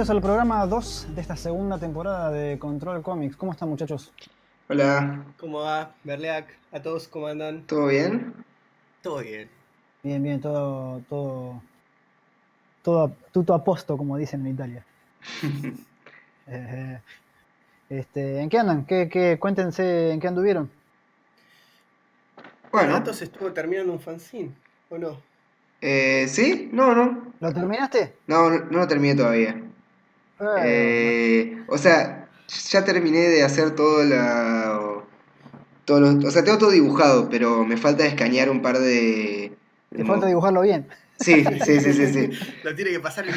Bienvenidos al programa 2 de esta segunda temporada de Control Comics. ¿Cómo están muchachos? Hola, ¿Cómo va, Berleac? ¿A todos cómo andan? ¿todo bien? Todo bien. Bien, bien, todo, todo, todo tuto a posto, como dicen en Italia. Eh, este, ¿En qué andan? ¿Qué, qué, cuéntense en qué anduvieron. Bueno, Atos estuvo terminando un fanzine, ¿o no? eh, ¿sí? No, no, ¿Lo terminaste? no, no, no lo terminé todavía. Eh, o sea, ya terminé de hacer todo la... Todos los- o sea, tengo todo dibujado, pero me falta escanear un par de... te de falta dibujarlo bien. Sí, sí, sí, sí, sí. Lo tiene que pasar el.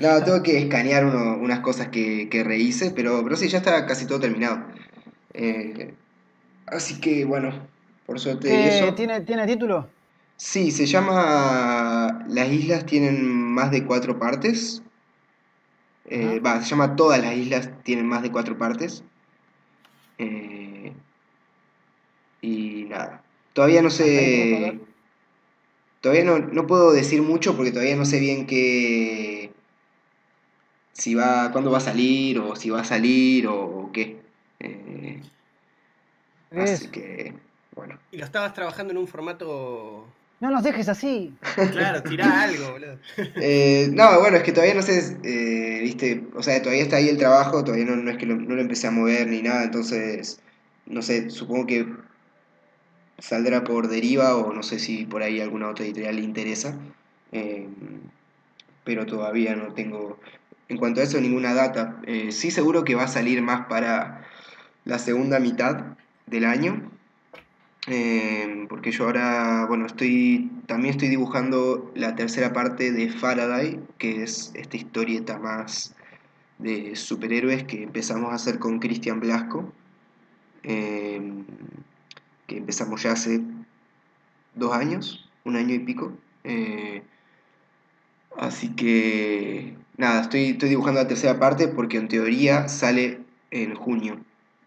No, tengo que escanear uno- unas cosas que, que rehice, pero, pero sí, ya está casi todo terminado. Eh, así que, bueno, por suerte ¿Qué- eso. ¿tiene, ¿Tiene título? Sí, se llama Las islas tienen más de cuatro partes. Eh, va, se llama Todas las islas tienen más de cuatro partes. Eh, y nada. Todavía no sé. Todavía no, no puedo decir mucho porque todavía no sé bien qué. Si va, cuándo va a salir o si va a salir o, o qué. Eh, ¿Qué así que, bueno. Y lo estabas trabajando en un formato. No nos dejes así. Claro, tirá algo, boludo. Eh, no, bueno, es que todavía no sé, eh, viste, o sea, todavía está ahí el trabajo, todavía no, no es que lo, no lo empecé a mover ni nada, entonces, no sé, supongo que saldrá por deriva o no sé si por ahí alguna otra editorial le interesa, eh, pero todavía no tengo, en cuanto a eso, ninguna data. Eh, sí seguro que va a salir más para la segunda mitad del año, eh, porque yo ahora, bueno, estoy, también estoy dibujando la tercera parte de Faraday, que es esta historieta más de superhéroes que empezamos a hacer con Cristian Blasco, eh, que empezamos ya hace dos años, un año y pico. eh, así que, nada, estoy, estoy dibujando la tercera parte porque en teoría sale en junio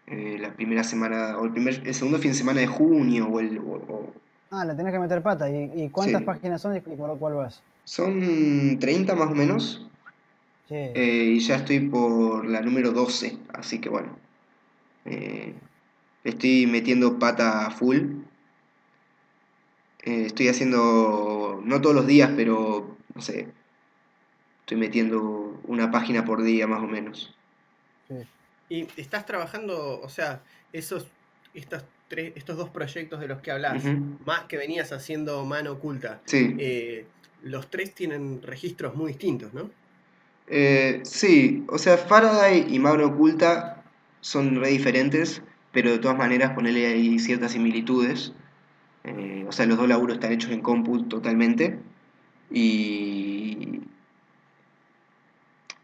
eh, la primera semana, o el, primer, el segundo fin de semana de junio, o el... o- o- Ah, le tenés que meter pata. ¿Y, y cuántas Sí. páginas son y por cuál vas? son 30 más o menos, Che, eh, y ya estoy por la número 12, así que bueno, eh, estoy metiendo pata full. Eh, estoy haciendo, no todos los días, pero, no sé, estoy metiendo una página por día más o menos. Y estás trabajando, o sea, esos, estos, tres, estos dos proyectos de los que hablas, más que venías haciendo mano oculta, Sí. eh, los tres tienen registros muy distintos, ¿no? Eh, sí, o sea, Faraday y Mano Oculta son re diferentes, pero de todas maneras ponerle ahí ciertas similitudes. Eh, o sea, los dos laburos están hechos en compu totalmente. Y.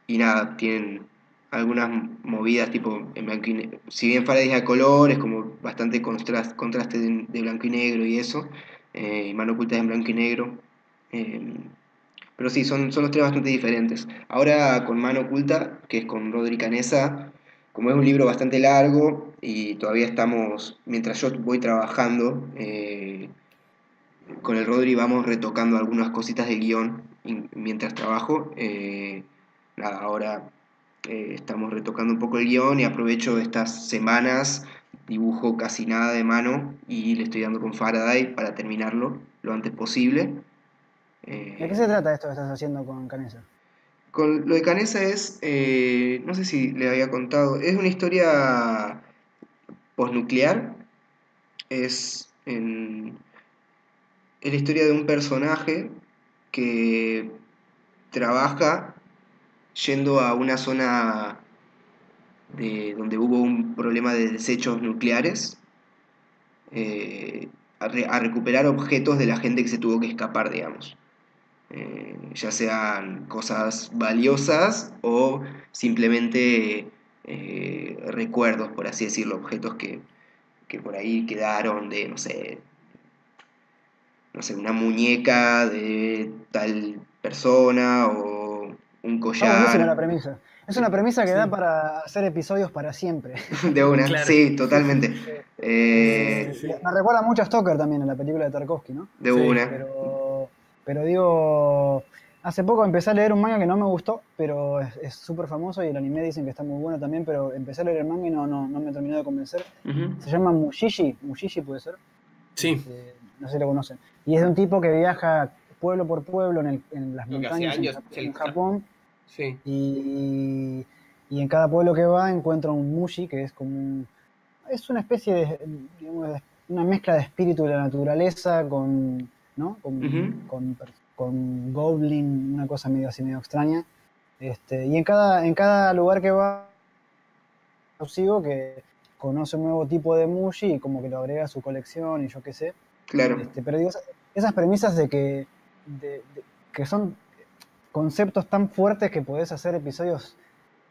Y nada, tienen algunas movidas tipo en blanco y negro. Si bien Faraday a color, es como bastante contraste, contraste de, blanco y negro y eso. eh, Mano Oculta en blanco y negro. Eh, pero sí, son, son los tres bastante diferentes. Ahora con Mano Oculta, que es con Rodri Canesa, como es un libro bastante largo y todavía estamos, mientras yo voy trabajando, eh, con el Rodri vamos retocando algunas cositas de guion mientras trabajo. eh, nada, ahora eh, estamos retocando un poco el guion y aprovecho estas semanas, dibujo casi nada de mano y le estoy dando con Faraday para terminarlo lo antes posible. Eh, ¿De qué se trata esto que estás haciendo con Canesa? con lo de Canesa es, eh, no sé si le había contado, es una historia posnuclear. Es, en- es la historia de un personaje que trabaja yendo a una zona de, donde hubo un problema de desechos nucleares eh, a, re- a recuperar objetos de la gente que se tuvo que escapar, digamos. Eh, ya sean cosas valiosas o simplemente eh, recuerdos, por así decirlo, objetos que, que por ahí quedaron de, no sé, no sé, una muñeca de tal persona o un collar premisa. Es una premisa que Sí. da para hacer episodios para siempre. de una, Claro. sí, totalmente. Eh, Sí, sí. Me recuerda mucho a Stoker también en la película de Tarkovsky, ¿no? de Sí, una. Pero, pero digo, hace poco empecé a leer un manga que no me gustó, pero es súper famoso y el anime dicen que está muy bueno también, pero empecé a leer el manga y no, no, no me terminó de convencer. Se llama Mushishi, Mushishi puede ser. Sí. Este, no sé si lo conocen. Y es de un tipo que viaja pueblo por pueblo en, en las montañas en, Japón. Sí. Y, y, en cada pueblo que va encuentra un mushi, que es como un, es una especie de, digamos, una mezcla de espíritu de la naturaleza con, ¿no? con, con, goblin, una cosa medio así medio extraña. Este, y en cada, en cada lugar que va, sigo que conoce un nuevo tipo de mushi y como que lo agrega a su colección y yo qué sé. Claro. Este, pero digo, esas premisas de que, que son conceptos tan fuertes que podés hacer episodios.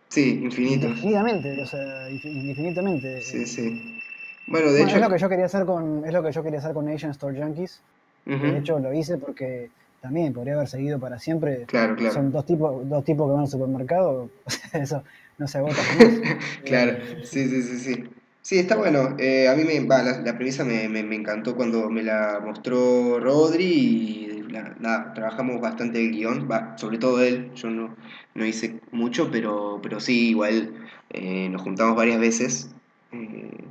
Sí, infinitos. Infinitamente, o sea, infinitamente. Sí, sí. Bueno, de hecho. Es lo que yo quería hacer con, es lo que yo quería hacer con Asian Store Junkies. De hecho, lo hice porque también podría haber seguido para siempre. Claro, claro. Son dos tipos, dos tipos que van al supermercado. Eso no se agota. claro, sí, sí, sí, sí. Sí, está bueno. Eh, a mí me, va, la, premisa me, encantó cuando me la mostró Rodri y nada, trabajamos bastante el guion, va, sobre todo él, yo no, no hice mucho, pero, pero sí, igual eh, nos juntamos varias veces eh,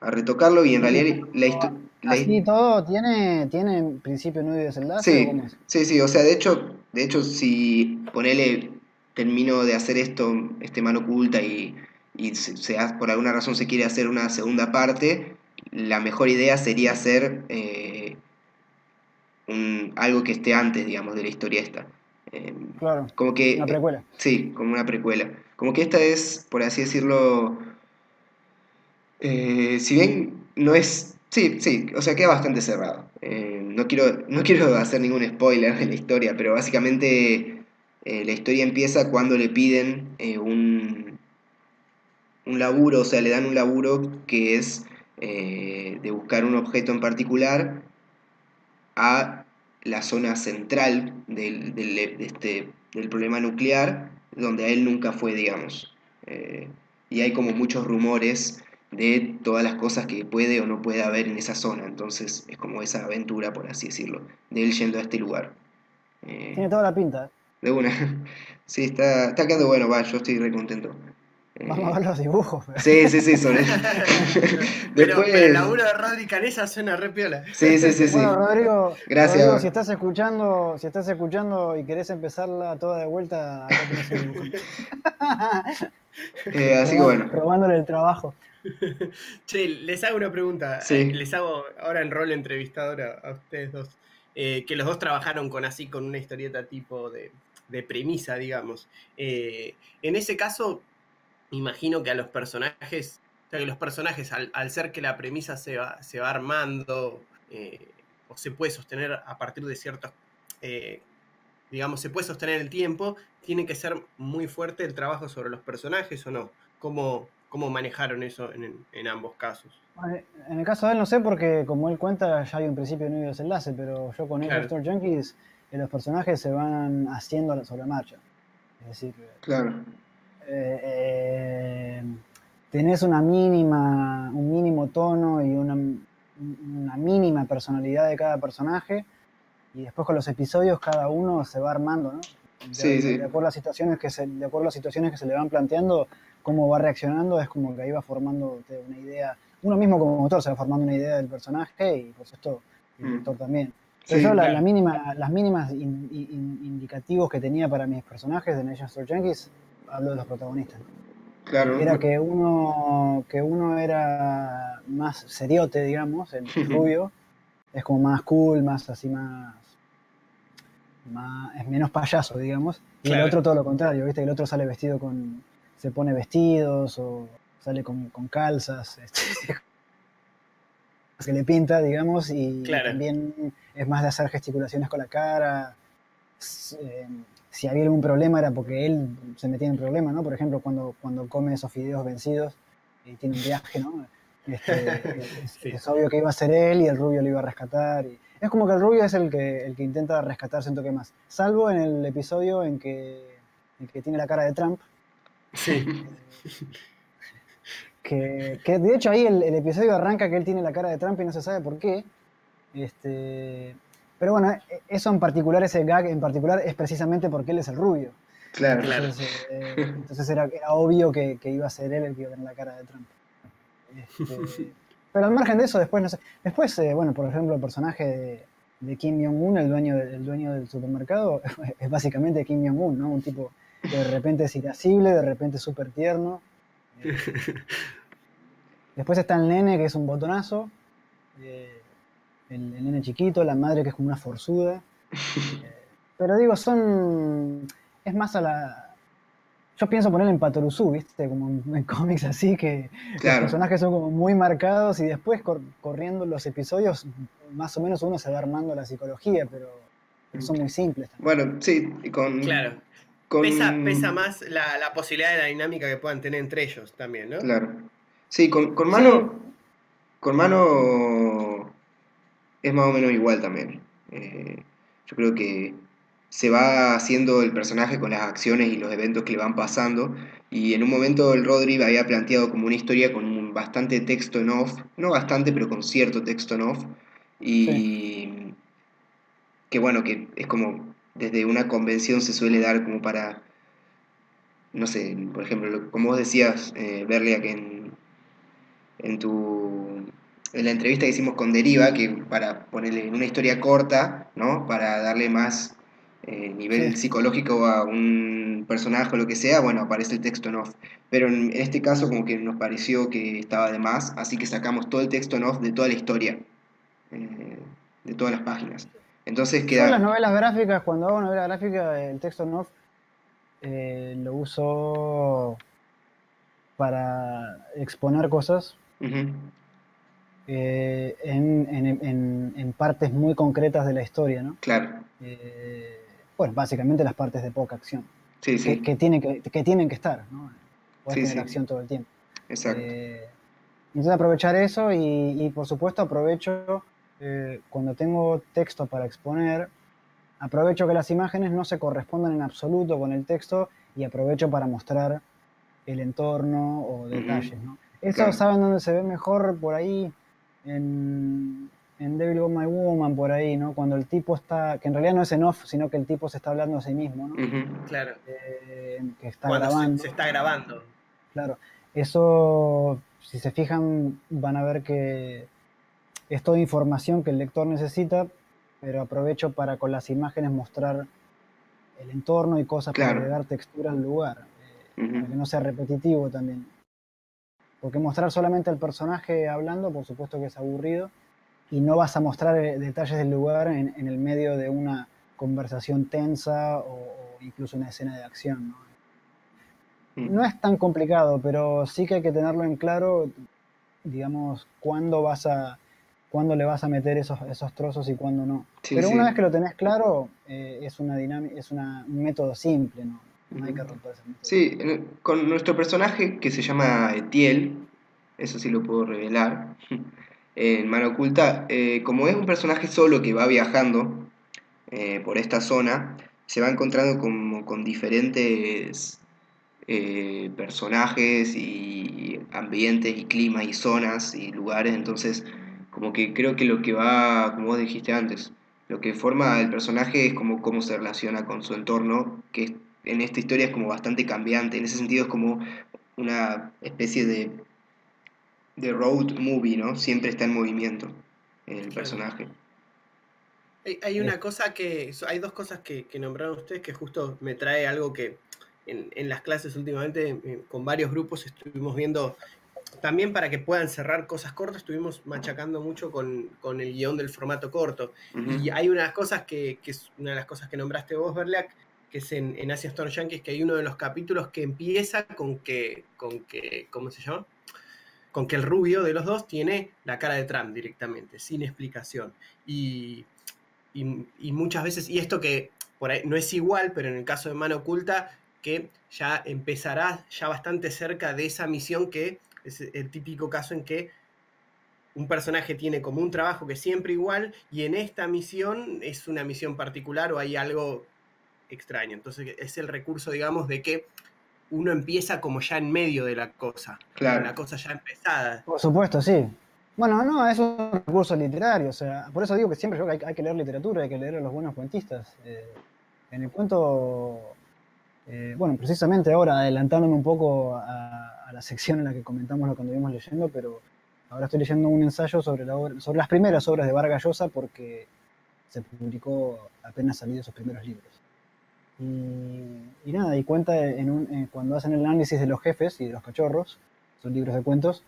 a retocarlo y en realidad la historia... Así todo tiene, tiene principio, nudo y desenlace. Sí, sí, sí, o sea, de hecho, de hecho, si ponele, termino de hacer esto, este mano oculta y y se, por alguna razón se quiere hacer una segunda parte, la mejor idea sería hacer eh, algo que esté antes, digamos, de la historia esta. Em, claro. Como que, una precuela. sí, como una precuela. Como que esta es, por así decirlo, eh, si bien no es... Sí, sí, o sea, queda bastante cerrado. Eh, no, quiero, no quiero hacer ningún spoiler de la historia, pero básicamente la historia empieza cuando le piden un, un laburo, o sea, le dan un laburo que es eh, de buscar un objeto en particular a la zona central del, este, del, problema nuclear, donde a él nunca fue, digamos. Eh, y hay como muchos rumores de todas las cosas que puede o no puede haber en esa zona. Entonces es como esa aventura, por así decirlo, de él yendo a este lugar. Eh, Tiene toda la pinta. De una. Sí, está, está quedando bueno, va, yo estoy re contento. Vamos a ver los dibujos. Sí, sí, sí, pero, Después... pero el laburo de Rodri Canesa suena re piola. Sí, sí, sí. sí. Bueno, Rodrigo, Gracias. Rodrigo, si estás escuchando, si estás escuchando y querés empezarla toda de vuelta, acá tenés el dibujo. eh, así que bueno. Probándole el trabajo. Che, les hago una pregunta. Sí. Eh, les hago ahora en rol entrevistador a, a ustedes dos. Eh, que los dos trabajaron con así, con una historieta tipo de, de premisa, digamos. Eh, en ese caso, imagino que a los personajes, o sea, que los personajes, al, ser que la premisa se va, se va armando, eh, o se puede sostener a partir de ciertos, eh, digamos, se puede sostener el tiempo, tiene que ser muy fuerte el trabajo sobre los personajes o no. ¿Cómo, cómo manejaron eso en, ambos casos? En el caso de él no sé porque como él cuenta ya hay un principio y un desenlace, pero yo con claro. Store Junkies eh, los personajes se van haciendo sobre la marcha. Es decir, claro eh, eh, tenés una mínima, un mínimo tono y una, mínima personalidad de cada personaje y después con los episodios cada uno se va armando, ¿no? De, acuerdo a las situaciones que se, de acuerdo a las situaciones que se le van planteando, cómo va reaccionando, es como que ahí va formando una idea, uno mismo como autor se va formando una idea del personaje y por supuesto el mm. también. Pero yo la, mínima, las mínimas indicativos que tenía para mis personajes de Nation Store Yankees hablo de los protagonistas. Claro. Era que uno, que uno era más seriote, digamos, el rubio, es como más cool, más así, más, es menos payaso, digamos. Y el otro todo lo contrario, ¿viste? El otro sale vestido con, se pone vestidos o sale con, calzas, este, que le pinta, digamos, y también es más de hacer gesticulaciones con la cara. Eh, si había algún problema era porque él se metía en problemas, ¿no? Por ejemplo, cuando, cuando come esos fideos vencidos y tiene un viaje, ¿no? Este, es, obvio que iba a ser él y el rubio lo iba a rescatar. Y, es como que el rubio es el que, el que intenta rescatarse un toque más. Salvo en el episodio en que, en que tiene la cara de Trump. Sí. Que, que, de hecho ahí el, el, episodio arranca que él tiene la cara de Trump y no se sabe por qué. Este, Pero bueno, e, eso en particular, ese gag en particular, es precisamente porque él es el rubio. Claro, entonces, eh, entonces era, obvio que, iba a ser él el que iba a tener la cara de Trump. Este, pero al margen de eso, después, no sé. Después, eh, bueno, por ejemplo, el personaje de, Kim Jong-un, el dueño, del dueño del supermercado, es básicamente Kim Jong-un, ¿no? Un tipo que de repente es irascible, de repente es súper tierno. Después está el nene, que es un botonazo. Eh, el, el, nene chiquito, la madre, que es como una forzuda. pero digo, son es más a la. Yo pienso poner en Patoruzú, ¿viste? Como en, cómics así, que los personajes son como muy marcados y después corriendo los episodios, más o menos uno se va armando la psicología, pero, son muy simples. Bueno, sí, con. Claro. Pesa, pesa, más la, posibilidad de la dinámica que puedan tener entre ellos también, ¿no? Claro. Sí, con, con mano. Con mano. Es más o menos igual también. Eh, yo creo que se va haciendo el personaje con las acciones y los eventos que le van pasando. Y en un momento el Rodri había planteado como una historia con un bastante texto en off, no bastante, pero con cierto texto en off. Y que bueno, que es como desde una convención se suele dar como para, no sé, por ejemplo, como vos decías, eh, Berlia, que en, en tu en la entrevista que hicimos con Deriva, que para ponerle una historia corta, ¿no? Para darle más eh, nivel psicológico a un personaje o lo que sea, bueno, aparece el texto en off. Pero en, este caso como que nos pareció que estaba de más, así que sacamos todo el texto en off de toda la historia, eh, de todas las páginas. Entonces queda... las novelas gráficas, cuando hago novela gráfica, el texto en off eh, lo uso para exponer cosas. Eh, en, partes muy concretas de la historia, ¿no? Claro bueno, básicamente las partes de poca acción. Sí, sí. Que, tienen que, tienen que estar, ¿no? Puedes tener acción todo el tiempo. Exacto. Eh, entonces aprovechar eso y, por supuesto aprovecho eh, cuando tengo texto para exponer, aprovecho que las imágenes no se correspondan en absoluto con el texto y aprovecho para mostrar el entorno o detalles. ¿no? Eso saben dónde se ve mejor por ahí en, en Devil Got My Woman, por ahí, ¿no? Cuando el tipo está, que en realidad no es en off, sino que el tipo se está hablando a sí mismo, ¿no? Claro. Eh, que está grabando. Se, está grabando. Claro. Eso, si se fijan, van a ver que es toda información que el lector necesita, pero aprovecho para con las imágenes mostrar el entorno y cosas para dar textura al lugar, eh, para que no sea repetitivo también. Porque mostrar solamente al personaje hablando, por supuesto que es aburrido y no vas a mostrar eh, detalles del lugar en, el medio de una conversación tensa o, incluso una escena de acción. ¿no? Mm. no es tan complicado, pero sí que hay que tenerlo en claro, digamos, cuándo vas a cuándo le vas a meter esos, esos trozos y cuándo no. pero una vez que lo tenés claro, eh, es, una dinámica, es un método simple, ¿no? No hay que. Sí, con nuestro personaje que se llama Etiel, eso sí lo puedo revelar, en Mano Oculta, eh, como es un personaje solo que va viajando eh, por esta zona, se va encontrando como con diferentes eh, personajes y ambientes y climas y zonas y lugares, entonces como que creo que lo que va, como vos dijiste antes, lo que forma el personaje es como cómo se relaciona con su entorno, que en esta historia es como bastante cambiante, en ese sentido es como una especie de de road movie, ¿no? Siempre está en movimiento el personaje. Hay, una cosa que, hay dos cosas que, nombraron ustedes que justo me trae algo que en, las clases últimamente con varios grupos estuvimos viendo, también para que puedan cerrar cosas cortas, estuvimos machacando mucho con, el guion del formato corto. Y hay unas cosas que, que, es una de las cosas que nombraste vos, Berleak, que es en, en Asia Storm Yankees, que hay uno de los capítulos que empieza con que, con que, ¿cómo se llama? con que el rubio de los dos tiene la cara de Trump directamente, sin explicación. Y, muchas veces, y esto que por ahí no es igual, pero en el caso de Mano Oculta, que ya empezará ya bastante cerca de esa misión que es el típico caso en que un personaje tiene como un trabajo que es siempre igual y en esta misión es una misión particular o hay algo extraño. Entonces es el recurso, digamos, de que uno empieza como ya en medio de la cosa. Claro. La cosa ya empezada. Por supuesto, sí. Bueno, no, es un recurso literario, o sea, por eso digo que siempre yo hay, hay que leer literatura, hay que leer a los buenos cuentistas. Eh, en el cuento, eh, bueno, precisamente ahora adelantándome un poco a, la sección en la que comentamos lo que anduvimos leyendo, pero ahora estoy leyendo un ensayo sobre, la sobre las primeras obras de Vargas Llosa porque se publicó apenas salido sus primeros libros. Y, nada, y cuenta en un, cuando hacen el análisis de los jefes y de los cachorros, son libros de cuentos,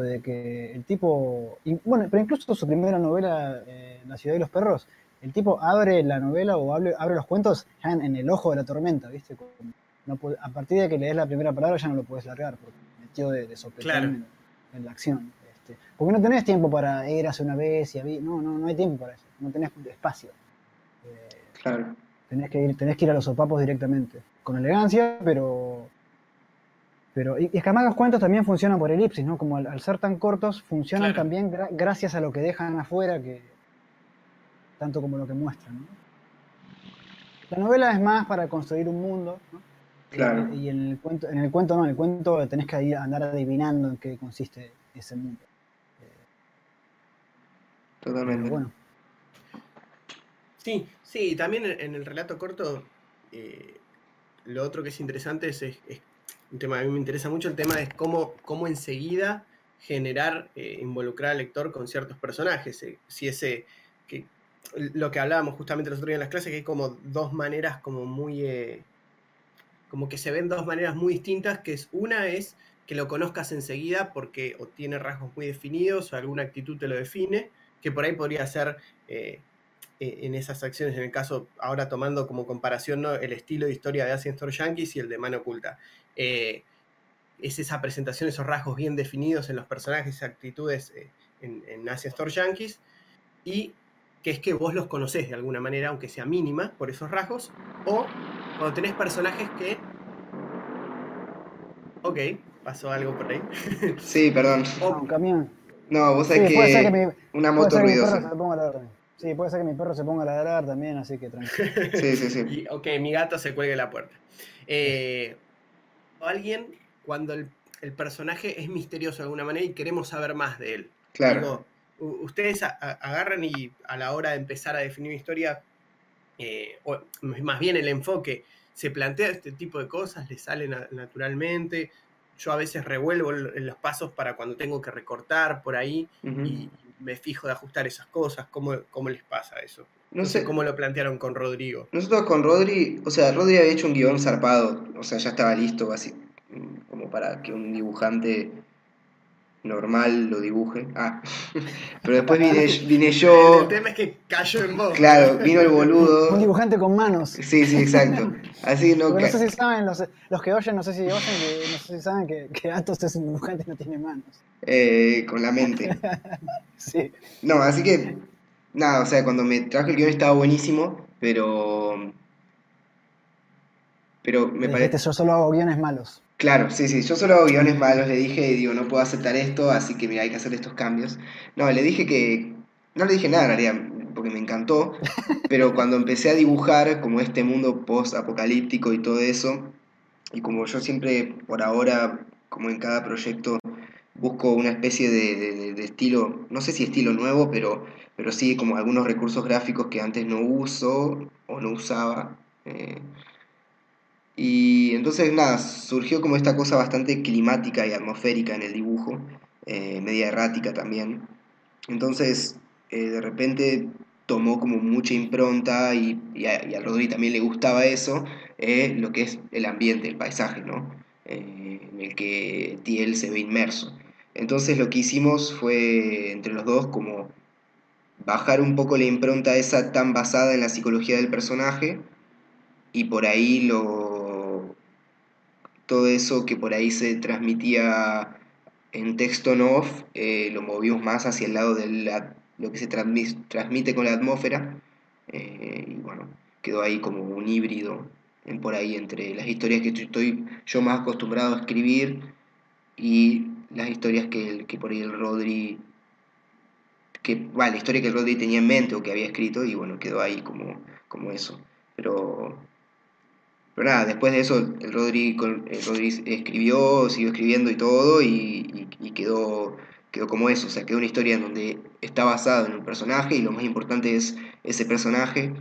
de que el tipo, bueno, pero incluso su primera novela, eh, La ciudad de los perros, el tipo abre la novela o abre, abre los cuentos ya en, el ojo de la tormenta, ¿viste? a partir de que lees la primera palabra ya no lo puedes largar, porque metió de, de en, la acción. Este, porque no tenés tiempo para ir hace una vez y a no, no, no hay tiempo para eso, no tenés espacio. Eh, claro. Tenés que, ir, tenés que ir a los sopapos directamente, con elegancia, pero... pero y, es que además los cuentos también funcionan por elipsis, ¿no? Como al, ser tan cortos, funcionan también gracias a lo que dejan afuera, que tanto como lo que muestran. ¿no? La novela es más para construir un mundo, ¿no? Claro. Y, en el cuento, en el cuento no, en el cuento tenés que ir, andar adivinando en qué consiste ese mundo. Totalmente. Bueno. Sí, sí, también en el relato corto, eh, lo otro que es interesante es, un tema a mí me interesa mucho, el tema es cómo, cómo enseguida generar, eh, involucrar al lector con ciertos personajes. Eh, si ese, que, lo que hablábamos justamente los otros días en las clases, que hay como dos maneras como muy, como que se ven dos maneras muy distintas, que es una es que lo conozcas enseguida porque o tiene rasgos muy definidos o alguna actitud te lo define, que por ahí podría ser en esas acciones, en el caso, ahora tomando como comparación el estilo de historia de Asian Store Yankees y el de Mano Oculta. Eh, es esa presentación, esos rasgos bien definidos en los personajes, actitudes eh, en, en Asian Store Yankees, y que es que vos los conocés de alguna manera, aunque sea mínima, por esos rasgos, o cuando tenés personajes que... Ok, pasó algo por ahí. Sí, perdón. un camión. No, vos sabés que, una moto ruidosa. Sí, puede ser que mi perro se ponga a ladrar también, así que tranquilo. Sí, sí, sí. ok, mi gato se cuelgue la puerta. Eh, alguien, cuando el, personaje es misterioso de alguna manera y queremos saber más de él. Claro. ustedes agarran y a la hora de empezar a definir una historia, eh, o más bien el enfoque, se plantea este tipo de cosas, le sale naturalmente. Yo a veces revuelvo los pasos para cuando tengo que recortar por ahí y, me fijo de ajustar esas cosas? ¿Cómo, cómo les pasa eso? No, sé cómo lo plantearon con Rodrigo. Nosotros con Rodri, o sea, Rodri había hecho un guion zarpado, o sea, ya estaba listo, así, como para que un dibujante normal lo dibuje. Ah, pero después vine, vine yo. El tema es que cayó en vos. Claro, vino el boludo. Un dibujante con manos. Sí, sí, exacto. Así no, no sé si saben, los, los, que oyen, no sé si oyen, que, no sé si saben que, que Atos es un dibujante y no tiene manos. Eh, con la mente. sí. No, así que, nada, o sea, cuando me trajo el guion estaba buenísimo, pero. Pero me parece. Yo solo hago guiones malos. Claro, sí, sí, yo solo hago guiones malos, le dije, digo, no puedo aceptar esto, así que mira, hay que hacer estos cambios. No, le dije que, no le dije nada en realidad, porque me encantó, pero cuando empecé a dibujar como este mundo post-apocalíptico y todo eso, y como yo siempre, por ahora, como en cada proyecto, busco una especie de, estilo, no sé si estilo nuevo, pero, pero sí como algunos recursos gráficos que antes no uso o no usaba. Eh, y entonces, nada, surgió como esta cosa bastante climática y atmosférica en el dibujo, eh, media errática también. Entonces, eh, de repente tomó como mucha impronta y, a, Rodri también le gustaba eso, eh, lo que es el ambiente, el paisaje, ¿no? en el que Tiel se ve inmerso. Entonces lo que hicimos fue, entre los dos, como bajar un poco la impronta esa tan basada en la psicología del personaje y por ahí lo todo eso que por ahí se transmitía en texto en off, eh, lo movimos más hacia el lado de lo que se transmite, con la atmósfera. Eh, y bueno, quedó ahí como un híbrido por ahí entre las historias que estoy yo más acostumbrado a escribir y las historias que, que por ahí el Rodri que bueno, la historia que el Rodri tenía en mente o que había escrito y bueno, quedó ahí como, como eso. Pero pero nada, después de eso el Rodri, escribió, siguió escribiendo y todo, y, quedó, quedó como eso, o sea, quedó una historia en donde está basado en un personaje y lo más importante es ese personaje,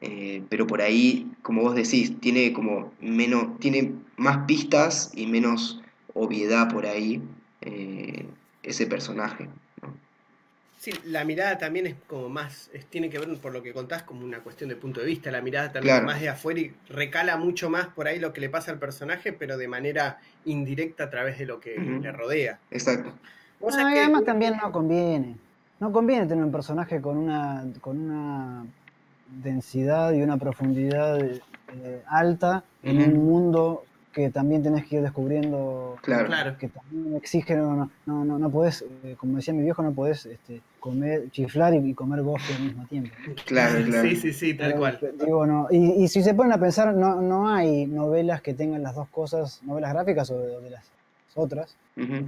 eh, pero por ahí, como vos decís, tiene como menos, tiene más pistas y menos obviedad por ahí eh, ese personaje. Sí, la mirada también es como más, tiene que ver por lo que contás como una cuestión de punto de vista, la mirada también más de afuera y recala mucho más por ahí lo que le pasa al personaje, pero de manera indirecta a través de lo que le rodea. Exacto. además también no conviene, no conviene tener un personaje con una, con una densidad y una profundidad eh, alta en un mundo que también tenés que ir descubriendo claro. que también exige, no, no, no, no podés, eh, como decía mi viejo, no podés este, comer, chiflar y, comer gofio al mismo tiempo. Claro, claro. Sí, sí, sí, tal cual. Digo, no, y, y, si se ponen a pensar, no, no hay novelas que tengan las dos cosas, novelas gráficas o de, las otras,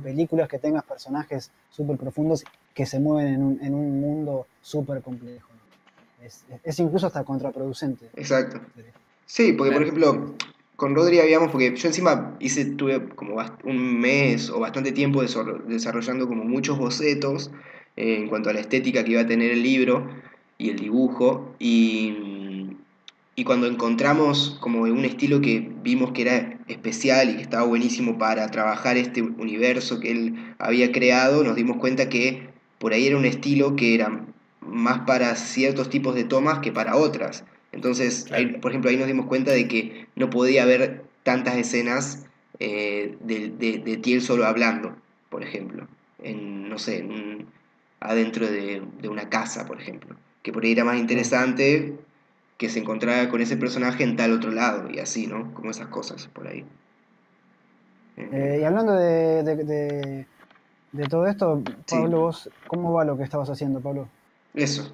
películas que tengan personajes súper profundos que se mueven en un, en un mundo súper complejo. Es, es, incluso hasta contraproducente. Exacto. Sí, porque por ejemplo, con Rodri habíamos, porque yo encima hice, tuve como un mes o bastante tiempo desarrollando como muchos bocetos eh, en cuanto a la estética que iba a tener el libro y el dibujo, y, y cuando encontramos como un estilo que vimos que era especial y que estaba buenísimo para trabajar este universo que él había creado, nos dimos cuenta que por ahí era un estilo que era más para ciertos tipos de tomas que para otras. Entonces, por ejemplo, ahí nos dimos cuenta de que no podía haber tantas escenas eh, de, de, Tiel solo hablando, por ejemplo, en, no sé, adentro de, una casa, por ejemplo, que por ahí era más interesante que se encontrara con ese personaje en tal otro lado, y así, ¿no? Como esas cosas por ahí. Eh, y hablando de, de, todo esto, Pablo, vos, ¿cómo va lo que estabas haciendo, Pablo? Eso.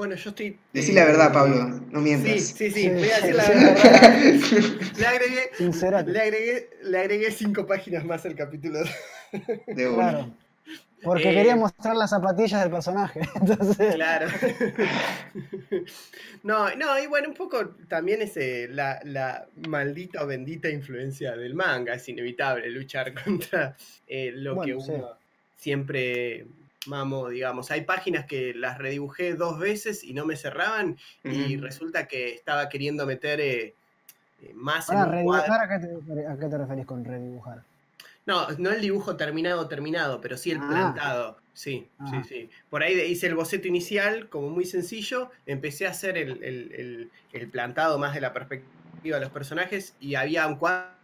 Bueno, yo estoy. Decí la verdad, Pablo, no mientas. Sí, sí, sí, voy a decir la verdad. le, agregué, le, agregué, le agregué cinco páginas más al capítulo. De Claro. Porque eh, quería mostrar las zapatillas del personaje. Entonces... Claro. No, no, y bueno, un poco también es la, la, maldita o bendita influencia del manga. Es inevitable luchar contra eh, lo que uno siempre mamo, digamos. Hay páginas que las redibujé dos veces y no me cerraban y resulta que estaba queriendo meter eh, eh, más en redibujar, ¿a qué, te, referís con redibujar? No, no el dibujo terminado, terminado, pero sí el ah. plantado. Sí, sí, ah. sí. Por ahí hice el boceto inicial, como muy sencillo. Empecé a hacer el, el plantado más de la perspectiva de los personajes y había un cuadro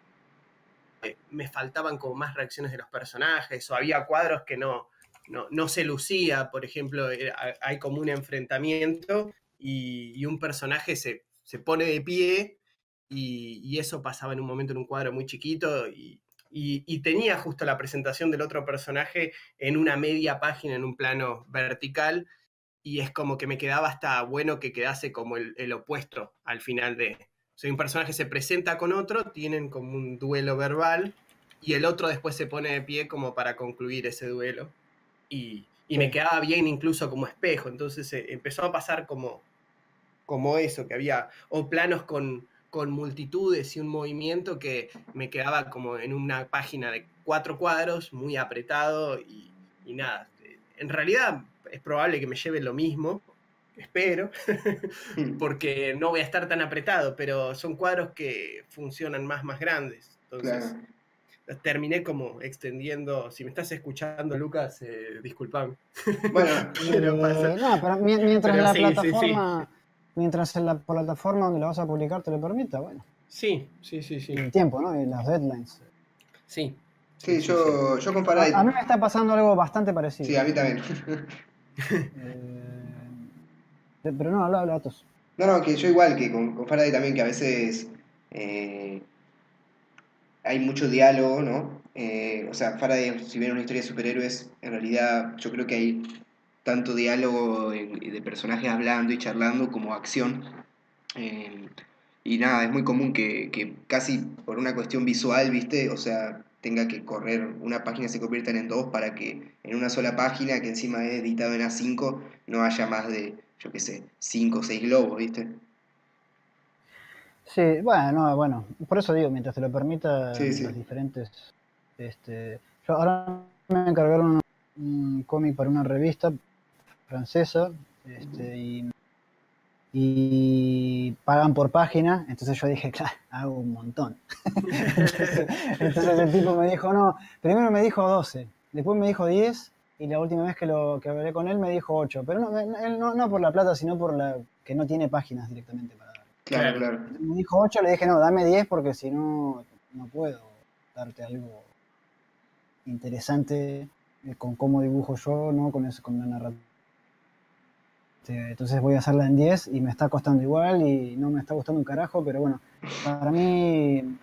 me faltaban como más reacciones de los personajes o había cuadros que no, no, se lucía, por ejemplo, eh, hay como un enfrentamiento y, un personaje se, pone de pie y, eso pasaba en un momento en un cuadro muy chiquito y, tenía justo la presentación del otro personaje en una media página, en un plano vertical y es como que me quedaba hasta bueno que quedase como el, opuesto al final de... O un personaje se presenta con otro, tienen como un duelo verbal y el otro después se pone de pie como para concluir ese duelo y, me quedaba bien incluso como espejo. Entonces eh, empezó a pasar como, como eso, que había o planos con, con multitudes y un movimiento que me quedaba como en una página de cuatro cuadros, muy apretado y, nada. En realidad es probable que me lleve lo mismo, espero, mm. porque no voy a estar tan apretado, pero son cuadros que funcionan más, más grandes. Entonces, terminé como extendiendo. Si me estás escuchando, Lucas, eh, disculpame. Bueno, pero no, pero mientras la plataforma, mientras la plataforma donde la vas a publicar te lo permita, bueno. Sí, sí, sí, sí. El tiempo, ¿no? Y las deadlines. Sí. Sí, yo, yo comparé. A, mí me está pasando algo bastante parecido. Sí, a mí también. Eh, pero no, habla, habla, datos. No, no, que yo igual que con, con Faraday también, que a veces eh, hay mucho diálogo, ¿no? Eh, o sea, Faraday, si bien una historia de superhéroes, en realidad yo creo que hay tanto diálogo de personajes hablando y charlando como acción. Eh, y nada, es muy común que, casi por una cuestión visual, ¿viste? O sea, tenga que correr, una página se convierta en dos para que en una sola página, que encima es editado en A5, no haya más de, yo qué sé, 5 o 6 globos, ¿viste? Sí, bueno, bueno, por eso digo, mientras te lo permita, los diferentes. Este, yo ahora me encargaron un cómic para una revista francesa este, y, y, pagan por página, entonces yo dije, claro, hago un montón. entonces, el tipo me dijo, no, primero me dijo 12, después me dijo 10 y la última vez que, lo, que hablé con él me dijo 8, pero no, no, por la plata, sino por la que no tiene páginas directamente para. Claro, claro. Me dijo 8, le dije, no, dame 10 porque si no, no puedo darte algo interesante eh, con cómo dibujo yo, ¿no? Con, eso, con la narrativa. Entonces voy a hacerla en 10 y me está costando igual y no me está gustando un carajo, pero bueno, para mí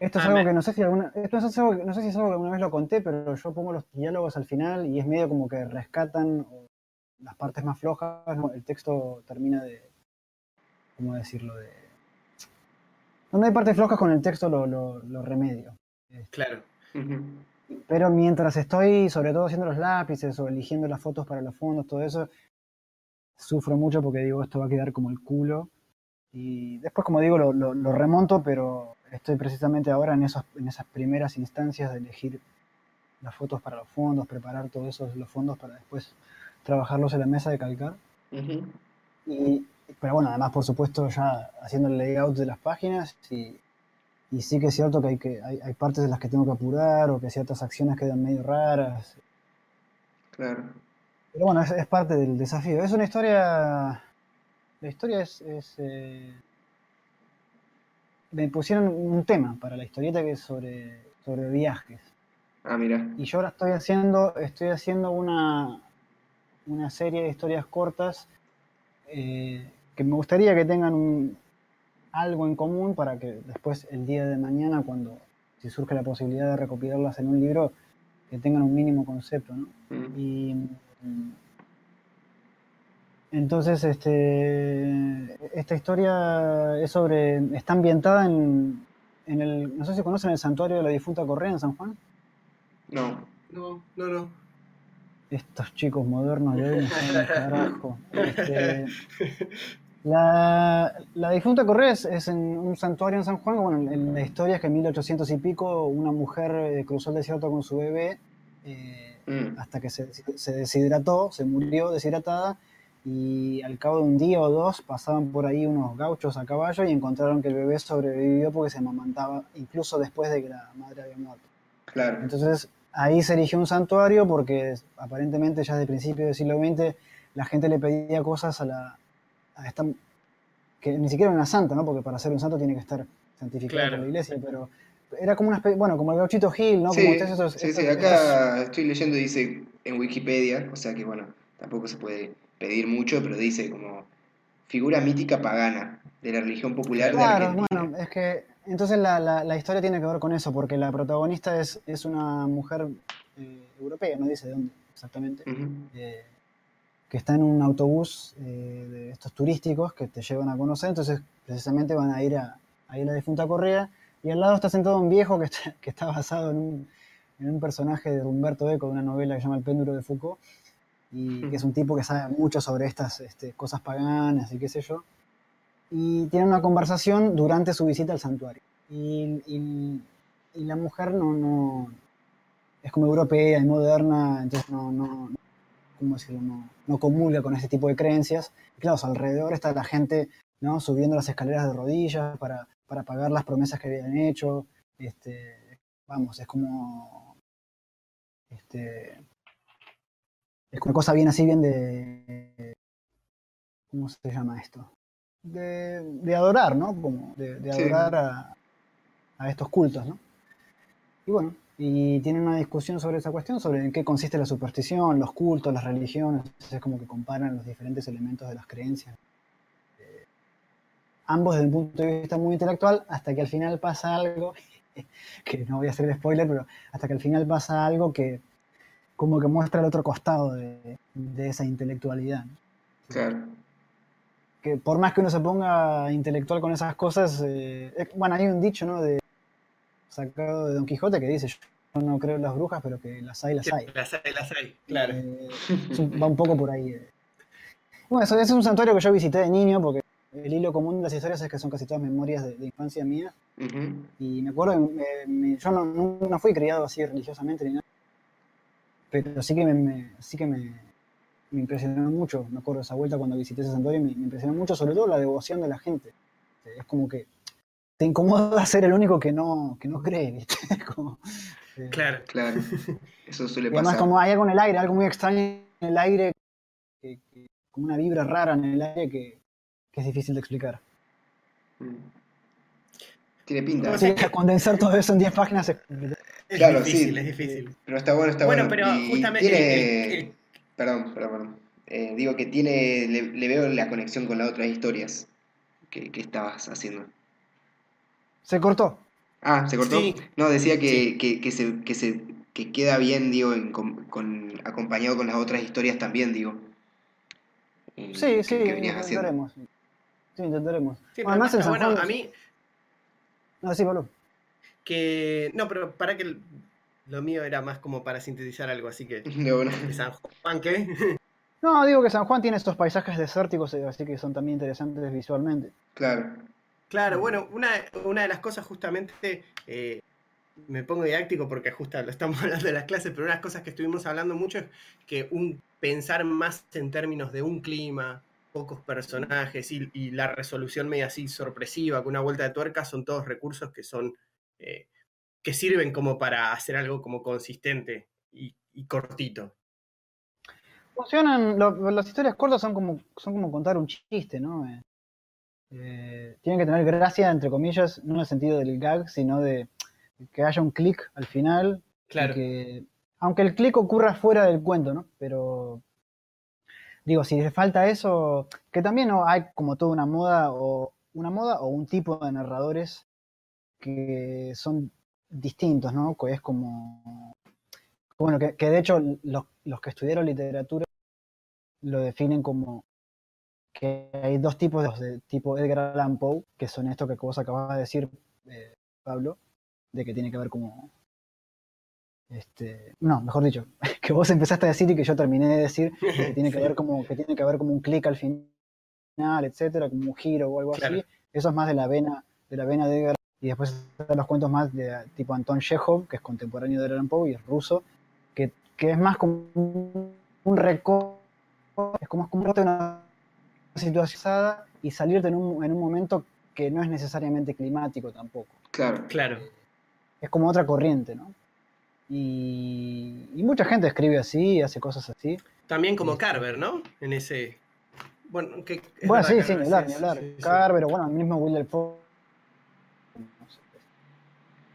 esto es algo que no sé si alguna, esto es algo, no sé si es algo que alguna vez lo conté, pero yo pongo los diálogos al final y es medio como que rescatan las partes más flojas, el texto termina de, ¿cómo decirlo? De, donde hay partes flojas con el texto lo, lo, remedio. Claro. Pero mientras estoy, sobre todo haciendo los lápices o eligiendo las fotos para los fondos, todo eso, sufro mucho porque digo, esto va a quedar como el culo. Y después, como digo, lo, remonto, pero estoy precisamente ahora en, esos, en esas primeras instancias de elegir las fotos para los fondos, preparar todos esos los fondos para después trabajarlos en la mesa de calcar. y, pero bueno, además, por supuesto, ya haciendo el layout de las páginas y y sí que es cierto que hay, que hay, hay partes de las que tengo que apurar o que ciertas acciones quedan medio raras. Claro. Pero bueno, es, parte del desafío. Es una historia. La historia es. Eh, me pusieron un tema para la historieta que es sobre, sobre viajes. Ah, mira. Y yo ahora estoy haciendo, estoy haciendo una, una serie de historias cortas eh, que me gustaría que tengan un, algo en común para que después el día de mañana, cuando si surge la posibilidad de recopilarlas en un libro, que tengan un mínimo concepto, ¿no? Mm. Y entonces, este, esta historia es sobre, está ambientada en, en el, no sé si conocen el santuario de la difunta Correa en San Juan. No. No, no, no. Estos chicos modernos de hoy carajo. Este, la, la difunta Correa es, en un santuario en San Juan. Bueno, en la historia es que en 1800 y pico una mujer eh, cruzó el desierto con su bebé eh, mm. hasta que se, se, deshidrató, se murió deshidratada y al cabo de un día o dos pasaban por ahí unos gauchos a caballo y encontraron que el bebé sobrevivió porque se amamantaba incluso después de que la madre había muerto. Claro. Entonces ahí se eligió un santuario porque aparentemente ya desde el principio del siglo XX la gente le pedía cosas a la, que ni siquiera una santa, ¿no? Porque para ser un santo tiene que estar santificado por la iglesia, pero era como una especie, bueno, como el gauchito Gil, ¿no? Sí, sí, sí, acá estoy leyendo, dice en Wikipedia, o sea que bueno, tampoco se puede pedir mucho, pero dice como figura mítica pagana de la religión popular claro, bueno, es que entonces la, la, historia tiene que ver con eso, porque la protagonista es, es una mujer eh, europea, no dice de dónde exactamente, que está en un autobús eh, de estos turísticos que te llevan a conocer, entonces precisamente van a ir a, a, la difunta Correa, y al lado está sentado un viejo que está, que está basado en un, en un, personaje de Humberto Eco, de una novela que se llama El péndulo de Foucault, y que es un tipo que sabe mucho sobre estas este, cosas paganas y qué sé yo, y tienen una conversación durante su visita al santuario. Y, y, y la mujer no, no, es como europea y moderna, entonces no, no, ¿cómo decirlo? No, no comulga con este tipo de creencias. Y claro, alrededor está la gente ¿no? subiendo las escaleras de rodillas para, para pagar las promesas que habían hecho. Este, vamos, es como. Este, es una cosa bien así, bien de. ¿Cómo se llama esto? De, de adorar, ¿no? Como de, adorar a, a estos cultos, ¿no? Y bueno, y tienen una discusión sobre esa cuestión, sobre en qué consiste la superstición, los cultos, las religiones, es como que comparan los diferentes elementos de las creencias. Eh, ambos desde un punto de vista muy intelectual, hasta que al final pasa algo, que no voy a hacer el spoiler, pero hasta que al final pasa algo que como que muestra el otro costado de, esa intelectualidad. Claro. Que por más que uno se ponga intelectual con esas cosas, eh, bueno, hay un dicho, ¿no? De, sacado de Don Quijote que dice, yo no creo en las brujas, pero que las hay, las hay. Las hay, las hay, claro. Eh, va un poco por ahí. Eh. Bueno, eso, es un santuario que yo visité de niño porque el hilo común de las historias es que son casi todas memorias de, infancia mía. Y me acuerdo, yo no, no, fui criado así religiosamente ni nada. pero sí que me, sí que me, impresionó mucho. Me acuerdo esa vuelta cuando visité ese santuario, me, impresionó mucho, sobre todo la devoción de la gente. Es como que te incomoda ser el único que no, que no cree, ¿viste? Eh, claro, claro. Eso suele pasar. además, como hay algo en el aire, algo muy extraño en el aire, como una vibra rara en el aire que, es difícil de explicar. Mm. Tiene pinta. Sí, condensar todo eso en 10 páginas es claro, difícil, sí. es difícil. Pero está bueno, está bueno. Bueno, pero justamente. Perdón, perdón, perdón. Eh, digo que tiene. Le, veo la conexión con las otras historias que, que estabas haciendo. Se cortó. Ah, ¿se cortó? No, decía que, que, se, que, se, que queda bien, digo, con, acompañado con las otras historias también, digo. Sí, sí, intentaremos. Sí, intentaremos. además en San Juan, a mí... No, sí, Pablo. Que... No, pero para que... Lo mío era más como para sintetizar algo, así que... bueno. San Juan, ¿qué? No, digo que San Juan tiene estos paisajes desérticos, eh, así que son también interesantes visualmente. Claro. Claro, bueno, una, una de las cosas justamente, eh, me pongo didáctico porque justo lo estamos hablando de las clases, pero una de las cosas que estuvimos hablando mucho es que un, pensar más en términos de un clima, pocos personajes y, la resolución media así sorpresiva, con una vuelta de tuerca, son todos recursos que son, eh, que sirven como para hacer algo como consistente y, cortito. Funcionan, las historias cortas son como, son como contar un chiste, ¿no? Eh, eh, tienen que tener gracia, entre comillas, no en el sentido del gag, sino de que haya un clic al final. Claro. Que, aunque el clic ocurra fuera del cuento, ¿no? Pero digo, si le falta eso, que también no hay como toda una moda o una moda o un tipo de narradores que son distintos, ¿no? Que es como bueno, que, de hecho los, los, que estudiaron literatura lo definen como que hay dos tipos de tipo Edgar Allan Poe, que son esto que vos acabas de decir, eh, Pablo, de que tiene que ver como... Este, no, mejor dicho, que vos empezaste a decir y que yo terminé de decir, que tiene que ver como, que tiene que ver como un clic al final, etcétera, como un giro o algo así. Eso es más de la vena, de la vena de Edgar y después están los cuentos más de tipo Anton Chekhov, que es contemporáneo de Edgar Allan Poe y es ruso, que, que es más como un recorte, es como, un recorte de una situación y salirte en un, en un momento que no es necesariamente climático tampoco. Claro. Claro. Es como otra corriente, ¿no? Y, y mucha gente escribe así, hace cosas así. También como Carver, ¿no? En ese... Bueno, que bueno sí, sí, ni hablar, ni hablar. Carver, o bueno, el mismo Will Poe.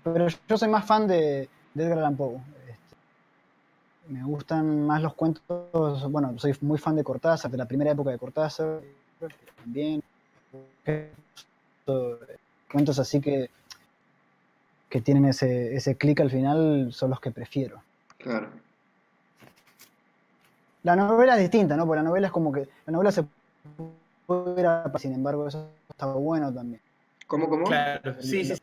Pero yo soy más fan de, de Edgar Allan Poe. Me gustan más los cuentos, bueno, soy muy fan de Cortázar, de la primera época de Cortázar, también. Cuentos así que, que tienen ese, ese clic al final son los que prefiero. Claro. La novela es distinta, ¿no? Porque la novela es como que. La novela se puede ver, sin embargo, eso está bueno también. ¿Cómo, cómo? Claro, sí, sí.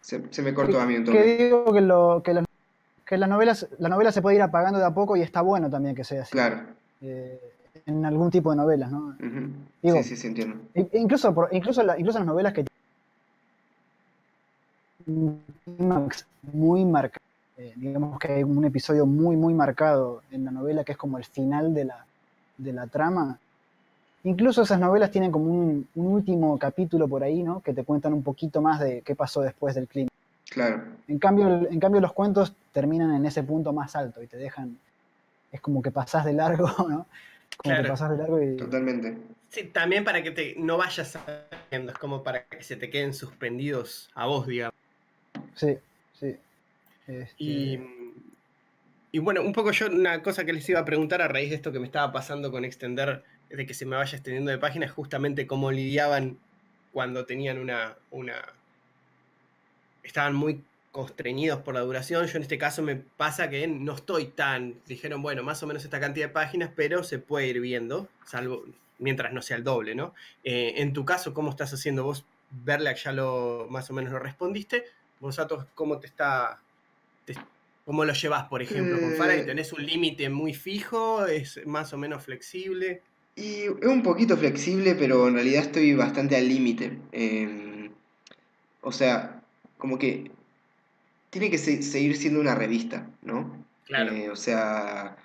Se, se me cortó a mí entonces. Que digo que, lo, que que la novela, la novela se puede ir apagando de a poco y está bueno también que sea así. Claro. Eh, en algún tipo de novelas, ¿no? sí, sí, sí, entiendo. Incluso, por, incluso, incluso las novelas que muy marcado, eh, digamos que hay un episodio muy, muy marcado en la novela que es como el final de la, de la trama. Incluso esas novelas tienen como un, un, último capítulo por ahí, ¿no? Que te cuentan un poquito más de qué pasó después del clima. Claro. En cambio, en cambio, los cuentos terminan en ese punto más alto y te dejan. Es como que pasás de largo, ¿no? Como que pasás de largo y. Totalmente. Sí, también para que te, no vayas sabiendo, es como para que se te queden suspendidos a vos, digamos. Sí, sí. Este y, y bueno, un poco yo, una cosa que les iba a preguntar a raíz de esto que me estaba pasando con extender, de que se me vaya extendiendo de páginas, justamente cómo lidiaban cuando tenían una, una estaban muy constreñidos por la duración. Yo en este caso me pasa que no estoy tan, dijeron, bueno, más o menos esta cantidad de páginas, pero se puede ir viendo, salvo mientras no sea el doble, ¿no? Eh, en tu caso, ¿cómo estás haciendo vos? Verlac ya lo más o menos lo respondiste. Vosotros, ¿cómo te está... ¿Cómo lo llevas, por ejemplo, con Faraday? Eh, ¿Tenés un límite muy fijo? ¿Es más o menos flexible? Y es un poquito flexible, pero en realidad estoy bastante al límite. Em, o sea, como que tiene que seguir siendo una revista, ¿no? o sea,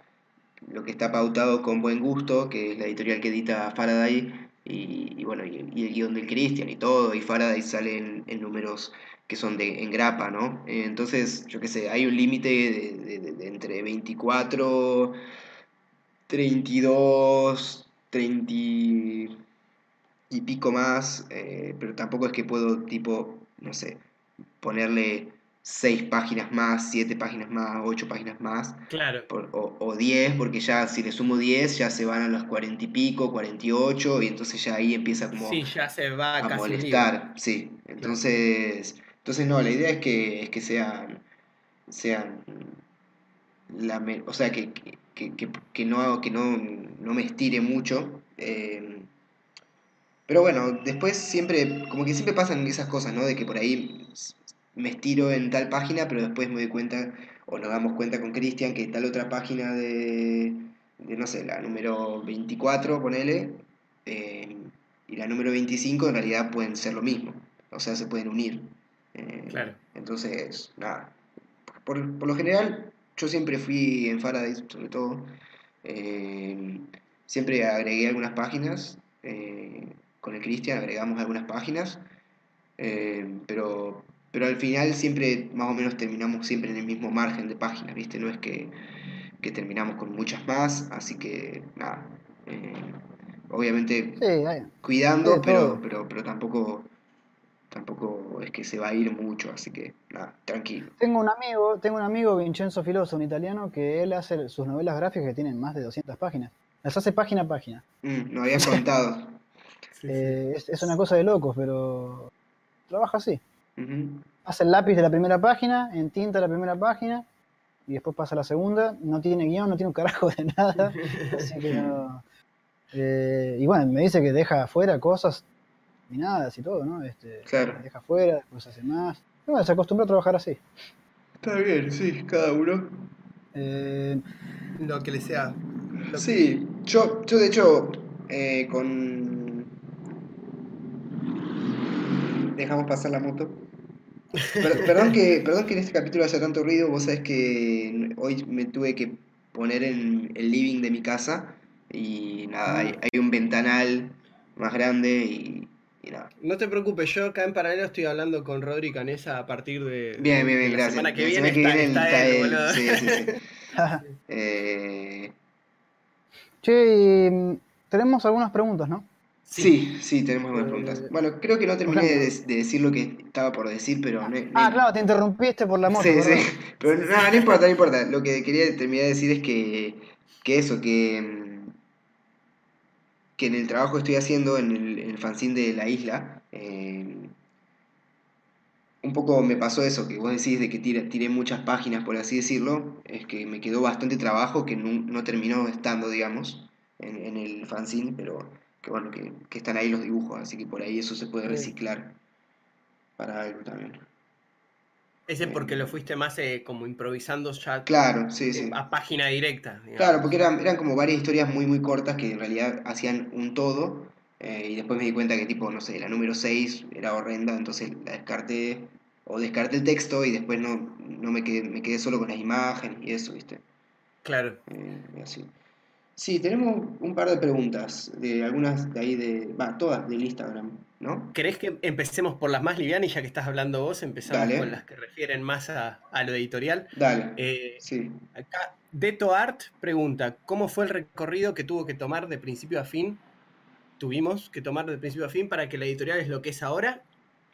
lo que está pautado con buen gusto, que es la editorial que edita Faraday, y, bueno, y, el guion del Christian y todo, y Faraday sale en, números que son de, en grapa, ¿no? entonces, yo qué sé, hay un límite de, entre 24, 32, 30 y pico más, eh, pero tampoco es que puedo, tipo, no sé, ponerle seis páginas más, siete páginas más, ocho páginas más. Claro. o, o diez, porque ya si le sumo diez ya se van a los cuarenta y pico, cuarenta y ocho, y entonces ya ahí empieza como sí, ya se va a molestar. Sí, entonces, entonces no, la idea es que, es que sean, sean la, o sea, que, que, no, que no, no me estire mucho. Eh, pero bueno, después siempre, como que siempre pasan esas cosas, ¿no? De que por ahí me estiro en tal página, pero después me doy cuenta, o nos damos cuenta con Cristian, que tal otra página de, de, no sé, la número 24, ponele, eh, y la número 25 en realidad pueden ser lo mismo, o sea, se pueden unir. Eh, claro. Entonces, nada, por, lo general, yo siempre fui en Faraday, sobre todo, eh, siempre agregué algunas páginas, con el Cristian agregamos algunas páginas, pero pero al final siempre más o menos terminamos siempre en el mismo margen de páginas, ¿viste? No es que, terminamos con muchas más, así que nada. Eh, obviamente cuidando, pero, pero, pero tampoco tampoco es que se va a ir mucho, así que nada, tranquilo. Tengo un amigo, tengo un amigo Vincenzo Filoso, un italiano, que él hace sus novelas gráficas que tienen más de 200 páginas. Las hace página a página. Mm, no había contado. Eh, es, una cosa de locos, pero trabaja así. Hace el lápiz de la primera página, en tinta la primera página, y después pasa a la segunda. No tiene guion, no tiene un carajo de nada. así que no. Eh, y bueno, me dice que deja afuera cosas terminadas y todo, ¿no? Este, claro. Deja afuera, después hace más. bueno, se acostumbra a trabajar así. Está bien, sí, cada uno. Eh, lo que le sea. sí, yo, yo de hecho, eh, con. Dejamos pasar la moto perdón, que, perdón que en este capítulo haya tanto ruido, vos sabés que hoy me tuve que poner en el living de mi casa y nada, hay, un ventanal más grande y, nada. No te preocupes, yo acá en paralelo estoy hablando con Rodri Canesa a partir de, bien, bien, bien, la semana que viene, está, él, Sí, sí, sí. eh... Che, tenemos algunas preguntas, ¿no? Sí, sí, tenemos algunas preguntas. Eh, bueno, creo que no terminé de, decir lo que estaba por decir, pero... ah, claro, te interrumpiste por la moto. Sí, sí, pero no, no importa, no importa. Lo que quería terminar de decir es que, que eso, que, mm, que en el trabajo que estoy haciendo en el, en el fanzine de la isla, eh, un poco me pasó eso, que vos decís de que tiré, tiré, muchas páginas, por así decirlo, es que me quedó bastante trabajo que no, no terminó estando, digamos, en, en el fanzine, pero que bueno, que, están ahí los dibujos, así que por ahí eso se puede reciclar para algo también. Ese porque lo fuiste más eh, como improvisando ya claro, sí, sí. a página directa. Claro, porque eran, eran como varias historias muy muy cortas que en realidad hacían un todo eh, y después me di cuenta que tipo, no sé, la número 6 era horrenda, entonces la descarté o descarté el texto y después no, no me, quedé, me quedé solo con las imágenes y eso, ¿viste? Claro. Eh, así. Sí, tenemos un par de preguntas, de algunas de ahí de, va, todas del Instagram, ¿no? ¿Querés que empecemos por las más livianas y ya que estás hablando vos, empezamos con las que refieren más a, lo editorial? Dale. Eh, sí. Acá, Deto Art pregunta, ¿cómo fue el recorrido que tuvo que tomar de principio a fin? Tuvimos que tomar de principio a fin para que la editorial es lo que es ahora.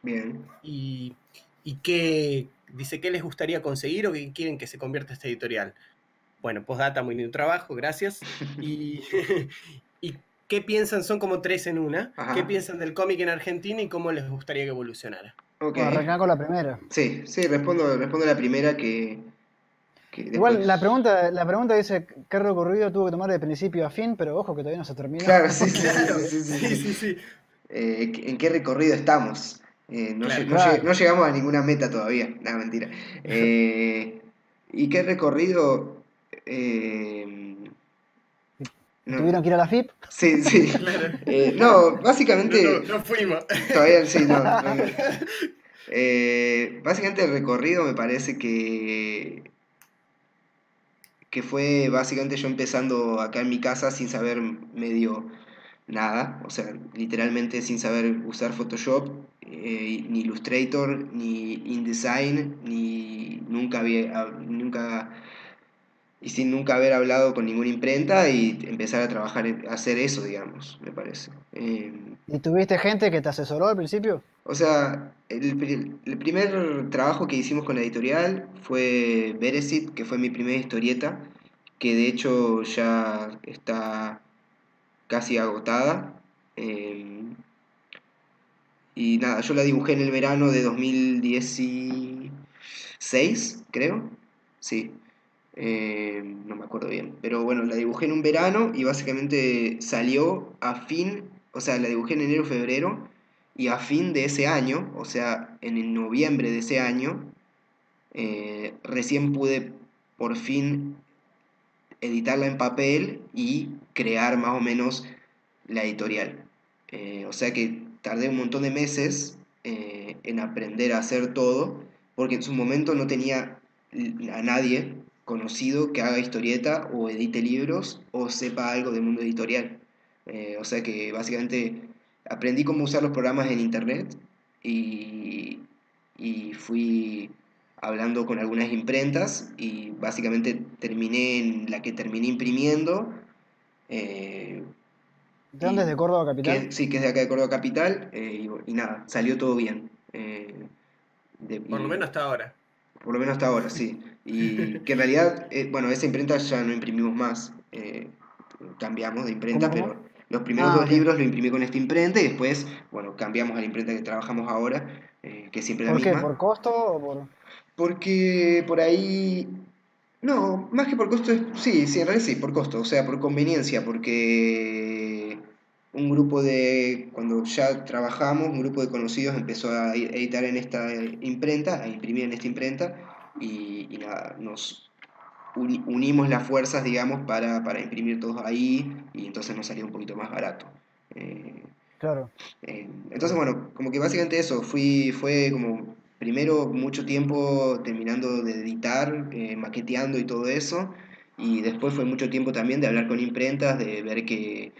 Bien. Y, y qué, dice, ¿qué les gustaría conseguir o qué quieren que se convierta esta editorial? Bueno, postdata, muy lindo trabajo, gracias. Y, y, qué piensan? Son como tres en una. ¿Qué piensan del cómic en Argentina y cómo les gustaría que evolucionara? Okay. arrancar con la primera. Sí, sí, respondo, respondo la primera que... Igual la pregunta, la pregunta dice qué recorrido tuvo que tomar de principio a fin, pero ojo que todavía no se termina. Claro, sí, sí, sí, sí, sí, eh, ¿En qué recorrido estamos? Eh, no, no, llegamos a ninguna meta todavía. Nada, mentira. Eh, ¿Y qué recorrido? Eh, ¿Tuvieron que ir a la FIP? Sí, sí. Eh, no, básicamente. No, fuimos. Todavía sí, no. Eh, básicamente el recorrido me parece que. que fue básicamente yo empezando acá en mi casa sin saber medio nada, o sea, literalmente sin saber usar Photoshop, eh, ni Illustrator, ni InDesign, ni nunca había, nunca, y sin nunca haber hablado con ninguna imprenta y empezar a trabajar, a hacer eso, digamos, me parece. Em, ¿Y tuviste gente que te asesoró al principio? O sea, el, el, primer trabajo que hicimos con la editorial fue Beresit, que fue mi primera historieta, que de hecho ya está casi agotada. Em, y nada, yo la dibujé en el verano de 2016, creo. Sí. Em, no me acuerdo bien. Pero bueno, la dibujé en un verano y básicamente salió a fin, o sea, la dibujé en enero, febrero. Y a fin de ese año, o sea, en noviembre de ese año, eh, recién pude por fin editarla en papel y crear más o menos la editorial. Eh, o sea que tardé un montón de meses eh, en aprender a hacer todo, porque en su momento no tenía a nadie conocido que haga historieta o edite libros o sepa algo del mundo editorial. Eh, o sea que básicamente aprendí cómo usar los programas en internet y, y fui hablando con algunas imprentas y básicamente terminé en la que terminé imprimiendo. Eh, ¿De dónde es de Córdoba Capital? sí, que es de acá de Córdoba Capital eh, y, nada, salió todo bien. Eh, por lo menos hasta ahora. Por lo menos hasta ahora, sí. Y que en realidad, bueno, esa imprenta ya no imprimimos más. cambiamos de imprenta, pero los primeros ah, dos libros lo imprimí con esta imprenta y después, bueno, cambiamos a la imprenta que trabajamos ahora, que siempre la misma. ¿Por qué? ¿Por costo o por...? Porque por ahí... No, más que por costo, sí, sí, en realidad sí, por costo, o sea, por conveniencia, porque un grupo de, cuando ya trabajamos, un grupo de conocidos empezó a editar en esta imprenta, a imprimir en esta imprenta, y, nada, nos unimos las fuerzas, digamos, para, para, imprimir todos ahí, y entonces nos salió un poquito más barato. Eh, claro. Eh, entonces, bueno, como que básicamente eso, fui, fue como primero mucho tiempo terminando de editar, eh, maqueteando y todo eso, y después fue mucho tiempo también de hablar con imprentas, de ver que,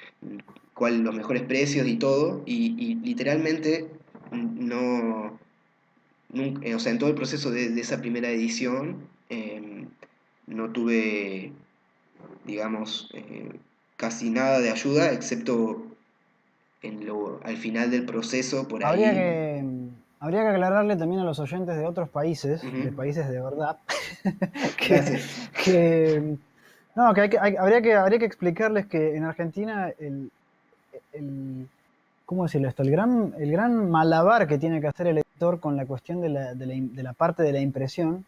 cuáles los mejores precios y todo, y, literalmente no, o sea, en todo el proceso de, esa primera edición em, no tuve, digamos, eh, casi nada de ayuda, excepto en lo, al final del proceso por ahí. que Habría que aclararle también a los oyentes de otros países, de países de verdad, que, no, que, habría que habría que explicarles que en Argentina el, ¿cómo decirlo esto? El gran, el gran malabar que tiene que hacer el editor con la cuestión de la, de la, parte de la impresión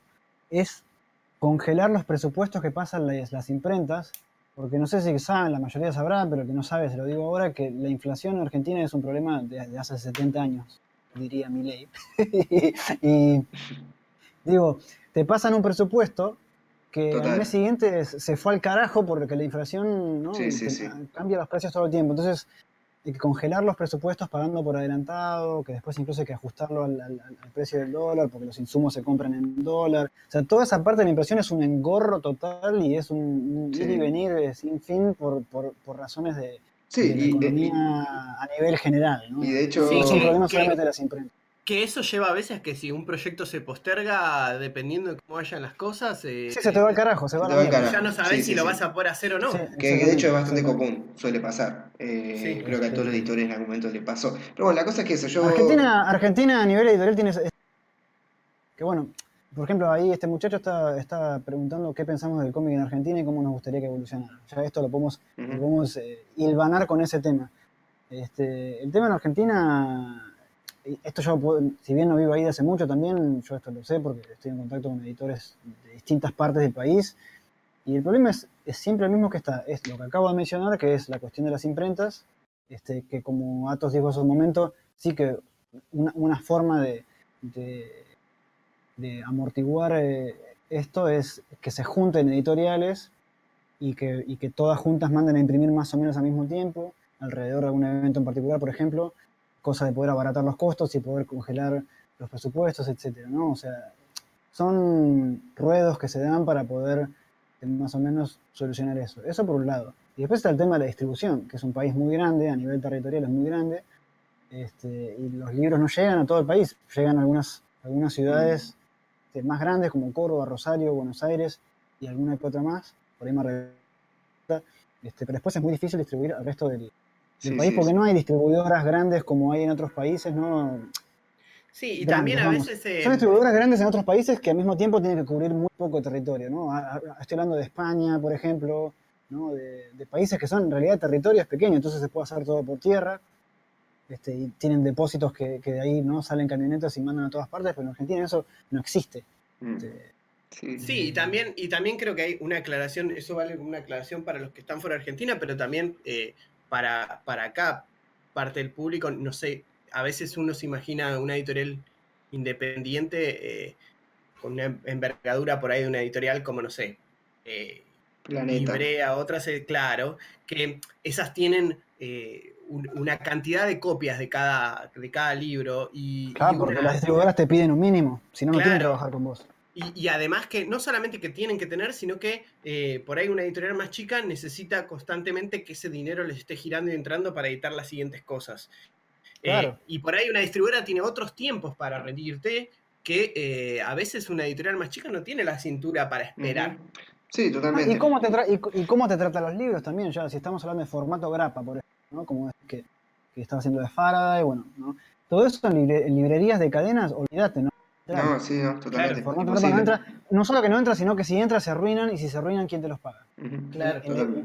es congelar los presupuestos que pasan las, las imprentas, porque no sé si saben, la mayoría sabrá, pero que no sabe, se lo digo ahora, que la inflación en Argentina es un problema de hace 70 años diría mi ley. y digo, te pasan un presupuesto que al mes siguiente se fue al carajo porque la inflación cambia los precios todo el tiempo. Entonces, hay que congelar los presupuestos pagando por adelantado, que después incluso hay que ajustarlo al, precio del dólar porque los insumos se compran en dólar. O sea, toda esa parte de la impresión es un engorro total y es un, ir y venir sin fin por razones de, Sí, y, a nivel general. ¿no? Y de hecho, sí, es un problema solamente de las imprentas. Que eso lleva a veces que si un proyecto se posterga, dependiendo de cómo vayan las cosas. Eh, sí, se te va al carajo, se va, al carajo. Ya no sabes si lo vas a poder hacer o no. que, de hecho es bastante común, suele pasar. Eh, creo que a todos los editores en algún momento le pasó. Pero bueno, la cosa es que eso, yo. Argentina, Argentina a nivel editorial tiene. Que bueno, por ejemplo, ahí este muchacho está, está, preguntando qué pensamos del cómic en Argentina y cómo nos gustaría que evolucionara. Ya esto lo podemos, podemos eh, hilvanar con ese tema. Este, el tema en Argentina, esto yo, si bien no vivo ahí de hace mucho también, yo esto lo sé porque estoy en contacto con editores de distintas partes del país. Y el problema es, siempre el mismo que está, es lo que acabo de mencionar, que es la cuestión de las imprentas, este, que como Atos dijo hace un momento, sí que una, forma de amortiguar eh, esto es que se junten editoriales y que, que todas juntas manden a imprimir más o menos al mismo tiempo, alrededor de algún evento en particular, por ejemplo, cosa de poder abaratar los costos y poder congelar los presupuestos, etcétera, ¿no? O sea, son ruedos que se dan para poder más o menos solucionar eso. Eso por un lado. Y después está el tema de la distribución, que es un país muy grande, a nivel territorial es muy grande, este, y los libros no llegan a todo el país, llegan a algunas, algunas ciudades este, más grandes como Córdoba, Rosario, Buenos Aires y alguna que otra más, por ahí más este, pero después es muy difícil distribuir al resto del, país porque no hay distribuidoras grandes como hay en otros países, ¿no? Sí, y también a veces... Son distribuidoras grandes en otros países que al mismo tiempo tienen que cubrir muy poco territorio, ¿no? Estoy hablando de España, por ejemplo, ¿no? de, países que son en realidad territorios pequeños, entonces se puede hacer todo por tierra, este, y tienen depósitos que, de ahí no salen camionetas y mandan a todas partes, pero en Argentina eso no existe. Mm. Este, Sí, y también, y también creo que hay una aclaración, eso vale como una aclaración para los que están fuera de Argentina, pero también eh, para, para acá, parte del público, no sé, a veces uno se imagina una editorial independiente eh, con una envergadura por ahí de una editorial como, no sé, eh, Librea, otras, eh, claro, que esas tienen una cantidad de copias de cada, de cada libro. Y, claro, porque las distribuidoras te piden un mínimo, si no, no quieren trabajar con vos. Y, además que no solamente que tienen que tener, sino que eh, por ahí una editorial más chica necesita constantemente que ese dinero les esté girando y entrando para editar las siguientes cosas. Eh, y por ahí una distribuidora tiene otros tiempos para rendirte que eh, a veces una editorial más chica no tiene la cintura para esperar. Sí, totalmente. ¿Y cómo, te y, cómo te trata los libros también? Ya, si estamos hablando de formato grapa, por ejemplo, ¿no? como es que, que estaba haciendo de Faraday, bueno, ¿no? Todo eso en, en librerías de cadenas, olvídate, ¿no? No, sí, no, totalmente. no, solo que no entra, sino que si entra se arruinan y si se arruinan, ¿quién te los paga? claro,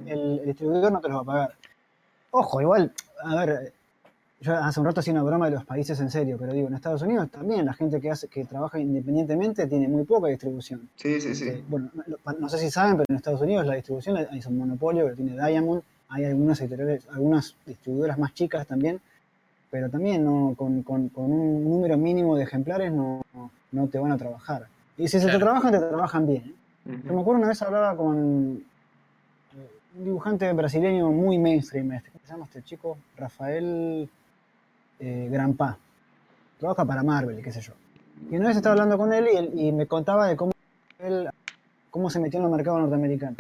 el, distribuidor no te los va a pagar. Ojo, igual, a ver, yo hace un rato hacía una broma de los países en serio, pero digo, en Estados Unidos también la gente que hace que trabaja independientemente tiene muy poca distribución. Sí, sí, sí. Este, bueno, no, sé si saben, pero en Estados Unidos la distribución es un monopolio que tiene Diamond, hay algunas editoriales, algunas distribuidoras más chicas también pero también no, con, con, un número mínimo de ejemplares no, no, te van a trabajar. Y si se te trabajan, te trabajan bien. Yo me acuerdo una vez hablaba con un dibujante brasileño muy mainstream, este, ¿cómo se llama este chico? Rafael eh, Granpa. Trabaja para Marvel, qué sé yo. Y una vez estaba hablando con él y, él, y me contaba de cómo, él, cómo se metió en el mercado norteamericano.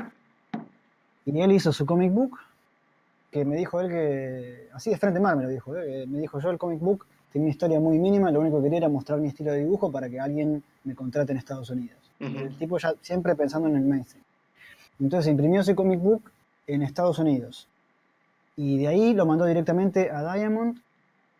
Y él hizo su comic book que me dijo él que, así de frente mal me lo dijo, ¿eh? me dijo yo el comic book tiene una historia muy mínima, lo único que quería era mostrar mi estilo de dibujo para que alguien me contrate en Estados Unidos. El tipo ya siempre pensando en el mainstream. Entonces imprimió ese comic book en Estados Unidos. Y de ahí lo mandó directamente a Diamond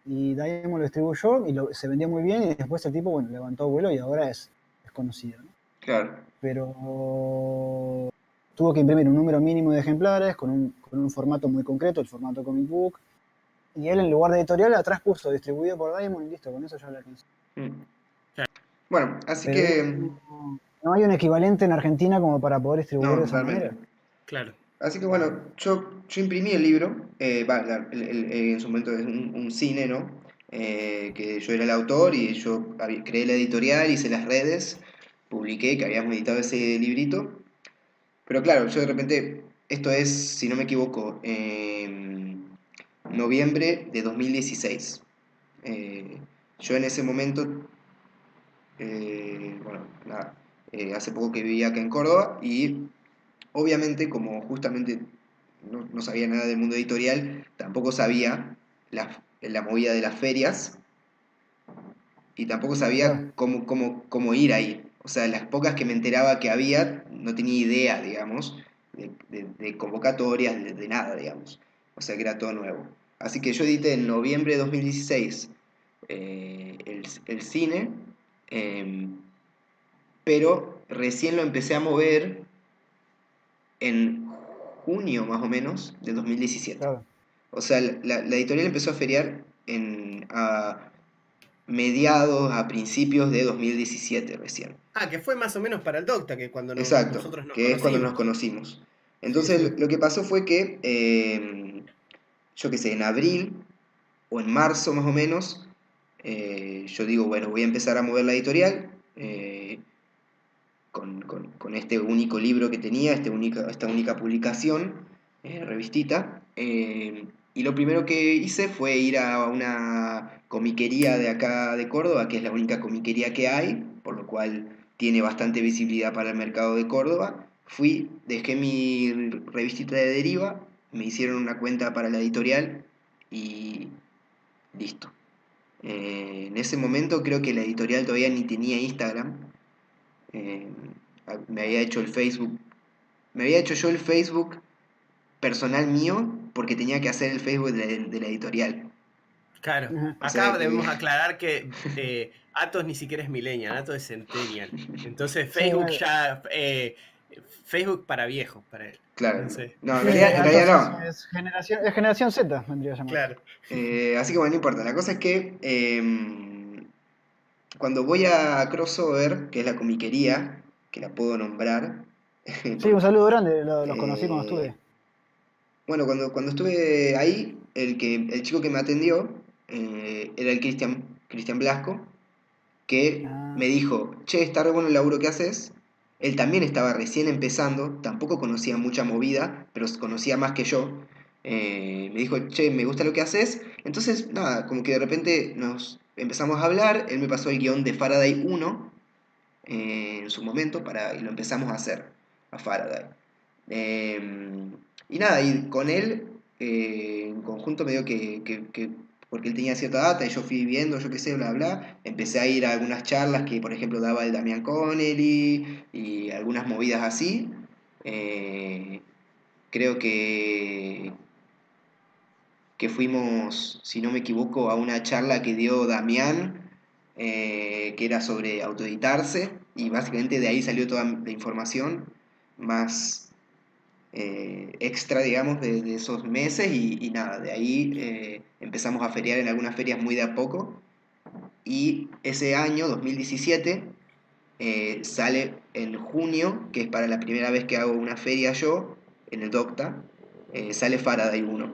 y Diamond lo distribuyó y se vendió muy bien y después el tipo, bueno, levantó vuelo y ahora es, es conocido. Claro. Pero tuvo que imprimir un número mínimo de ejemplares con un, con un formato muy concreto, el formato comic book. Y él en lugar de editorial atrás puso distribuido por Diamond y listo, con eso ya lo alcanzó. Mm. Bueno, así que... No, hay un equivalente en Argentina como para poder distribuir de esa manera. Claro. Así que bueno, yo, yo imprimí el libro, eh, en su momento es un, cine, ¿no? Eh, que yo era el autor y yo creé la editorial, hice las redes, publiqué que habíamos editado ese librito pero claro, yo de repente, esto es, si no me equivoco, en noviembre de 2016. Eh, yo en ese momento, eh, bueno, nada, eh, hace poco que vivía acá en Córdoba y obviamente como justamente no, sabía nada del mundo editorial, tampoco sabía la, la movida de las ferias y tampoco sabía cómo, cómo, cómo ir ahí. O sea, las pocas que me enteraba que había, no tenía idea, digamos, de, convocatorias, de, nada, digamos. O sea, que era todo nuevo. Así que yo edité en noviembre de 2016 eh, el, cine, em, pero recién lo empecé a mover en junio más o menos de 2017. O sea, la, editorial empezó a feriar en, mediados a principios de 2017 recién. Ah, que fue más o menos para el Docta, que cuando Exacto, nosotros nos que es cuando nos conocimos. Entonces lo que pasó fue que, eh, yo qué sé, en abril o en marzo más o menos, eh, yo digo, bueno, voy a empezar a mover la editorial eh, con, este único libro que tenía, este única, esta única publicación, revistita. Y lo primero que hice fue ir a una comiquería de acá de Córdoba, que es la única comiquería que hay, por lo cual tiene bastante visibilidad para el mercado de Córdoba. fui, dejé mi revistita de deriva, me hicieron una cuenta para la editorial y listo. Eh, en ese momento creo que la editorial todavía ni tenía Instagram. Eh, me había hecho el Facebook. Me había hecho yo el Facebook personal mío porque tenía que hacer el Facebook de, la editorial. Claro, acá debemos aclarar que eh, Atos ni siquiera es millennial, Atos es centennial. Entonces Facebook ya Facebook para viejos, para él. Claro. No, en realidad, no. Es generación, es generación Z, vendría a llamar. Claro. Eh, así que bueno, no importa. La cosa es que em, cuando voy a Crossover, que es la comiquería, que la puedo nombrar. Sí, un saludo grande, los, conocí cuando estuve. Bueno, cuando, cuando estuve ahí, el, que, el chico que me atendió eh, era el Cristian Cristian Blasco, que ah. me dijo, che, está re bueno el laburo que haces, él también estaba recién empezando, tampoco conocía mucha movida, pero conocía más que yo. Eh, me dijo, che, me gusta lo que haces. Entonces, nada, como que de repente nos empezamos a hablar, él me pasó el guion de Faraday 1 eh, en su momento para, y lo empezamos a hacer, a Faraday. Em, y nada, y con él, eh, en conjunto, me dio que porque él tenía cierta data y yo fui viendo, yo qué sé, bla, bla. Empecé a ir a algunas charlas que, por ejemplo, daba el Damian Connelly y algunas movidas así. Eh, creo que, que fuimos, si no me equivoco, a una charla que dio Damián, eh, que era sobre autoeditarse, y básicamente de ahí salió toda la información más eh, extra, digamos, de, esos meses y, nada, de ahí eh, empezamos a feriar en algunas ferias muy de a poco y ese año, 2017, eh, sale en junio, que es para la primera vez que hago una feria yo, en el Docta, sale Faraday 1,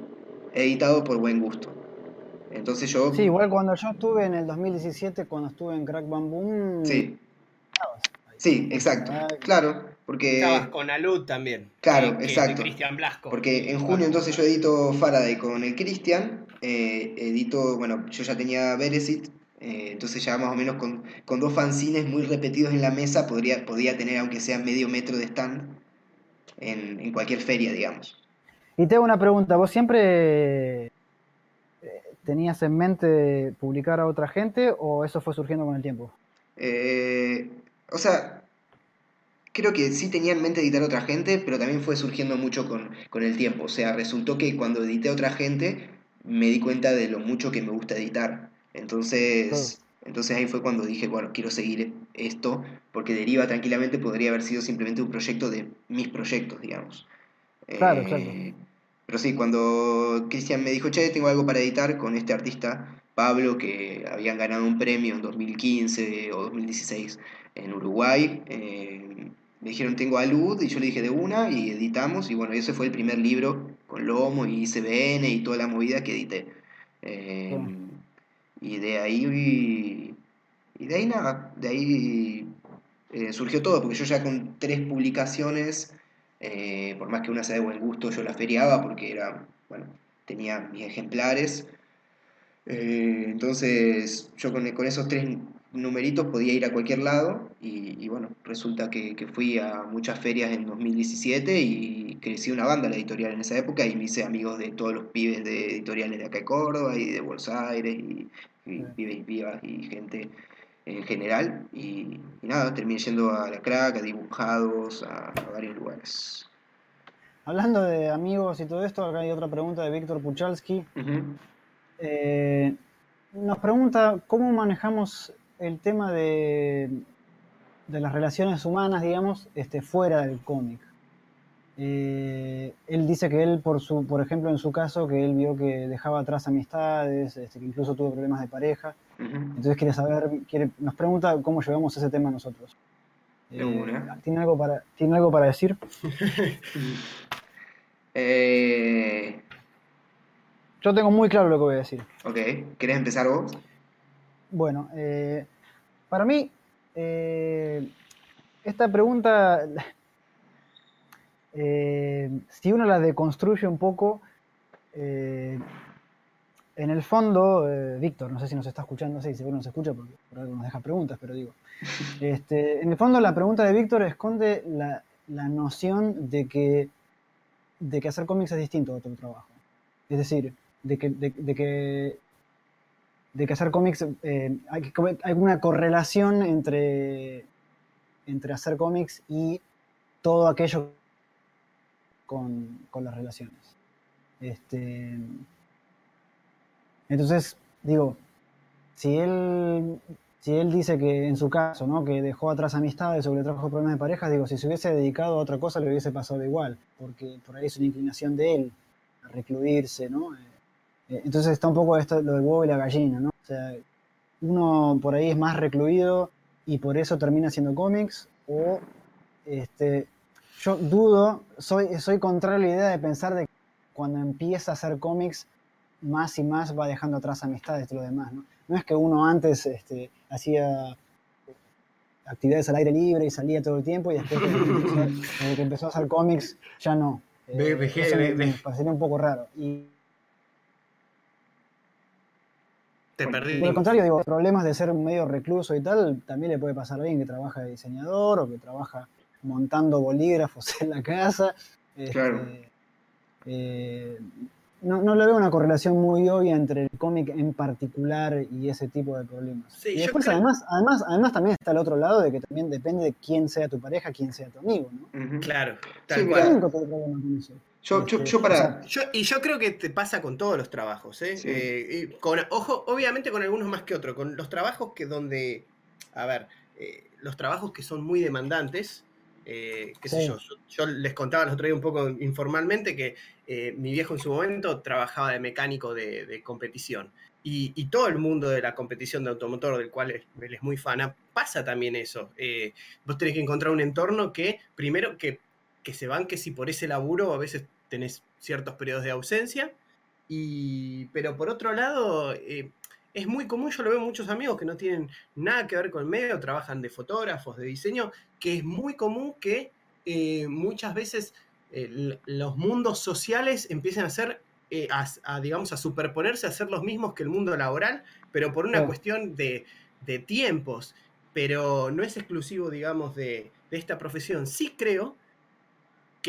editado por Buen Gusto. Entonces yo... Sí, igual cuando yo estuve en el 2017, cuando estuve en Crack Bamboo... Sí. Sí, exacto. Claro, porque... Estabas con Alud también. Claro, exacto. Cristian Blasco. Porque en junio entonces yo edito Faraday con el Cristian, eh, edito, bueno, yo ya tenía Beresit, eh, entonces ya más o menos con, dos fanzines muy repetidos en la mesa podría, podía tener aunque sea medio metro de stand en, cualquier feria, digamos. Y te hago una pregunta, ¿vos siempre eh, tenías en mente publicar a otra gente o eso fue surgiendo con el tiempo? O sea, creo que sí tenía en mente editar a otra gente, pero también fue surgiendo mucho con, el tiempo. O sea, resultó que cuando edité a otra gente me di cuenta de lo mucho que me gusta editar. Entonces, entonces ahí fue cuando dije, bueno, quiero seguir esto, porque Deriva tranquilamente podría haber sido simplemente un proyecto de mis proyectos, digamos. Claro, eh, claro. Pero sí, cuando Cristian me dijo, che, tengo algo para editar con este artista, Pablo, que habían ganado un premio en 2015 o 2016 en Uruguay, eh, me dijeron tengo a Lud y yo le dije de una y editamos y bueno, ese fue el primer libro con Lomo y ICBN y toda la movida que edité. Eh, y de ahí, y de ahí nada, de ahí eh, surgió todo, porque yo ya con tres publicaciones, por más que una sea de buen gusto, yo la feriaba porque era, bueno, tenía mis ejemplares. Entonces yo con, con esos tres numeritos podía ir a cualquier lado y, bueno, resulta que, fui a muchas ferias en 2017 y crecí una banda la editorial en esa época y me hice amigos de todos los pibes de editoriales de acá de Córdoba y de Buenos Aires y, pibes y pibas y gente en general y, nada, terminé yendo a la crack, a dibujados, a, varios lugares. Hablando de amigos y todo esto, acá hay otra pregunta de Víctor Puchalski. Eh, nos pregunta cómo manejamos el tema de, de las relaciones humanas, digamos, este, fuera del cómic. Eh, él dice que él, por, su, por ejemplo, en su caso, que él vio que dejaba atrás amistades, este, que incluso tuvo problemas de pareja. Entonces quiere saber, quiere, nos pregunta cómo llevamos ese tema nosotros. Eh, ¿tiene, algo para, ¿Tiene algo para decir? Eh, Yo tengo muy claro lo que voy a decir. Ok, ¿querés empezar vos? Bueno, eh, para mí, eh, esta pregunta, eh, si uno la deconstruye un poco, en el fondo, Víctor, no sé si nos está escuchando, sí, seguro nos escucha porque por algo nos deja preguntas, pero digo, este, en el fondo la pregunta de Víctor esconde la noción de que, de que hacer cómics es distinto a otro trabajo. Es decir, de que, de, que, de que hacer cómics, eh, hay, hay, una correlación entre, entre hacer cómics y todo aquello con, con las relaciones. Este, entonces, digo, si él, si él dice que en su caso, ¿no? que dejó atrás amistades o que le trajo problemas de pareja, digo, si se hubiese dedicado a otra cosa le hubiese pasado igual, porque por ahí es una inclinación de él a recluirse, ¿no? Eh, entonces está un poco esto, lo del huevo y la gallina, ¿no? O sea, uno por ahí es más recluido y por eso termina haciendo cómics, o este, yo dudo, soy, soy contrario a la idea de pensar de que cuando empieza a hacer cómics, más y más va dejando atrás amistades y lo demás, ¿no? No es que uno antes este, hacía actividades al aire libre y salía todo el tiempo y después que empezó, a hacer cómics ya no. Eh, me, parecería un poco raro. Y, Te perdí. Por el contrario, digo, problemas de ser medio recluso y tal, también le puede pasar a alguien que trabaja de diseñador o que trabaja montando bolígrafos en la casa. Claro. Este, eh, no, no le veo una correlación muy obvia entre el cómic en particular y ese tipo de problemas. y después, además, además, además, también está el otro lado de que también depende de quién sea tu pareja, quién sea tu amigo, ¿no? Claro, tal cual. Yo, yo, yo, para... y yo creo que te pasa con todos los trabajos, ¿eh? eh con, ojo, obviamente con algunos más que otros, con los trabajos que donde, a ver, eh, los trabajos que son muy demandantes, eh, qué sé yo, yo les contaba el otro día un poco informalmente que eh, mi viejo en su momento trabajaba de mecánico de, competición. Y, todo el mundo de la competición de automotor, del cual él, es muy fana, pasa también eso. Eh, vos tenés que encontrar un entorno que, primero, que, que se banque si por ese laburo a veces tenés ciertos periodos de ausencia. Y, pero por otro lado, es muy común, yo lo veo muchos amigos que no tienen nada que ver con el medio, trabajan de fotógrafos, de diseño, que es muy común que eh, muchas veces eh, los mundos sociales empiecen a ser, eh, a, digamos, a superponerse, a ser los mismos que el mundo laboral, pero por una cuestión de, tiempos. Pero no es exclusivo, digamos, de, de esta profesión. Sí creo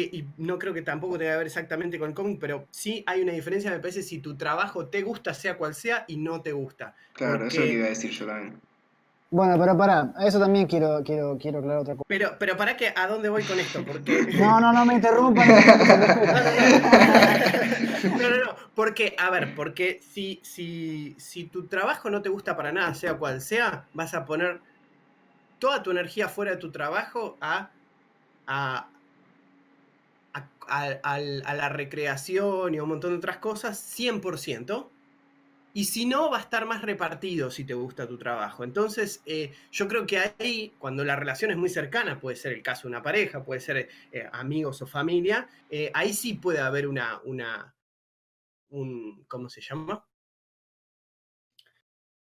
y no creo que tampoco tenga que ver exactamente con el cómic, pero sí hay una diferencia, me parece, si tu trabajo te gusta, sea cual sea, y no te gusta. Claro, eso es lo que iba a decir yo también. Bueno, pero pará, a eso también quiero, quiero, quiero aclarar otra cosa. Pero, pero para qué, ¿a dónde voy con esto? Porque... No, no, no me interrumpan. no, no, no, porque, a ver, porque si, si, si tu trabajo no te gusta para nada, sea cual sea, vas a poner toda tu energía fuera de tu trabajo a, a, a, la recreación y a un montón de otras cosas, 100%. Y si no, va a estar más repartido si te gusta tu trabajo. Entonces, eh, yo creo que ahí, cuando la relación es muy cercana, puede ser el caso de una pareja, puede ser eh, amigos o familia, eh, ahí sí puede haber una, una, un, ¿cómo se llama?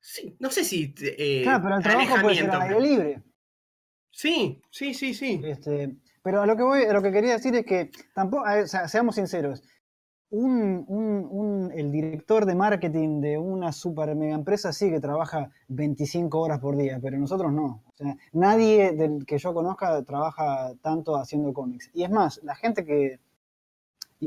Sí, no sé si... claro, pero el trabajo puede ser aire libre. Sí, sí, sí, sí. Este, pero a lo que voy, lo que quería decir es que tampoco, o sea, seamos sinceros, un, un, el director de marketing de una super mega empresa sí que trabaja 25 horas por día, pero nosotros no. O sea, nadie del que yo conozca trabaja tanto haciendo cómics. Y es más, la gente que.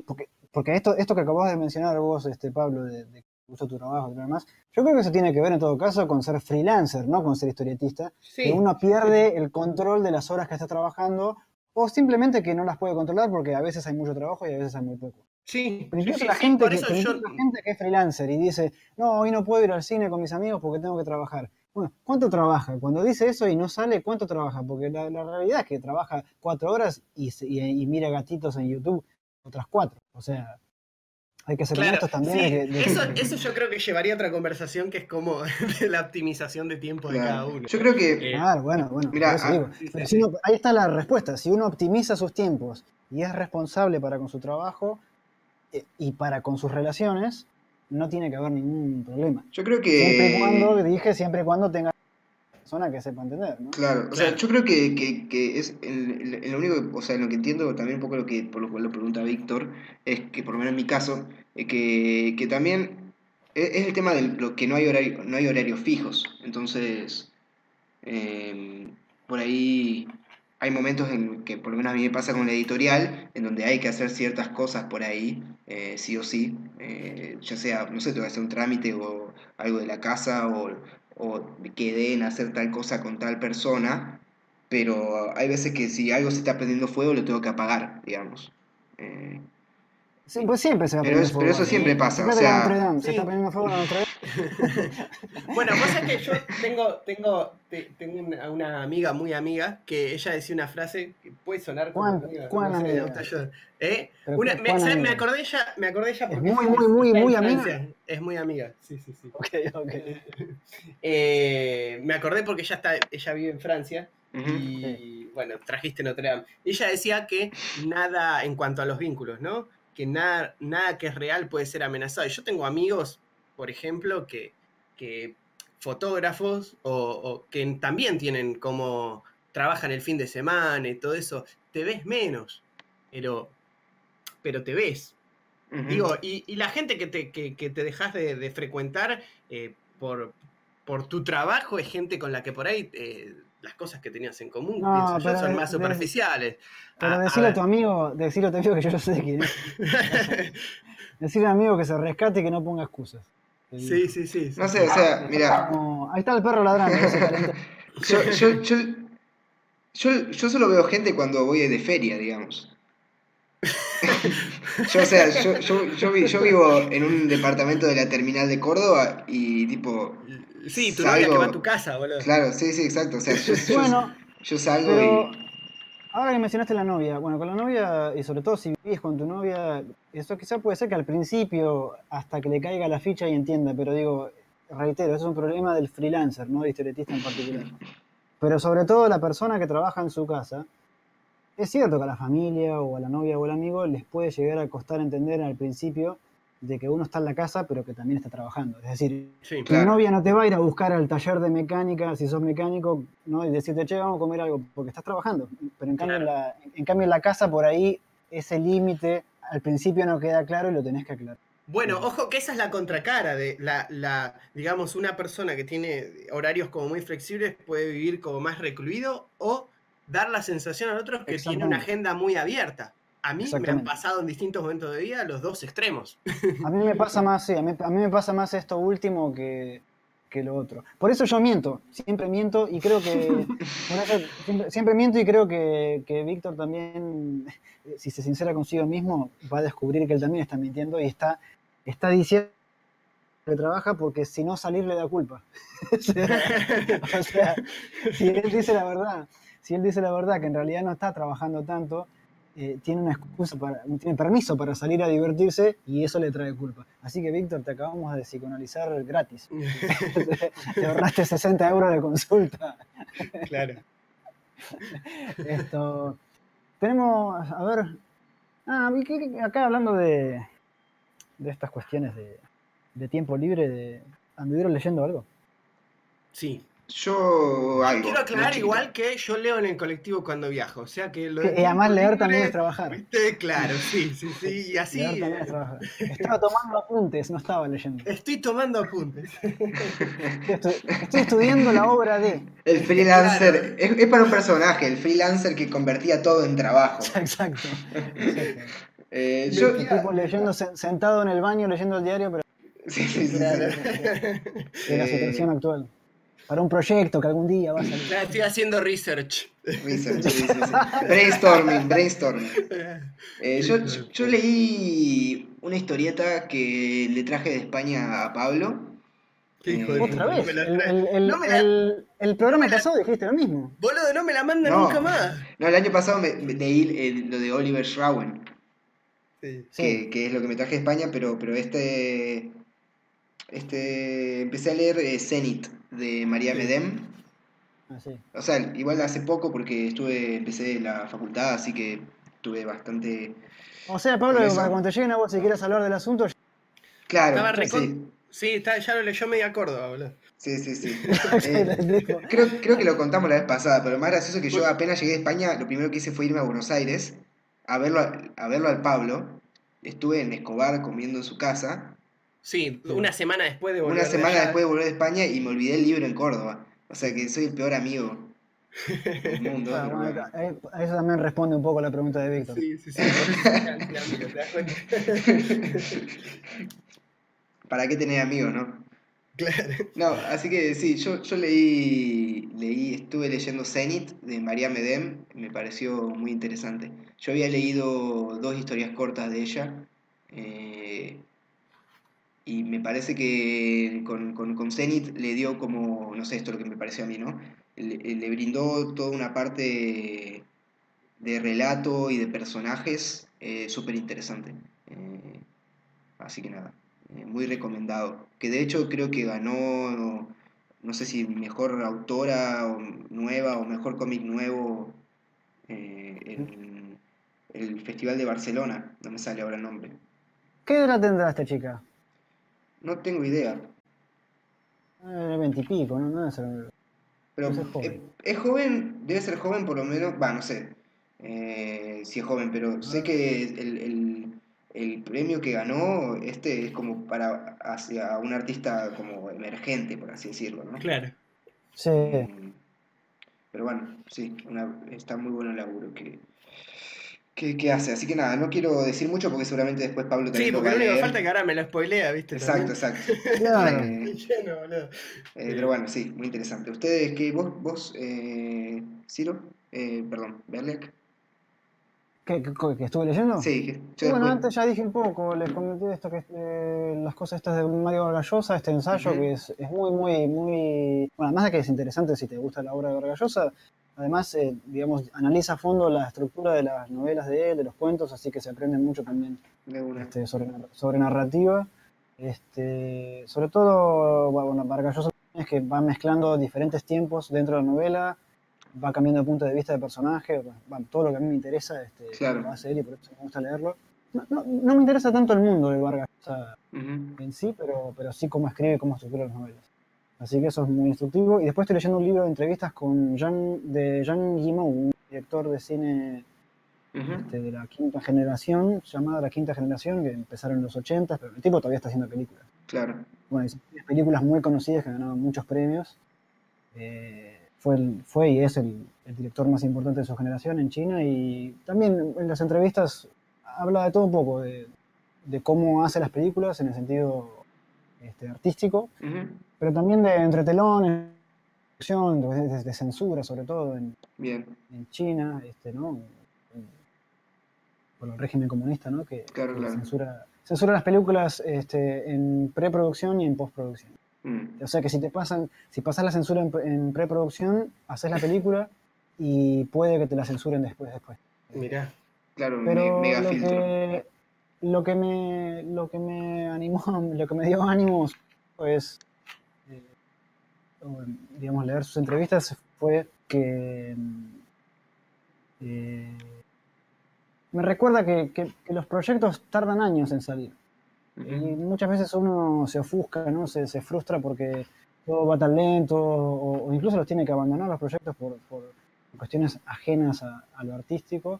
Porque, porque esto, esto que acabas de mencionar vos, este, Pablo, de, de uso tu trabajo y demás, yo creo que eso tiene que ver en todo caso con ser freelancer, ¿no? Con ser historietista. Que uno pierde el control de las horas que está trabajando o simplemente que no las puede controlar porque a veces hay mucho trabajo y a veces hay muy poco. Sí, pero incluso la, gente que, gente que es freelancer y dice, no, hoy no puedo ir al cine con mis amigos porque tengo que trabajar. Bueno, ¿cuánto trabaja? Cuando dice eso y no sale, ¿cuánto trabaja? Porque la, realidad es que trabaja cuatro horas y, y, mira gatitos en YouTube otras cuatro. O sea, hay que ser claro, también. eso, yo creo que llevaría otra conversación que es como la optimización de tiempo de cada uno. Yo creo que. Eh, claro, bueno, bueno. Ah, ahí está la respuesta. Si uno optimiza sus tiempos y es responsable para con su trabajo eh, y para con sus relaciones, no tiene que haber ningún problema. Yo creo que. Siempre y cuando, dije, siempre y cuando tenga persona que sepa entender, ¿no? Claro, o sea, yo creo que, que, que es el, lo único, o sea, lo que entiendo también un poco lo que, por lo cual lo pregunta Víctor, es que por lo menos en mi caso, que, que también es, el tema de lo que no hay horario, no hay horarios fijos. Entonces, em, por ahí hay momentos en que, por lo menos a mí me pasa con la editorial, en donde hay que hacer ciertas cosas por ahí, eh, sí o sí, eh, ya sea, no sé, te voy a hacer un trámite o algo de la casa o, o quedé en hacer tal cosa con tal persona, pero hay veces que si algo se está prendiendo fuego lo tengo que apagar, digamos. Eh, Sí, pues siempre se va a pero, pero eso siempre pasa. O sea, se está prendiendo fuego Notre bueno, pasa que yo tengo, tengo, tengo una, amiga muy amiga que ella decía una frase que puede sonar como. ¿Cuán, amiga? ¿Eh? Una, me, me, acordé ella, me acordé ella porque. Es muy, muy, muy, muy amiga. Es muy amiga, sí, sí, sí. Ok, ok. Eh, me acordé porque ella, está, ella vive en Francia. Y bueno, trajiste Notre Dame. Ella decía que nada en cuanto a los vínculos, ¿no? que nada, nada que es real puede ser amenazado. Yo tengo amigos, por ejemplo, que, que fotógrafos o, que también tienen como trabajan el fin de semana y todo eso, te ves menos, pero, pero te ves. Digo, y, la gente que te, que, te dejas de, frecuentar eh, por, por tu trabajo es gente con la que por ahí eh, las cosas que tenías en común, pienso yo, son más superficiales. Pero decirle a, tu amigo, decirle a tu amigo que yo no sé quién es. decirle a un amigo que se rescate y que no ponga excusas. Sí, sí, sí. No sé, o sea, mira. ahí está el perro ladrando. yo, yo, yo, yo, yo solo veo gente cuando voy de feria, digamos. yo, o sea, yo, yo, yo, vivo en un departamento de la terminal de Córdoba y tipo Sí, tu novia que va a tu casa, boludo. Claro, sí, sí, exacto. O sea, yo, bueno, yo, salgo y. Ahora que mencionaste la novia, bueno, con la novia, y sobre todo si vivís con tu novia, eso quizá puede ser que al principio, hasta que le caiga la ficha y entienda, pero digo, reitero, es un problema del freelancer, no del historietista en particular. Pero sobre todo la persona que trabaja en su casa, es cierto que a la familia o a la novia o al amigo les puede llegar a costar entender al principio de que uno está en la casa, pero que también está trabajando. Es decir, tu novia no te va a ir a buscar al taller de mecánica, si sos mecánico, ¿no? y decirte, che, vamos a comer algo, porque estás trabajando. Pero en cambio, en, la, en, cambio en la casa, por ahí, ese límite al principio no queda claro y lo tenés que aclarar. Bueno, ojo que esa es la contracara de la, la, digamos, una persona que tiene horarios como muy flexibles puede vivir como más recluido o dar la sensación al otro que tiene una agenda muy abierta. A mí me han pasado en distintos momentos de vida los dos extremos. A mí me pasa más, sí, a mí, me pasa más esto último que, lo otro. Por eso yo miento, siempre miento y creo que. siempre, miento y creo que, Víctor también, si se sincera consigo mismo, va a descubrir que él también está mintiendo y está, está diciendo que trabaja porque si no salir le da culpa. o sea, si él dice la verdad, si él dice la verdad que en realidad no está trabajando tanto, eh, tiene una excusa para, tiene permiso para salir a divertirse y eso le trae culpa. Así que, Víctor, te acabamos de psicoanalizar gratis. te ahorraste 60 euros de consulta. claro. Esto. Tenemos, a ver. Ah, acá hablando de, de estas cuestiones de, de tiempo libre, de, ¿anduvieron leyendo algo? Sí, yo algo. Quiero aclarar igual que yo leo en el colectivo cuando viajo, o sea que lo Y además leer también es trabajar. Claro, sí, sí, sí, y así. Leer también es trabajar. Estaba tomando apuntes, no estaba leyendo. Estoy tomando apuntes. Estoy, estudiando la obra de. El freelancer, es, para un personaje, el freelancer que convertía todo en trabajo. Exacto. Eh, yo, tipo leyendo sentado en el baño leyendo el diario, pero. Sí, sí, sí. De la situación actual para un proyecto que algún día va a salir. Estoy haciendo research. Research, sí, sí, sí. Brainstorming, brainstorming. Eh, yo, yo, leí una historieta que le traje de España a Pablo. ¿Qué hijo de ¿Otra vez? El, el, programa pasado dijiste lo mismo. Boludo, no me la manda nunca más. No, el año pasado me, leí lo de Oliver Schrauen. Sí. Que, que, es lo que me traje de España, pero, pero este este, empecé a leer eh, Zenith de María Medem. Ah, sí. O sea, igual hace poco porque estuve, empecé la facultad, así que tuve bastante... O sea, Pablo, para cuando te lleguen a vos si quieres hablar del asunto... Claro, sí. Sí, está, ya lo leyó media Córdoba, boludo. Sí, sí, sí. Eh, creo, creo, que lo contamos la vez pasada, pero lo más gracioso es que yo apenas llegué a España, lo primero que hice fue irme a Buenos Aires a verlo, a verlo al Pablo. Estuve en Escobar comiendo en su casa Sí, una semana después de volver. Una semana después de volver de España y me olvidé el libro en Córdoba. O sea que soy el peor amigo. del mundo. eso también responde un poco a la pregunta de Víctor. Sí, sí, sí. ¿Para qué tener amigos, no? Claro. No, así que sí, yo, yo leí, leí, estuve leyendo Zenith de María Medem, me pareció muy interesante. Yo había leído dos historias cortas de ella, eh, y me parece que con, con, Zenith le dio como, no sé, esto es lo que me pareció a mí, ¿no? Le, brindó toda una parte de relato y de personajes eh, súper interesante. Eh, así que nada. Eh, muy recomendado. Que de hecho creo que ganó, no sé si mejor autora nueva o mejor cómic nuevo eh, en el Festival de Barcelona. No me sale ahora el nombre. ¿Qué edad tendrá esta chica? No tengo idea. Eh, veintipico, ¿no? No ser... Pero es joven. Es, joven, debe ser joven por lo menos, va, no sé si es joven, pero sé que el el premio que ganó, este es como para hacia un artista como emergente, por así decirlo, ¿no? Claro. Sí. Mm, pero bueno, sí, está muy bueno el laburo que, que, hace. Así que nada, no quiero decir mucho porque seguramente después Pablo también Sí, porque lo único falta que ahora me lo spoilea, ¿viste? Exacto, exacto. Claro. Eh, eh, pero bueno, sí, muy interesante. ¿Ustedes qué? ¿Vos, vos eh, Ciro? Eh, perdón, Berlek? ¿Que, estuve leyendo? Sí, bueno, antes ya dije un poco, les comenté esto que eh, las cosas estas de Mario Vargallosa, este ensayo que es, muy, muy, muy. Bueno, además de que es interesante si te gusta la obra de Vargallosa, además, eh, digamos, analiza a fondo la estructura de las novelas de él, de los cuentos, así que se aprende mucho también este, sobre, sobre, narrativa. Este, sobre todo, bueno, Vargallosa es que va mezclando diferentes tiempos dentro de la novela va cambiando de punto de vista de personaje, todo lo que a mí me interesa este, lo va a hacer y por eso me gusta leerlo. No, me interesa tanto el mundo de Vargas en sí, pero, pero sí cómo escribe, cómo estructura las novelas. Así que eso es muy instructivo. Y después estoy leyendo un libro de entrevistas con Jean, de Jean Guimau, un director de cine este, de la quinta generación, llamada La Quinta Generación, que empezaron en los 80, pero el tipo todavía está haciendo películas. Claro. Bueno, películas muy conocidas que ganaron muchos premios. Eh, fue, y es el, director más importante de su generación en China y también en las entrevistas habla de todo un poco, de, cómo hace las películas en el sentido este, artístico, pero también de entretelón, de, de, censura sobre todo en, en China, este, ¿no? por el régimen comunista, ¿no? que, Censura, censura las películas este, en preproducción y en postproducción. Mm. O sea que si te pasan, si pasas la censura en, preproducción, haces la película y puede que te la censuren después. después. Mirá. Claro, Pero mega lo Que, lo que me lo que me animó, lo que me dio ánimos pues digamos leer sus entrevistas fue que eh, me recuerda que, que, los proyectos tardan años en salir. Y muchas veces uno se ofusca, ¿no? Se, se frustra porque todo va tan lento o, incluso los tiene que abandonar los proyectos por, por cuestiones ajenas a, lo artístico,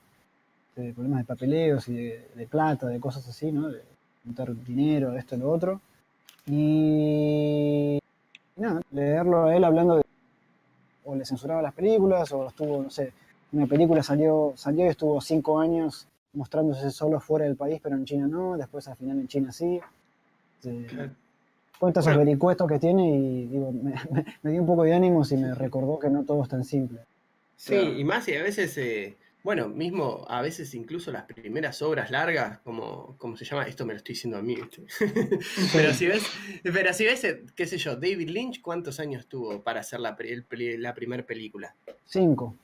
de problemas de papeleos y de, plata, de cosas así, ¿no? De juntar dinero, de esto y lo otro. Y, nada, leerlo a él hablando de o le censuraba las películas o estuvo, no sé, una película salió, salió y estuvo cinco años mostrándose solo fuera del país, pero en China no, después al final en China sí. Cuenta esos vericuestos que tiene y digo, me, dio un poco de ánimo y me recordó que no todo es tan simple. Sí, y más y a veces, eh, bueno, mismo a veces incluso las primeras obras largas, como, como se llama, esto me lo estoy diciendo a mí, pero si ves, pero si ves, eh, qué sé yo, David Lynch, ¿cuántos años tuvo para hacer la, la primera película? Cinco.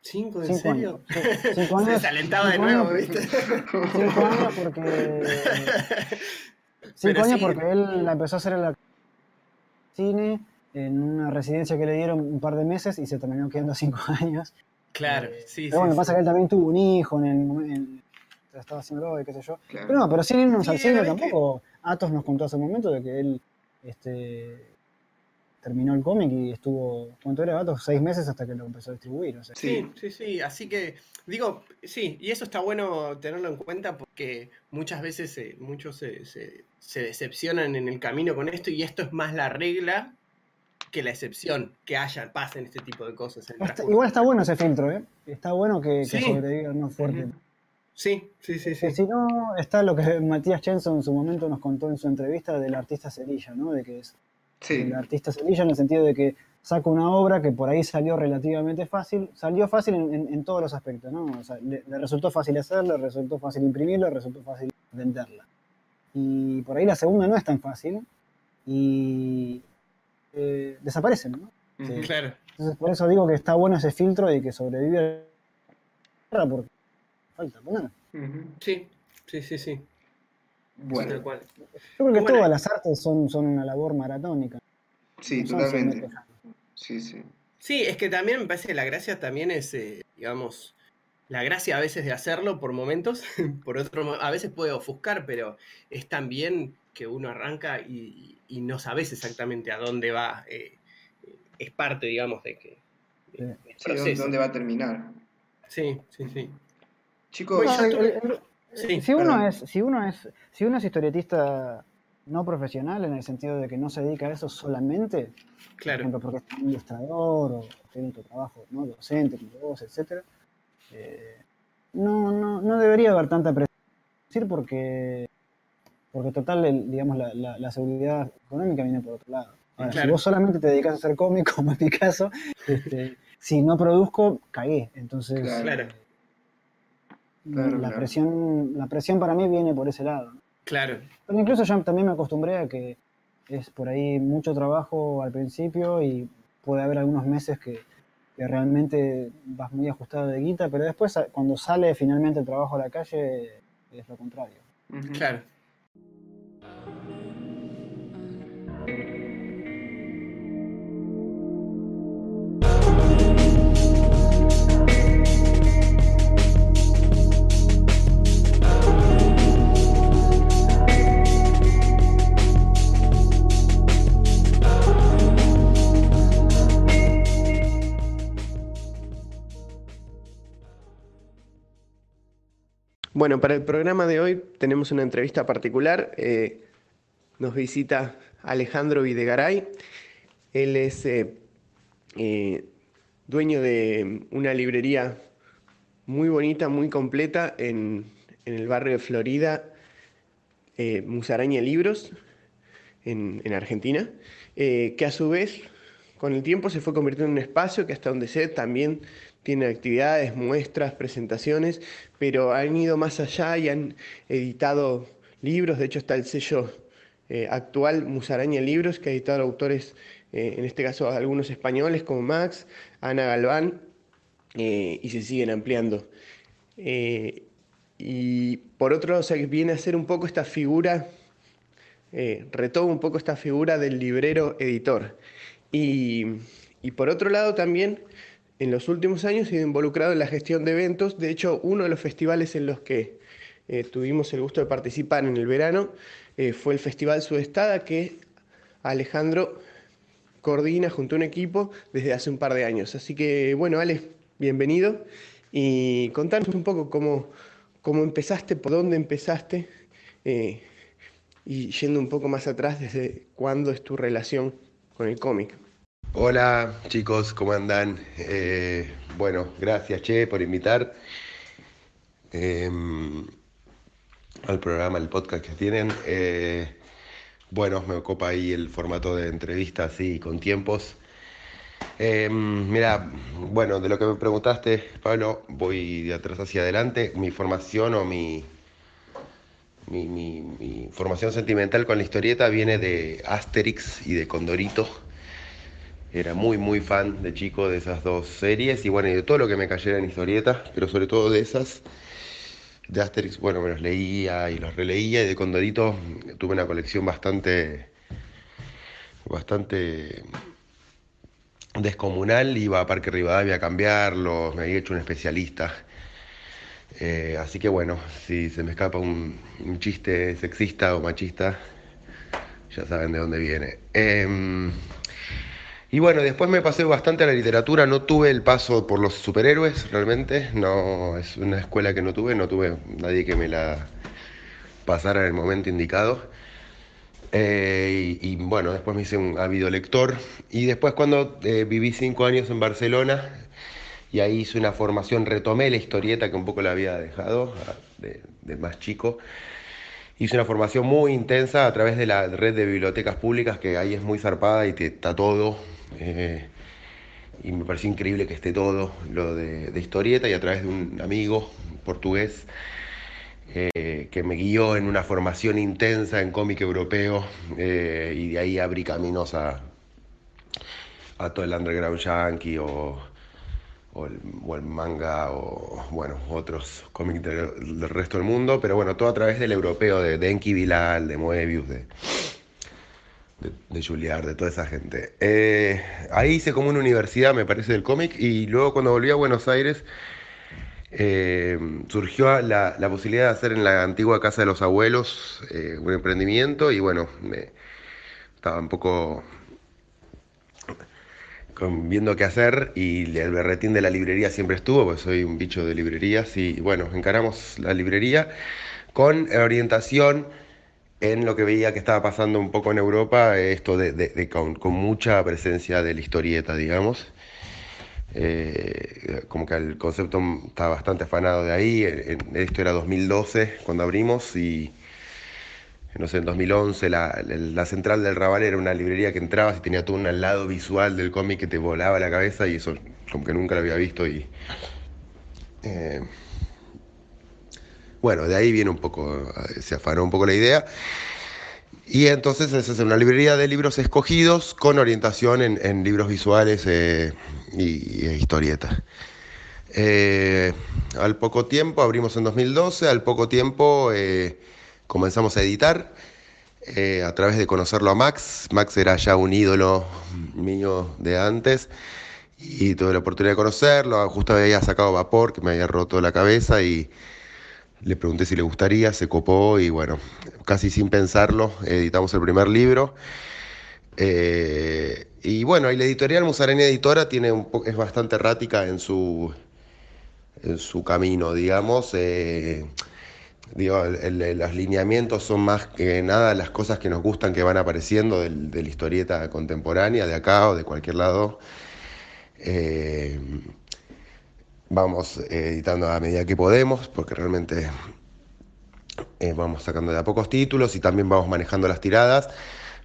¿Cinco? ¿En serio? Cinco años. Se desalentaba de nuevo, ¿viste? Cinco años porque. Cinco años porque él la empezó a hacer en la cine en una residencia que le dieron un par de meses y se terminó quedando cinco años. Claro, eh, sí, pero bueno, pasa que él también tuvo un hijo en el. En, estaba haciendo y qué sé yo. Pero no, pero sin irnos al cine tampoco. Atos nos contó hace un momento de que él este, terminó el cómic y estuvo, ¿cuánto era, Gato? Seis meses hasta que lo empezó a distribuir. Sí, sí, sí. Así que, digo, sí, y eso está bueno tenerlo en cuenta porque muchas veces eh, muchos se, decepcionan en el camino con esto y esto es más la regla que la excepción, que haya, pasen este tipo de cosas. igual está bueno ese filtro, ¿eh? Está bueno que, que sobreviva más fuerte. Sí, sí, sí, sí. Si no, está lo que Matías Chenson en su momento nos contó en su entrevista del artista Cerilla, ¿no? De que es el artista Cerilla en el sentido de que saca una obra que por ahí salió relativamente fácil, salió fácil en, todos los aspectos, ¿no? O sea, le, resultó fácil hacerla, le resultó fácil imprimirla, le resultó fácil venderla. Y por ahí la segunda no es tan fácil y eh, desaparecen, ¿no? Claro. Entonces por eso digo que está bueno ese filtro y que sobrevive porque falta poner. Sí, sí, sí, sí. Bueno. Yo creo que todas las artes son, son una labor maratónica. Sí, totalmente. Sí, sí. Sí, es que también me parece que la gracia también es, eh, digamos, la gracia a veces de hacerlo por momentos, por otro a veces puede ofuscar, pero es también que uno arranca y, no sabes exactamente a dónde va. Eh, es parte, digamos, de que. sí, dónde va a terminar. Sí, sí, sí. Chicos, si uno es, si uno es, si uno es historietista no profesional en el sentido de que no se dedica a eso solamente, claro. por ejemplo, porque es un ilustrador o tiene otro trabajo ¿no? docente, como vos, etc., eh, no, no, no debería haber tanta presión porque, porque total, digamos, la, la, seguridad económica viene por otro lado. si vos solamente te dedicas a hacer cómic, como en mi caso, este, si no produzco, cagué. Entonces, claro. la, Presión, la presión para mí viene por ese lado. Claro. Pero incluso yo también me acostumbré a que es por ahí mucho trabajo al principio y puede haber algunos meses que, realmente vas muy ajustado de guita, pero después cuando sale finalmente el trabajo a la calle es lo contrario. Claro. Bueno, para el programa de hoy tenemos una entrevista particular. Eh, nos visita Alejandro Videgaray. Él es eh, eh, dueño de una librería muy bonita, muy completa en, el barrio de Florida, Musaraña Libros, en, en Argentina, que a su vez con el tiempo se fue convirtiendo en un espacio que hasta donde sé también tiene actividades, muestras, presentaciones, pero han ido más allá y han editado libros, de hecho está el sello eh, actual Musaraña Libros, que ha editado autores, eh, en este caso algunos españoles como Max, Ana Galván, eh, y se siguen ampliando. y por otro lado, viene a ser un poco esta figura, retoma un poco esta figura del librero editor. Y, y por otro lado también en los últimos años he sido involucrado en la gestión de eventos. De hecho, uno de los festivales en los que tuvimos el gusto de participar en el verano eh, fue el Festival Sudestada que Alejandro coordina junto a un equipo desde hace un par de años. Así que, bueno, Ale, bienvenido y contanos un poco cómo, cómo empezaste, por dónde empezaste eh, y yendo un poco más atrás, desde cuándo es tu relación con el cómic. Hola chicos, ¿cómo andan? Eh, bueno, gracias Che por invitar em, al programa, al podcast que tienen. Eh, bueno, me ocupa ahí el formato de entrevista así con tiempos. Em, mira, bueno, de lo que me preguntaste, Pablo, voy de atrás hacia adelante. Mi formación o mi, mi, formación sentimental con la historieta viene de Asterix y de Condorito era muy, muy fan de chico de esas dos series y bueno, y de todo lo que me cayera en historietas, pero sobre todo de esas. De Asterix, bueno, me los leía y los releía y de Condorito tuve una colección bastante, bastante descomunal. Iba a Parque Rivadavia a cambiarlos, me había hecho un especialista. Eh, así que bueno, si se me escapa un, chiste sexista o machista, ya saben de dónde viene. Em, y bueno, después me pasé bastante a la literatura, no tuve el paso por los superhéroes realmente, no es una escuela que no tuve, no tuve nadie que me la pasara en el momento indicado. Eh, y, bueno, después me hice un ávido lector. Y después cuando eh, viví cinco años en Barcelona, y ahí hice una formación, retomé la historieta que un poco la había dejado de, más chico. Hice una formación muy intensa a través de la red de bibliotecas públicas, que ahí es muy zarpada y te, está todo. Eh, y me pareció increíble que esté todo lo de, de historieta y a través de un amigo portugués eh, que me guió en una formación intensa en cómic europeo eh, y de ahí abrí caminos a, todo el underground yankee o, o, el, manga o bueno, otros cómics del, resto del mundo, pero bueno, todo a través del europeo, de Denki Bilal, de Moebius, de, de, de toda esa gente. Eh, ahí hice como una universidad, me parece, del cómic y luego cuando volví a Buenos Aires eh, surgió la, posibilidad de hacer en la antigua casa de los abuelos eh, un emprendimiento y bueno, me, estaba un poco viendo qué hacer y el berretín de la librería siempre estuvo, pues soy un bicho de librerías y bueno, encaramos la librería con orientación en lo que veía que estaba pasando un poco en Europa, esto de, con, mucha presencia de la historieta, digamos. Eh, como que el concepto está bastante afanado de ahí. Esto era 2012 cuando abrimos y no sé, en 2011 la, la, central del Raval era una librería que entrabas y tenía todo un lado visual del cómic que te volaba la cabeza y eso como que nunca lo había visto y eh, bueno, de ahí viene un poco, se afanó un poco la idea. Y entonces es una librería de libros escogidos con orientación en, libros visuales eh, y, historietas. Eh, al poco tiempo, abrimos en 2012, al poco tiempo eh, comenzamos a editar a través de conocerlo a Max. Max era ya un ídolo mío de antes y tuve la oportunidad de conocerlo. Justo había sacado vapor que me había roto la cabeza y le pregunté si le gustaría, se copó y bueno, casi sin pensarlo, editamos el primer libro. Eh, y bueno, y la editorial Musarani Editora tiene un es bastante errática en su, en su camino, digamos. Eh, digo, los lineamientos son más que nada las cosas que nos gustan que van apareciendo de la historieta contemporánea, de acá o de cualquier lado. Eh, vamos editando a medida que podemos, porque realmente eh, vamos sacando de a pocos títulos y también vamos manejando las tiradas,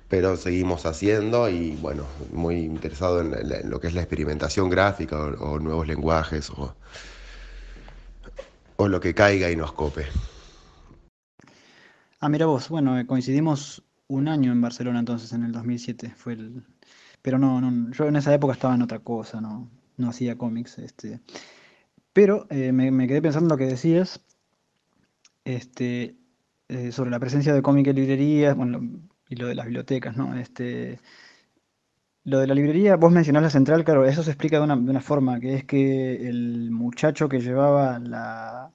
pero seguimos haciendo y bueno, muy interesado en, lo que es la experimentación gráfica o, nuevos lenguajes o, o, lo que caiga y nos cope. Ah, mira vos, bueno, eh, coincidimos un año en Barcelona entonces, en el 2007, fue el... Pero no, no yo en esa época estaba en otra cosa, no, no hacía cómics, este... Pero eh, me, quedé pensando en lo que decías, este, eh, sobre la presencia de cómic en librerías, y lo de las bibliotecas, ¿no? Este, lo de la librería, vos mencionás la central, claro, eso se explica de una, forma, que es que el muchacho que llevaba la,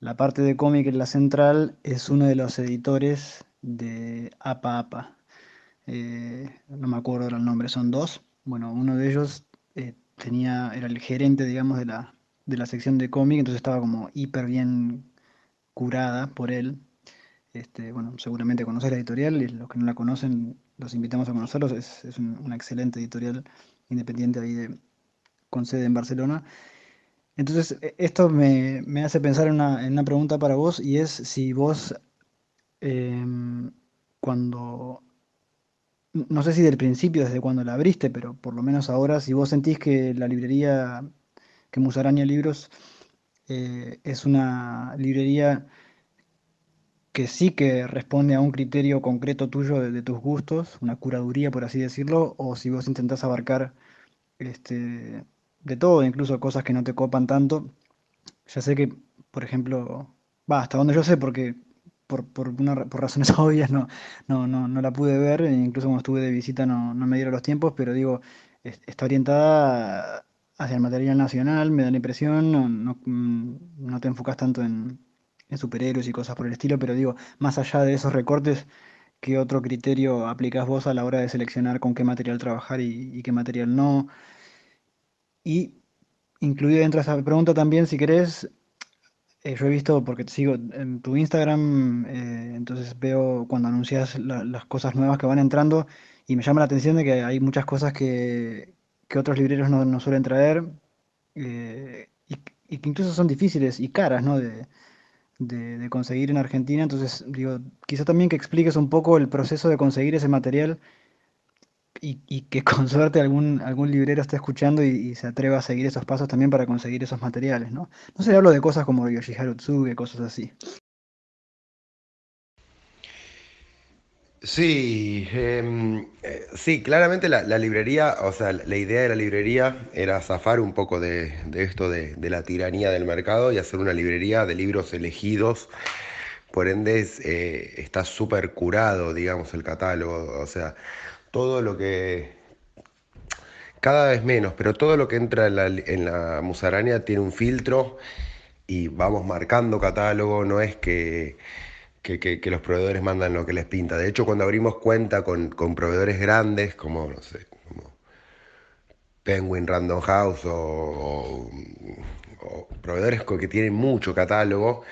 la parte de cómic en la central es uno de los editores de APA APA. Eh, no me acuerdo el nombre, son dos. Bueno, uno de ellos tenía, era el gerente, digamos, de la, de la sección de cómic, entonces estaba como hiper bien curada por él. Este, bueno, seguramente conoces la editorial y los que no la conocen los invitamos a conocerlos. Es, es una excelente editorial independiente ahí con sede en Barcelona. Entonces, e, esto me, hace pensar en una, pregunta para vos y es si vos, em, cuando, no sé si del principio, desde cuando la abriste, pero por lo menos ahora, si vos sentís que la librería que Musaraña Libros eh, es una librería que sí que responde a un criterio concreto tuyo de, tus gustos, una curaduría por así decirlo, o si vos intentás abarcar este, de todo, incluso cosas que no te copan tanto. Ya sé que, por ejemplo, va, hasta donde yo sé, porque por, por, por razones obvias no, no, no, no, la pude ver, e incluso cuando estuve de visita no, no me dieron los tiempos, pero digo, está orientada hacia el material nacional, me da la impresión, no, no, mm, te enfocas tanto en, superhéroes y cosas por el estilo, pero digo, más allá de esos recortes, ¿qué otro criterio aplicas vos a la hora de seleccionar con qué material trabajar y, qué material no? Y incluido dentro de esa pregunta también, si querés, eh, yo he visto, porque te sigo en tu Instagram, eh, entonces veo cuando anuncias las cosas nuevas que van entrando y me llama la atención de que hay muchas cosas que, otros libreros no, suelen traer eh, y, que incluso son difíciles y caras ¿no? de, de, conseguir en Argentina. Entonces, digo, quizá también que expliques un poco el proceso de conseguir ese material y, que con suerte algún, algún librero esté escuchando y, se atreva a seguir esos pasos también para conseguir esos materiales, ¿no? No sé, hablo de cosas como Yoshiharu Tsuge, cosas así. Sí, em, eh, sí, claramente la, librería, o sea, la idea de la librería era zafar un poco de, esto de, la tiranía del mercado y hacer una librería de libros elegidos. Por ende, eh, está súper curado, digamos, el catálogo. O sea, todo lo que, cada vez menos, pero todo lo que entra en la, musaraña tiene un filtro y vamos marcando catálogo, no es que, que, los proveedores mandan lo que les pinta. De hecho, cuando abrimos cuenta con, proveedores grandes, como, no sé, como Penguin Random House o, o proveedores que tienen mucho catálogo,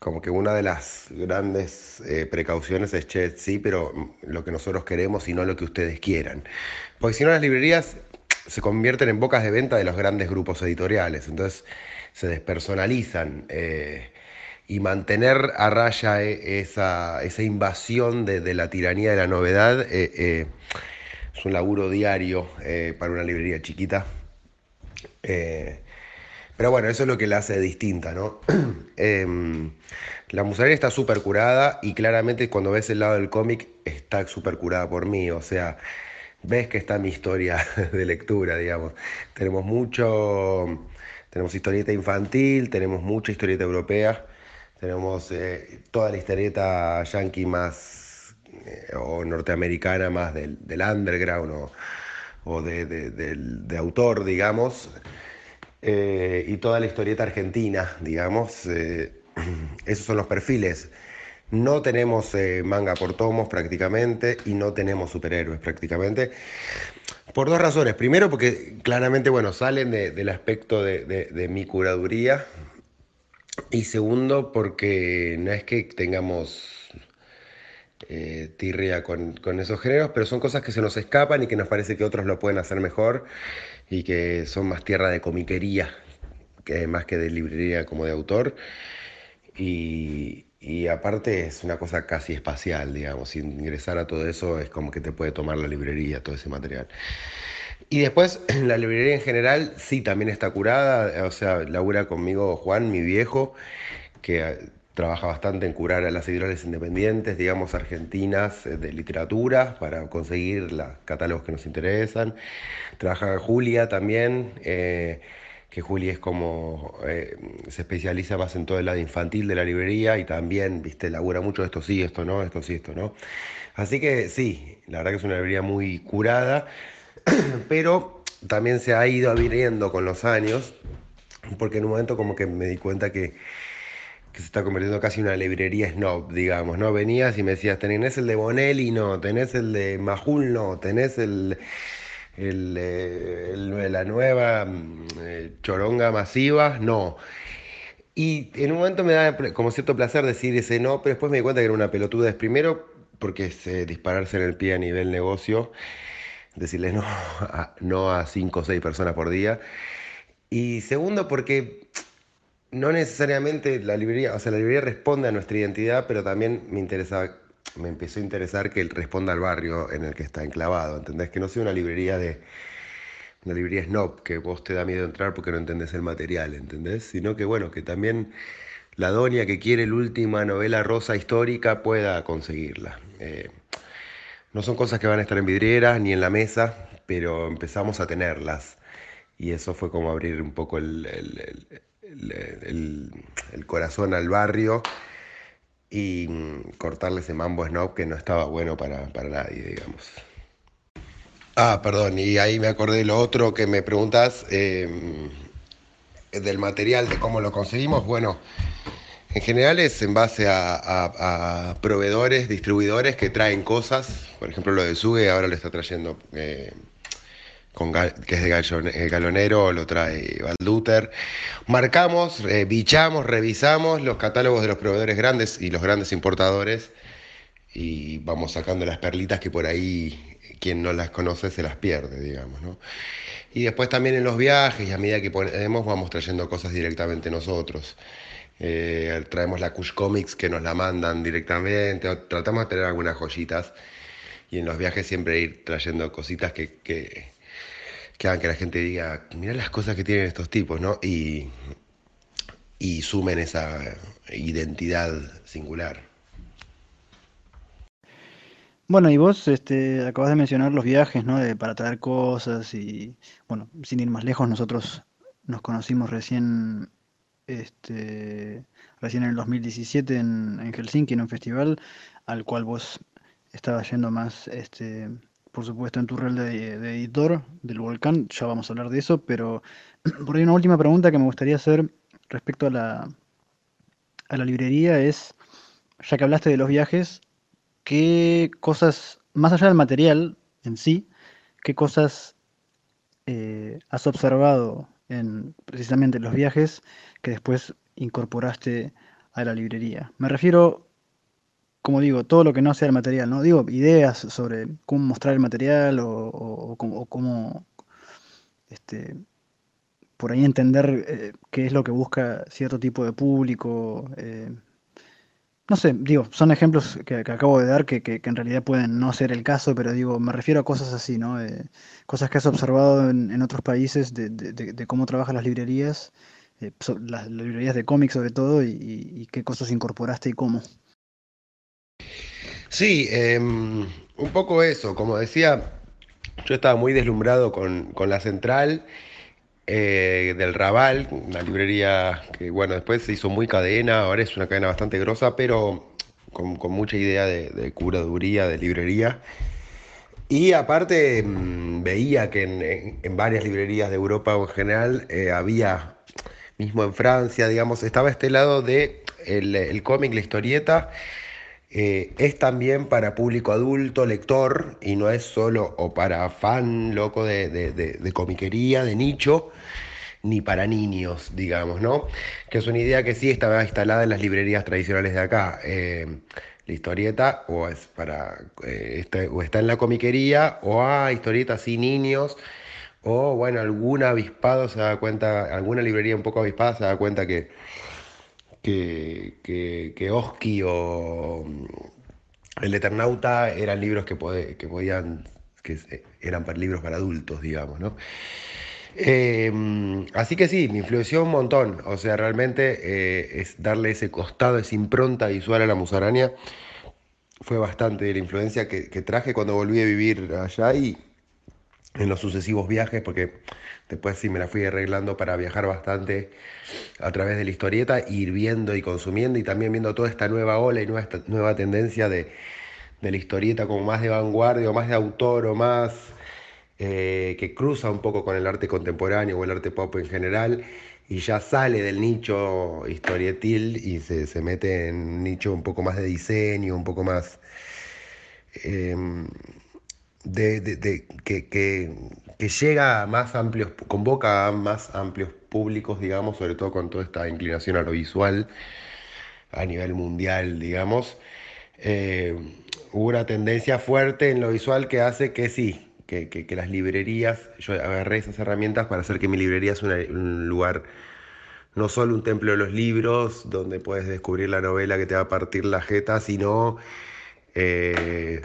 como que una de las grandes eh, precauciones es, che, sí, pero lo que nosotros queremos y no lo que ustedes quieran. Porque si no las librerías se convierten en bocas de venta de los grandes grupos editoriales, entonces se despersonalizan. Eh, y mantener a raya eh, esa, invasión de, la tiranía de la novedad es un laburo diario para una librería chiquita. Pero bueno, eso es lo que la hace distinta, ¿no? Em, la musaraña está súper curada y claramente cuando ves el lado del cómic está súper curada por mí, o sea, ves que está mi historia de lectura, digamos. Tenemos mucho, tenemos historieta infantil, tenemos mucha historieta europea, tenemos eh, toda la historieta yankee más eh, o norteamericana más del, underground o, de, de autor, digamos. Eh, y toda la historieta argentina, digamos. Esos son los perfiles. No tenemos manga por tomos prácticamente y no tenemos superhéroes prácticamente. Por dos razones. Primero porque claramente, bueno, salen del aspecto de, mi curaduría. Y segundo porque no es que tengamos tirria con, con, esos géneros, pero son cosas que se nos escapan y que nos parece que otros lo pueden hacer mejor y que son más tierra de comiquería, que más que de librería como de autor. Y, aparte es una cosa casi espacial, digamos, ingresar a todo eso es como que te puede tomar la librería, todo ese material. Y después, la librería en general sí también está curada, o sea, labura conmigo Juan, mi viejo, que trabaja bastante en curar a las editoriales independientes, digamos, argentinas eh, de literatura, para conseguir los catálogos que nos interesan. Trabaja Julia también, eh, que Julia es como, eh, se especializa más en todo el lado infantil de la librería y también, viste, labura mucho esto sí, esto no, esto sí, esto no. Así que sí, la verdad que es una librería muy curada, pero también se ha ido abriendo con los años, porque en un momento como que me di cuenta que se está convirtiendo casi en una librería snob, digamos, ¿no? Venías y me decías, tenés el de Bonelli, no, tenés el de Majul, no, tenés el, el, eh, la nueva mm, eh, choronga masiva, no. Y en un momento me da como cierto placer decir ese no, pero después me di cuenta que era una pelotudez. Primero, porque es eh, dispararse en el pie a nivel negocio, decirle no a, no a cinco o seis personas por día. Y segundo, porque no necesariamente la librería, o sea, la librería responde a nuestra identidad, pero también me interesa, me empezó a interesar que responda al barrio en el que está enclavado, ¿entendés? Que no sea una librería de una librería snob, que vos te da miedo entrar porque no entendés el material, ¿entendés? Sino que bueno, que también la doña que quiere la última novela rosa histórica pueda conseguirla. Eh, no son cosas que van a estar en vidrieras ni en la mesa, pero empezamos a tenerlas. Y eso fue como abrir un poco el el, corazón al barrio y cortarle ese mambo snob que no estaba bueno para, nadie, digamos. Ah, perdón, y ahí me acordé de lo otro que me preguntas em, del material, de cómo lo conseguimos. Bueno, en general es en base a, proveedores, distribuidores que traen cosas. Por ejemplo, lo de Suge ahora lo está trayendo eh, que es de galonero, lo trae Valduter. Marcamos, bichamos, revisamos los catálogos de los proveedores grandes y los grandes importadores y vamos sacando las perlitas que por ahí quien no las conoce se las pierde, digamos, ¿no? Y después también en los viajes, y a medida que podemos, vamos trayendo cosas directamente nosotros. Eh, traemos la Kush Comics que nos la mandan directamente, tratamos de tener algunas joyitas y en los viajes siempre ir trayendo cositas que, que, hagan que la gente diga, mira las cosas que tienen estos tipos, ¿no? Y, y sumen esa identidad singular. Bueno, y vos este, acabas de mencionar los viajes, ¿no? Para traer cosas y, bueno, sin ir más lejos, nosotros nos conocimos recién, este, recién en el 2017 en, Helsinki, en un festival al cual vos estabas yendo más, este, por supuesto, en tu rol de, editor del volcán. Ya vamos a hablar de eso, pero por ahí una última pregunta que me gustaría hacer respecto a la, a la librería es, ya que hablaste de los viajes, qué cosas, más allá del material en sí, qué cosas eh, has observado en precisamente los viajes que después incorporaste a la librería. Me refiero, como digo, todo lo que no sea el material, ¿no? Digo, ideas sobre cómo mostrar el material o, cómo, este, por ahí entender eh, qué es lo que busca cierto tipo de público. Eh, no sé, digo, son ejemplos que, acabo de dar que, en realidad pueden no ser el caso, pero digo, me refiero a cosas así, ¿no? Eh, cosas que has observado en, otros países de, cómo trabajan las librerías, eh, las, librerías de cómics sobre todo, y, qué cosas incorporaste y cómo. Sí, em, un poco eso, como decía, yo estaba muy deslumbrado con, con la central eh, del Raval, una librería que, bueno, después se hizo muy cadena, ahora es una cadena bastante grosa, pero con, mucha idea de, curaduría, de librería. Y aparte mm, veía que en, varias librerías de Europa en general eh, había, mismo en Francia, digamos, estaba este lado de el cómic, la historieta, eh, es también para público adulto, lector, y no es solo o para fan loco de, de, comiquería, de nicho, ni para niños, digamos, ¿no? Que es una idea que sí estaba instalada en las librerías tradicionales de acá. Eh, la historieta o es para eh, está, o está en la comiquería o hay historietas sin niños o bueno algún avispado se da cuenta alguna librería un poco avispada se da cuenta que que, que, Oski o El Eternauta eran libros que, que podían, que eran para libros para adultos, digamos, ¿no? Em, así que sí, me influenció un montón. O sea, realmente eh, es darle ese costado, esa impronta visual a la musaraña. Fue bastante de la influencia que, que traje cuando volví a vivir allá y en los sucesivos viajes, porque Después sí me la fui arreglando para viajar bastante a través de la historieta, ir viendo y consumiendo y también viendo toda esta nueva ola y nueva, nueva tendencia de, la historieta como más de vanguardia o más de autor o más eh, que cruza un poco con el arte contemporáneo o el arte pop en general y ya sale del nicho historietil y se, mete en un nicho un poco más de diseño, un poco más... Em, de, que, que, llega a más amplios, convoca a más amplios públicos, digamos, sobre todo con toda esta inclinación a lo visual a nivel mundial, digamos. Eh, hubo una tendencia fuerte en lo visual que hace que sí, que, las librerías, yo agarré esas herramientas para hacer que mi librería sea un lugar, no solo un templo de los libros, donde puedes descubrir la novela que te va a partir la jeta, sino... Eh,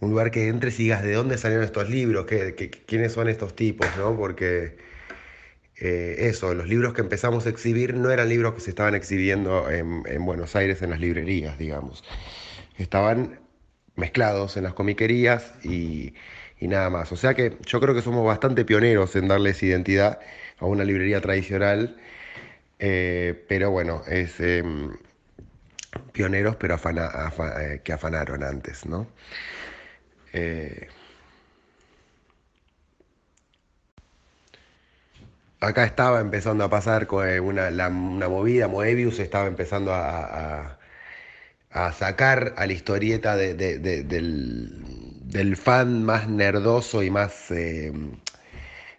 un lugar que entres y digas de dónde salieron estos libros, ¿Qué, quiénes son estos tipos, ¿no? Porque eh, eso, los libros que empezamos a exhibir no eran libros que se estaban exhibiendo en, Buenos Aires en las librerías, digamos. Estaban mezclados en las comiquerías y, nada más. O sea que yo creo que somos bastante pioneros en darles identidad a una librería tradicional, eh, pero bueno, es em, pioneros pero eh, que afanaron antes, ¿no? Eh, acá estaba empezando a pasar eh, una, movida, Moebius estaba empezando a, sacar a la historieta del, fan más nerdoso y más, eh,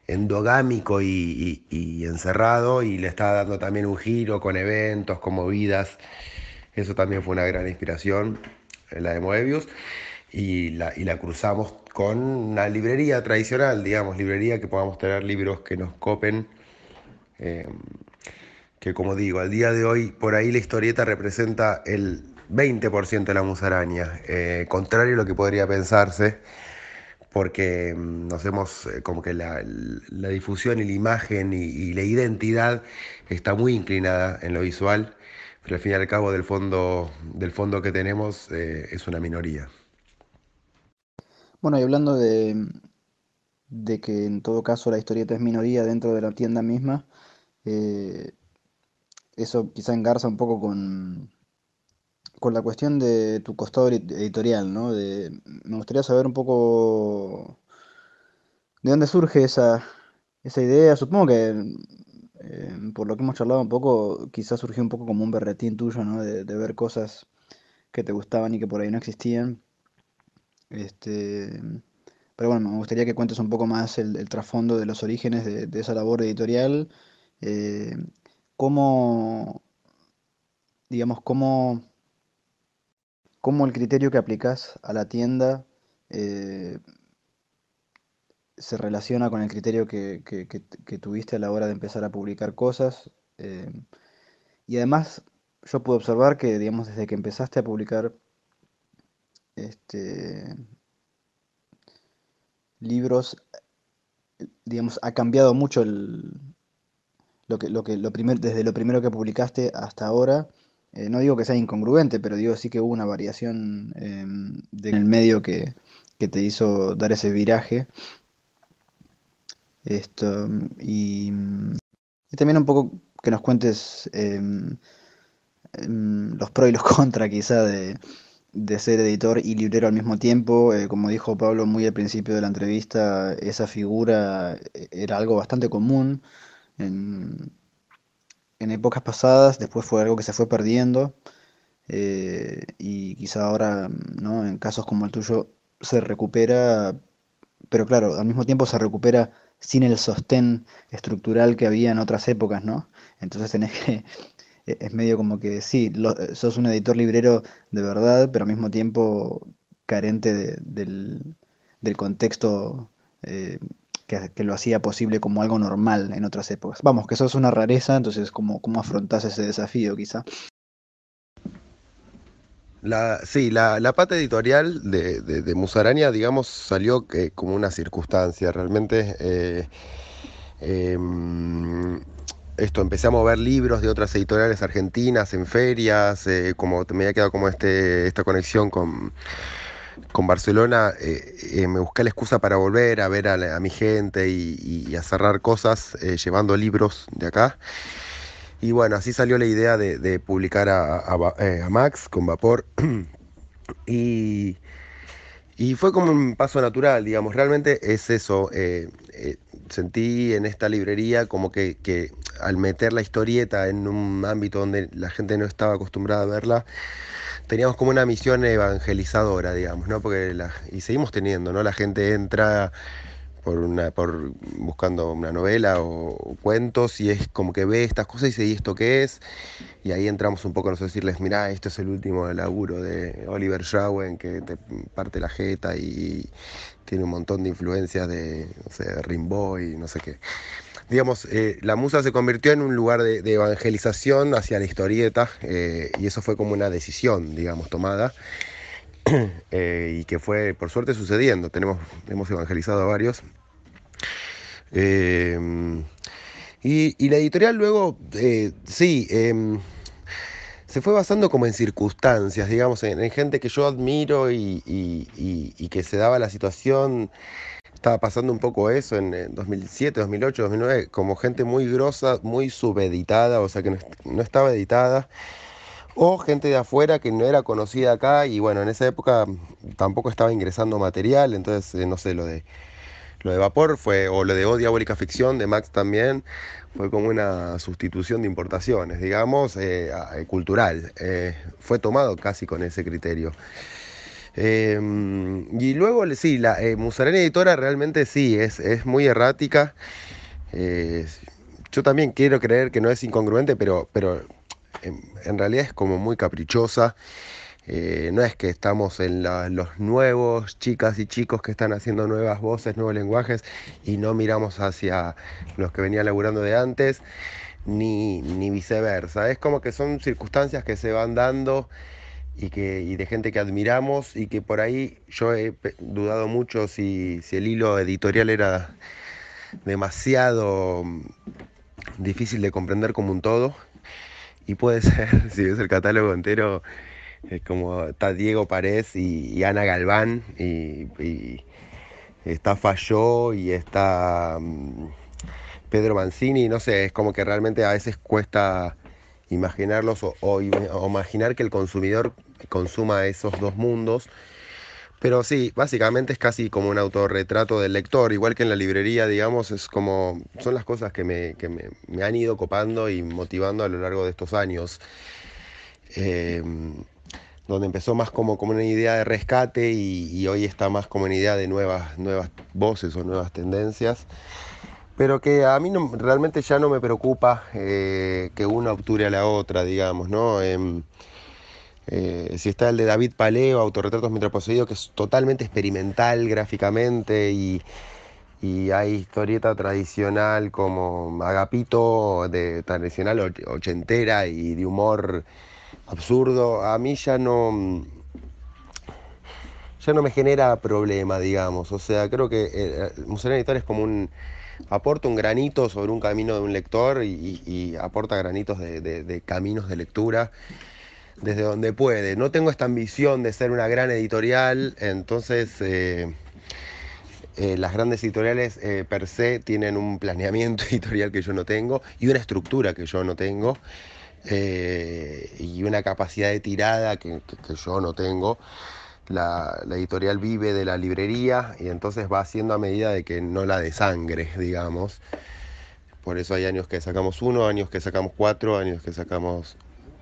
endogámico y, encerrado y le está dando también un giro con eventos, con movidas. Eso también fue una gran inspiración, la de Moebius. Y la, y la cruzamos con una librería tradicional, digamos, librería que podamos tener libros que nos copen. Eh, que como digo, al día de hoy por ahí la historieta representa el 20% de la musaraña, eh, contrario a lo que podría pensarse, porque mm, nos hemos, eh, como que la, difusión y la imagen y, la identidad está muy inclinada en lo visual, pero al fin y al cabo del fondo, del fondo que tenemos eh, es una minoría. Bueno, y hablando de, que en todo caso la historieta es minoría dentro de la tienda misma, eso quizá engarza un poco con, la cuestión de tu costado editorial, ¿no? Me gustaría saber un poco de dónde surge esa, esa idea. Supongo que eh, por lo que hemos charlado un poco, quizás surgió un poco como un berretín tuyo, ¿no? De, ver cosas que te gustaban y que por ahí no existían. Este, pero bueno, me gustaría que cuentes un poco más el, trasfondo de los orígenes de, esa labor editorial. Eh, cómo, digamos, cómo, cómo el criterio que aplicas a la tienda eh, se relaciona con el criterio que, tuviste a la hora de empezar a publicar cosas. Eh, y además, yo puedo observar que, digamos, desde que empezaste a publicar este, libros, digamos, ha cambiado mucho el, lo que, lo que, lo desde lo primero que publicaste hasta ahora, eh, no digo que sea incongruente, pero digo sí que hubo una variación em, en el medio que, te hizo dar ese viraje. Esto, y, también un poco que nos cuentes em, em, los pros y los contras quizá de, ser editor y librero al mismo tiempo. Eh, como dijo Pablo muy al principio de la entrevista, esa figura eh, era algo bastante común en, épocas pasadas, después fue algo que se fue perdiendo eh, y quizá ahora, ¿no? en casos como el tuyo, se recupera, pero claro, al mismo tiempo se recupera sin el sostén estructural que había en otras épocas, ¿no? Entonces tenés que, es medio como que sí, sos un editor librero de verdad, pero al mismo tiempo carente del, del, contexto eh, que, lo hacía posible como algo normal en otras épocas. Vamos, que eso es una rareza, entonces, ¿cómo, cómo afrontás ese desafío quizá? La, sí, la, la pata editorial de, de, Musaraña, digamos, salió eh, como una circunstancia. Realmente, eh, em, esto, empecé a mover libros de otras editoriales argentinas en ferias, eh, como me había quedado como este, esta conexión con, con Barcelona eh, eh, me busqué la excusa para volver a ver a, mi gente y, a cerrar cosas llevando libros de acá. Y bueno, así salió la idea de, publicar a, Max con Vapor. y, fue como un paso natural, digamos, realmente es eso. Sentí en esta librería como que, que al meter la historieta en un ámbito donde la gente no estaba acostumbrada a verla, teníamos como una misión evangelizadora, digamos, ¿no? Porque y seguimos teniendo, ¿no? La gente entra por una, por buscando una novela o, cuentos y es como que ve estas cosas y dice, ¿y esto qué es? Y ahí entramos un poco a decirles, mirá, esto es el último laburo de Oliver Shawen que te parte la jeta y tiene un montón de influencias de, no y no sé qué digamos, eh, la musa se convirtió en un lugar de, evangelización hacia la historieta eh, y eso fue como una decisión, digamos, tomada eh, y que fue, por suerte, sucediendo. Tenemos, hemos evangelizado a varios. Y, la editorial luego, sí, em, se fue basando como en circunstancias, digamos, en, gente que yo admiro y, y que se daba la situación. Estaba pasando un poco eso en, 2007, 2008, 2009, como gente muy grosa, muy subeditada, o sea que no, estaba editada, o gente de afuera que no era conocida acá y bueno, en esa época tampoco estaba ingresando material, entonces eh, no sé, lo de lo de Vapor fue, o lo de O Diabólica Ficción de Max también, fue como una sustitución de importaciones, digamos, eh, cultural. Eh, fue tomado casi con ese criterio. Em, y luego, sí, la eh, Musarena Editora realmente sí, es, es muy errática. Eh, yo también quiero creer que no es incongruente, pero, pero en, realidad es como muy caprichosa. Eh, no es que estamos en los nuevos chicas y chicos que están haciendo nuevas voces, nuevos lenguajes y no miramos hacia los que venían laburando de antes, ni, ni viceversa. Es como que son circunstancias que se van dando y, que, y de gente que admiramos y que por ahí yo he dudado mucho si, si el hilo editorial era demasiado difícil de comprender como un todo. Y puede ser, si ves el catálogo entero, es como está Diego Párez y, Ana Galván, y, está Falló y está mm, Pedro Mancini, no sé, es como que realmente a veces cuesta imaginarlos o imaginar que el consumidor consuma esos dos mundos pero sí, básicamente es casi como un autorretrato del lector, igual que en la librería, digamos, es como, son las cosas que me, me, han ido copando y motivando a lo largo de estos años. Em, donde empezó más como, como una idea de rescate y, hoy está más como una idea de nuevas, nuevas voces o nuevas tendencias pero que a mí realmente ya no me preocupa eh, que una obture a la otra, digamos, ¿no? Em, eh, si está el de David Paleo, Autorretratos mientras que es totalmente experimental gráficamente y, hay historieta tradicional como Agapito, de tradicional ochentera y de humor absurdo. A mí ya no ya no me genera problema, digamos. O sea, creo que eh, el Museo Editor es como un aporta un granito sobre un camino de un lector y, aporta granitos de caminos de lectura desde donde puede. No tengo esta ambición de ser una gran editorial, entonces eh, eh, las grandes editoriales eh, per se tienen un planeamiento editorial que yo no tengo y una estructura que yo no tengo y una capacidad de tirada que, yo no tengo. La, editorial vive de la librería y entonces va haciendo a medida de que no la desangre, digamos. Por eso hay años que sacamos uno, años que sacamos cuatro, años que sacamos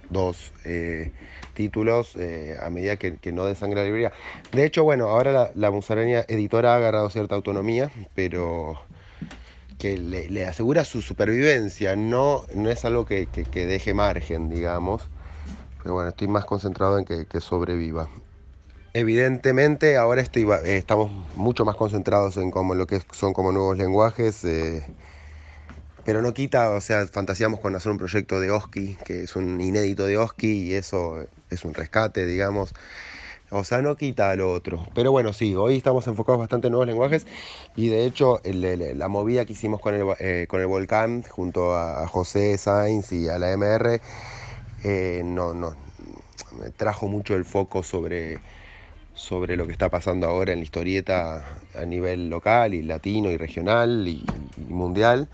dos eh, títulos eh, a medida que, no desangra la librería. De hecho, bueno, ahora la, la musaraña editora ha agarrado cierta autonomía, pero que le, asegura su supervivencia, no, no es algo que, deje margen, digamos. Pero bueno, estoy más concentrado en que, sobreviva. Evidentemente ahora estoy, eh, estamos mucho más concentrados en como lo que son como nuevos lenguajes pero no quita, o sea, fantaseamos con hacer un proyecto de Oski, que es un inédito de Oski y eso es un rescate, digamos. O sea, no quita lo otro. Pero bueno, sí, hoy estamos enfocados bastante en nuevos lenguajes y de hecho la movida que hicimos con el, eh, con el Volcán junto a, José Sainz y a la MR eh, no, no, trajo mucho el foco sobre, sobre lo que está pasando ahora en la historieta a nivel local y latino y regional y mundial.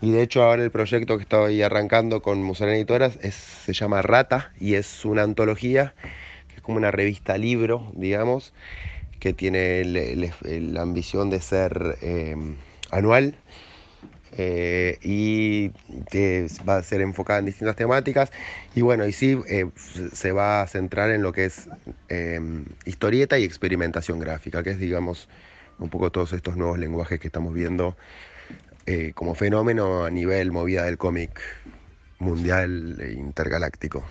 Y de hecho ahora el proyecto que estoy arrancando con Musarena Editoras es, se llama Rata y es una antología, como una revista libro, digamos, que tiene la ambición de ser em, anual eh, y que va a ser enfocada en distintas temáticas. Y bueno, y sí eh, se va a centrar en lo que es em, historieta y experimentación gráfica, que es, digamos, un poco todos estos nuevos lenguajes que estamos viendo eh, como fenómeno a nivel movida del cómic mundial e intergaláctico.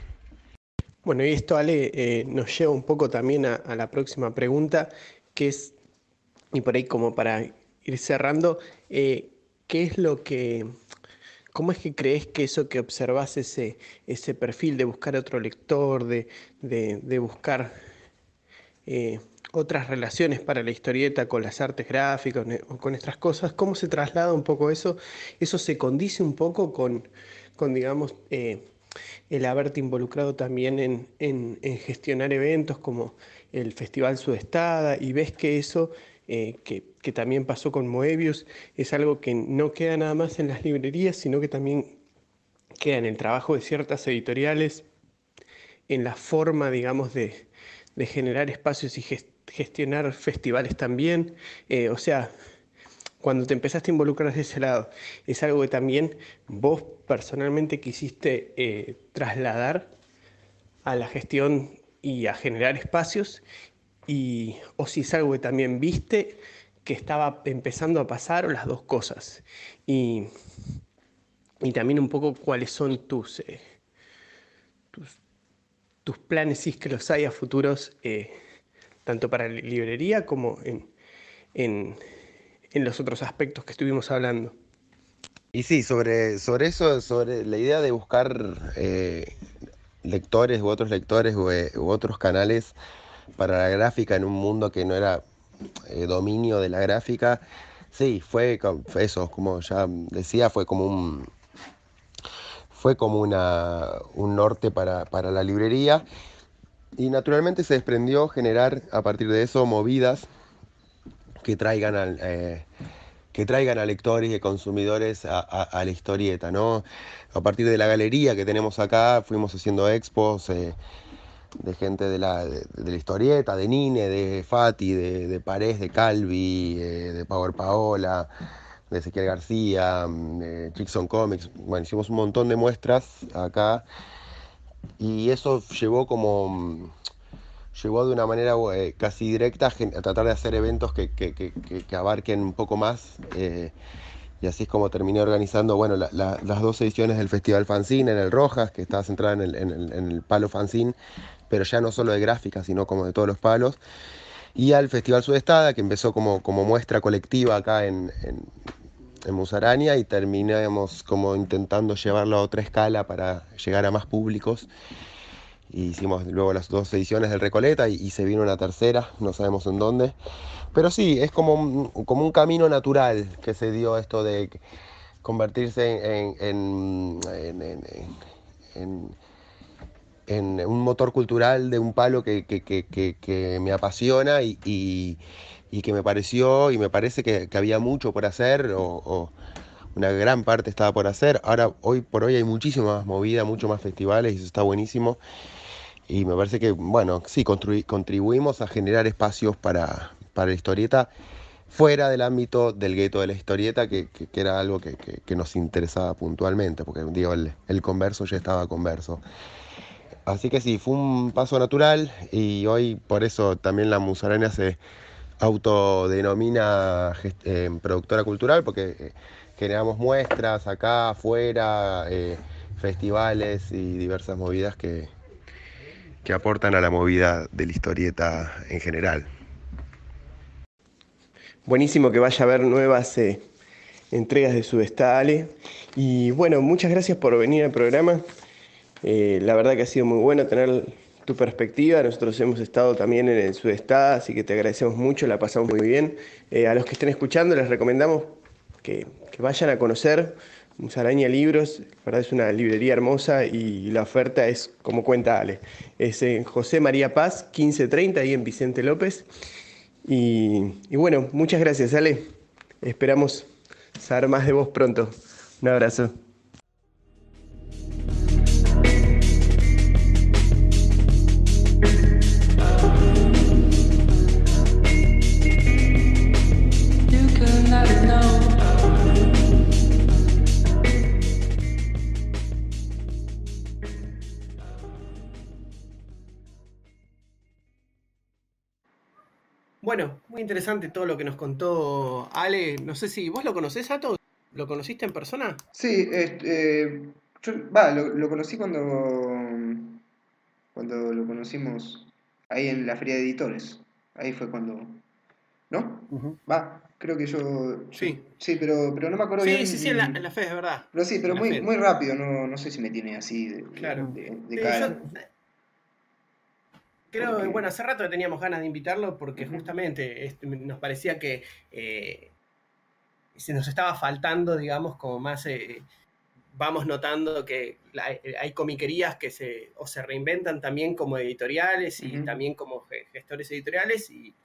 Bueno, y esto, Ale, eh, nos lleva un poco también a, la próxima pregunta, que es, y por ahí como para ir cerrando, eh, ¿qué es lo que, cómo es que crees que eso que observas, ese, ese perfil de buscar otro lector, de, de buscar otras relaciones para la historieta con las artes gráficas o con estas cosas, ¿cómo se traslada un poco eso? ¿Eso se condice un poco con, con digamos, eh, el haberte involucrado también en, gestionar eventos como el Festival Sudestada y ves que eso, eh, que, que, también pasó con Moebius, es algo que no queda nada más en las librerías, sino que también queda en el trabajo de ciertas editoriales, en la forma, digamos, de, de generar espacios y gestionar gestionar festivales también. Eh, o sea, cuando te empezaste a involucrar de ese lado, es algo que también vos personalmente quisiste eh, trasladar a la gestión y a generar espacios. y, o si es algo que también viste que estaba empezando a pasar o las dos cosas. Y, y también un poco cuáles son tus, eh, tus, planes, si es que los hay a futuros, eh, tanto para la librería como en, en, en, los otros aspectos que estuvimos hablando. Y sí, sobre, sobre eso, sobre la idea de buscar eh, lectores u otros lectores u otros canales para la gráfica en un mundo que no era eh, dominio de la gráfica, sí, fue, eso, como ya decía, fue como un fue como una, un norte para, la librería y naturalmente se desprendió generar a partir de eso movidas que traigan al, eh, que traigan a lectores y consumidores a, la historieta, ¿no? A partir de la galería que tenemos acá, fuimos haciendo expos, eh, de gente de la, de, la historieta, de Nine, de Fati, de, de de Calvi, eh, de Power Paola, de Ezequiel García, mm, de Chickson Comics. Bueno, hicimos un montón de muestras acá y eso llevó como llevó de una manera eh, casi directa a, tratar de hacer eventos que, abarquen un poco más. Eh, y así es como terminé organizando bueno, las dos ediciones del Festival Fanzine en el Rojas, que estaba centrada en el, en el palo Fanzine, pero ya no solo de gráfica, sino como de todos los palos. Y al Festival Sudestada, que empezó como, como muestra colectiva acá en, en, Musaraña y terminamos como intentando llevarlo a otra escala para llegar a más públicos. Hicimos luego las dos ediciones del Recoleta y, se vino una tercera, no sabemos en dónde. Pero sí, es como un, como un camino natural que se dio esto de convertirse en, en en un motor cultural de un palo que, me apasiona y, que me pareció y me parece que, había mucho por hacer o, una gran parte estaba por hacer. Ahora, hoy por hoy hay muchísima más movida, mucho más festivales y eso está buenísimo. Y me parece que, bueno, sí, contribuimos a generar espacios para, para la historieta fuera del ámbito del gueto de la historieta, que, era algo que, nos interesaba puntualmente, porque digo, el, converso ya estaba converso. Así que sí, fue un paso natural y hoy por eso también la Musarena se autodenomina eh, productora cultural porque eh, generamos muestras acá, afuera, eh, festivales y diversas movidas que, que aportan a la movida de la historieta en general. Buenísimo que vaya a haber nuevas entregas de Subestale. Y bueno, muchas gracias por venir al programa. Eh, la verdad que ha sido muy bueno tener tu perspectiva. Nosotros hemos estado también en el Sudestado, así que te agradecemos mucho, la pasamos muy bien. Eh, a los que estén escuchando les recomendamos que, vayan a conocer Musaraña Libros, la verdad es una librería hermosa y la oferta es como cuenta Ale. Es en José María Paz, 1530, ahí en Vicente López. Y, y bueno, muchas gracias Ale. Esperamos saber más de vos pronto. Un abrazo. Bueno, muy interesante todo lo que nos contó Ale. No sé si vos lo conocés, Ato. ¿Lo conociste en persona? Sí, eh, yo, va, lo, conocí cuando, cuando lo conocimos ahí en la feria de editores. Ahí fue cuando. ¿No? Va, creo que yo. Sí. Sí, pero, pero no me acuerdo sí, bien. Sí, sí, en la, en la fe, es verdad. Pero sí, pero muy, muy rápido, no, no sé si me tiene así de, claro. de, cara. Creo, bueno, hace rato teníamos ganas de invitarlo porque justamente nos parecía que eh, se nos estaba faltando, digamos, como más... Eh, vamos notando que hay comiquerías que se, o se reinventan también como editoriales y también como gestores editoriales y,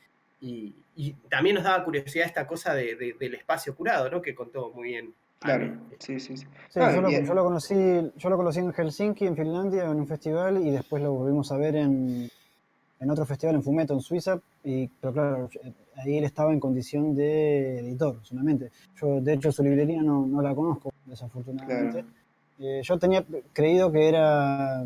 también nos daba curiosidad esta cosa del espacio curado, ¿no? Que contó muy bien. Claro, sí, sí, sí. yo, lo, conocí, yo lo conocí en Helsinki, en Finlandia, en un festival y después lo volvimos a ver en, en otro festival en Fumeto, en Suiza, y, pero claro, ahí él estaba en condición de editor solamente. Yo, de hecho, su librería no, no la conozco, desafortunadamente. Eh, yo tenía creído que era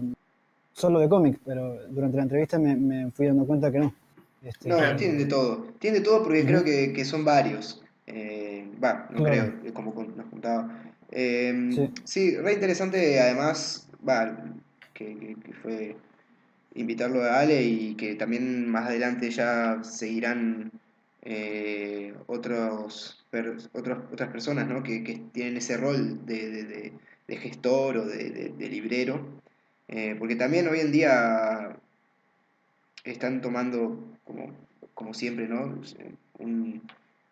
solo de cómics, pero durante la entrevista me, me, fui dando cuenta que no, Este, no, tienen de todo. Tienen de todo porque creo que, son varios. Eh, va, no creo, como nos contaba. Em, sí. re interesante, además, va, que, fue invitarlo a Ale y que también más adelante ya seguirán eh, otros, otras personas ¿no? que, tienen ese rol de, gestor o de, librero. Eh, porque también hoy en día están tomando, como, como siempre, ¿no? un,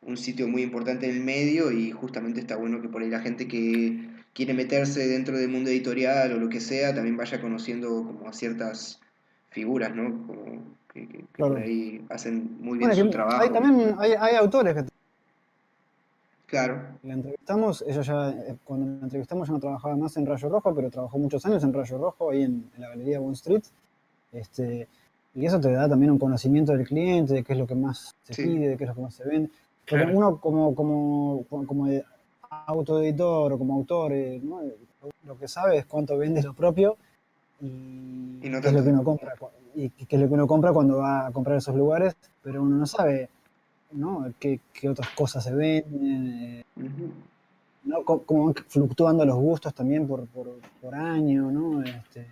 un sitio muy importante en el medio y justamente está bueno que por ahí la gente que quiere meterse dentro del mundo editorial o lo que sea también vaya conociendo como a ciertas figuras, ¿no? Como que, por ahí hacen muy bien su trabajo. Hay, también hay, hay autores que... Claro. La entrevistamos, ella ya, eh, cuando la entrevistamos ya no trabajaba más en Rayo Rojo, pero trabajó muchos años en Rayo Rojo, ahí en, la Galería Wall Street. Este, y eso te da también un conocimiento del cliente, de qué es lo que más se pide, de qué es lo que más se vende. Porque uno como, como, como autoeditor o como autor, eh, lo que sabe es cuánto vende lo propio y, qué es lo que uno compra y qué es lo que uno compra cuando va a comprar esos lugares, pero uno no sabe ¿no? qué, otras cosas se venden, ¿no? cómo van fluctuando los gustos también por, por, año, ¿no? Este,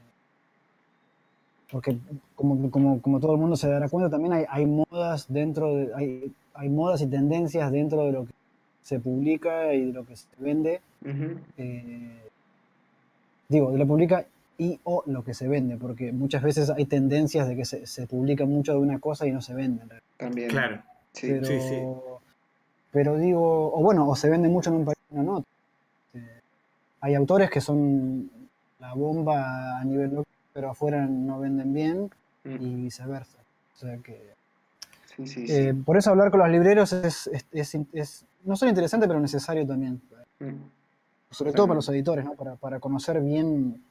porque como, como, como, todo el mundo se dará cuenta, también hay, hay modas dentro de, hay, hay modas y tendencias dentro de lo que se publica y de lo que se vende. Eh, digo, de lo que publica y o lo que se vende, porque muchas veces hay tendencias de que se, publica mucho de una cosa y no se vende. También. Claro. Sí, pero, sí, pero digo, o bueno, o se vende mucho en un país o no. Eh, hay autores que son la bomba a nivel local, pero afuera no venden bien y viceversa. O sea que eh, por eso hablar con los libreros es, no solo interesante, pero necesario también. Mm. Sobre todo para los editores, ¿no? para, conocer bien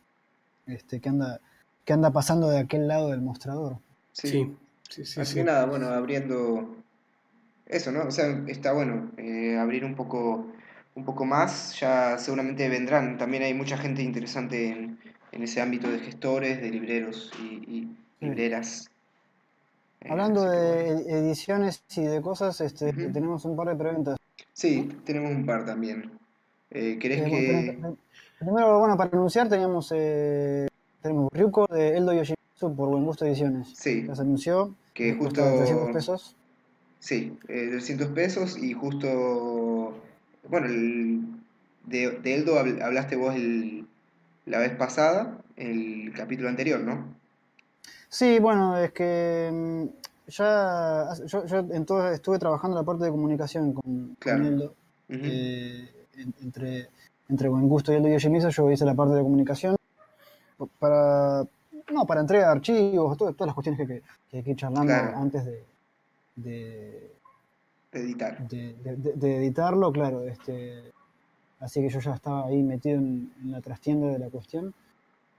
este, qué, anda, qué anda pasando de aquel lado del mostrador. Sí, sí, sí. Así que nada, bueno, abriendo eso, ¿no? O sea, está bueno eh, abrir un poco, un poco más, ya seguramente vendrán. También hay mucha gente interesante en, ese ámbito de gestores, de libreros y, libreras. Hablando de ediciones y de cosas, este, tenemos un par de preguntas. Sí, tenemos un par también. Eh, ¿Querés que...? Primero, bueno, para anunciar teníamos, eh, tenemos Ryuko de Eldo Yoshimitsu por Buen Gusto Ediciones. Sí. Ya se anunció. Que justo... 300 pesos. Sí, eh, 300 pesos y justo... Bueno, el, de, de, Eldo hablaste vos el, la vez pasada, el capítulo anterior, ¿no? Sí, bueno, es que mm, ya yo, entonces estuve trabajando la parte de comunicación con, Eldo. Eh, entre, entre Buen Gusto y Eldo Yoshimizu yo hice la parte de comunicación para no para entrega de archivos, todas, las cuestiones que, que, hay que ir charlando antes de, de, editar. De, editarlo, claro. Este, así que yo ya estaba ahí metido en, la trastienda de la cuestión.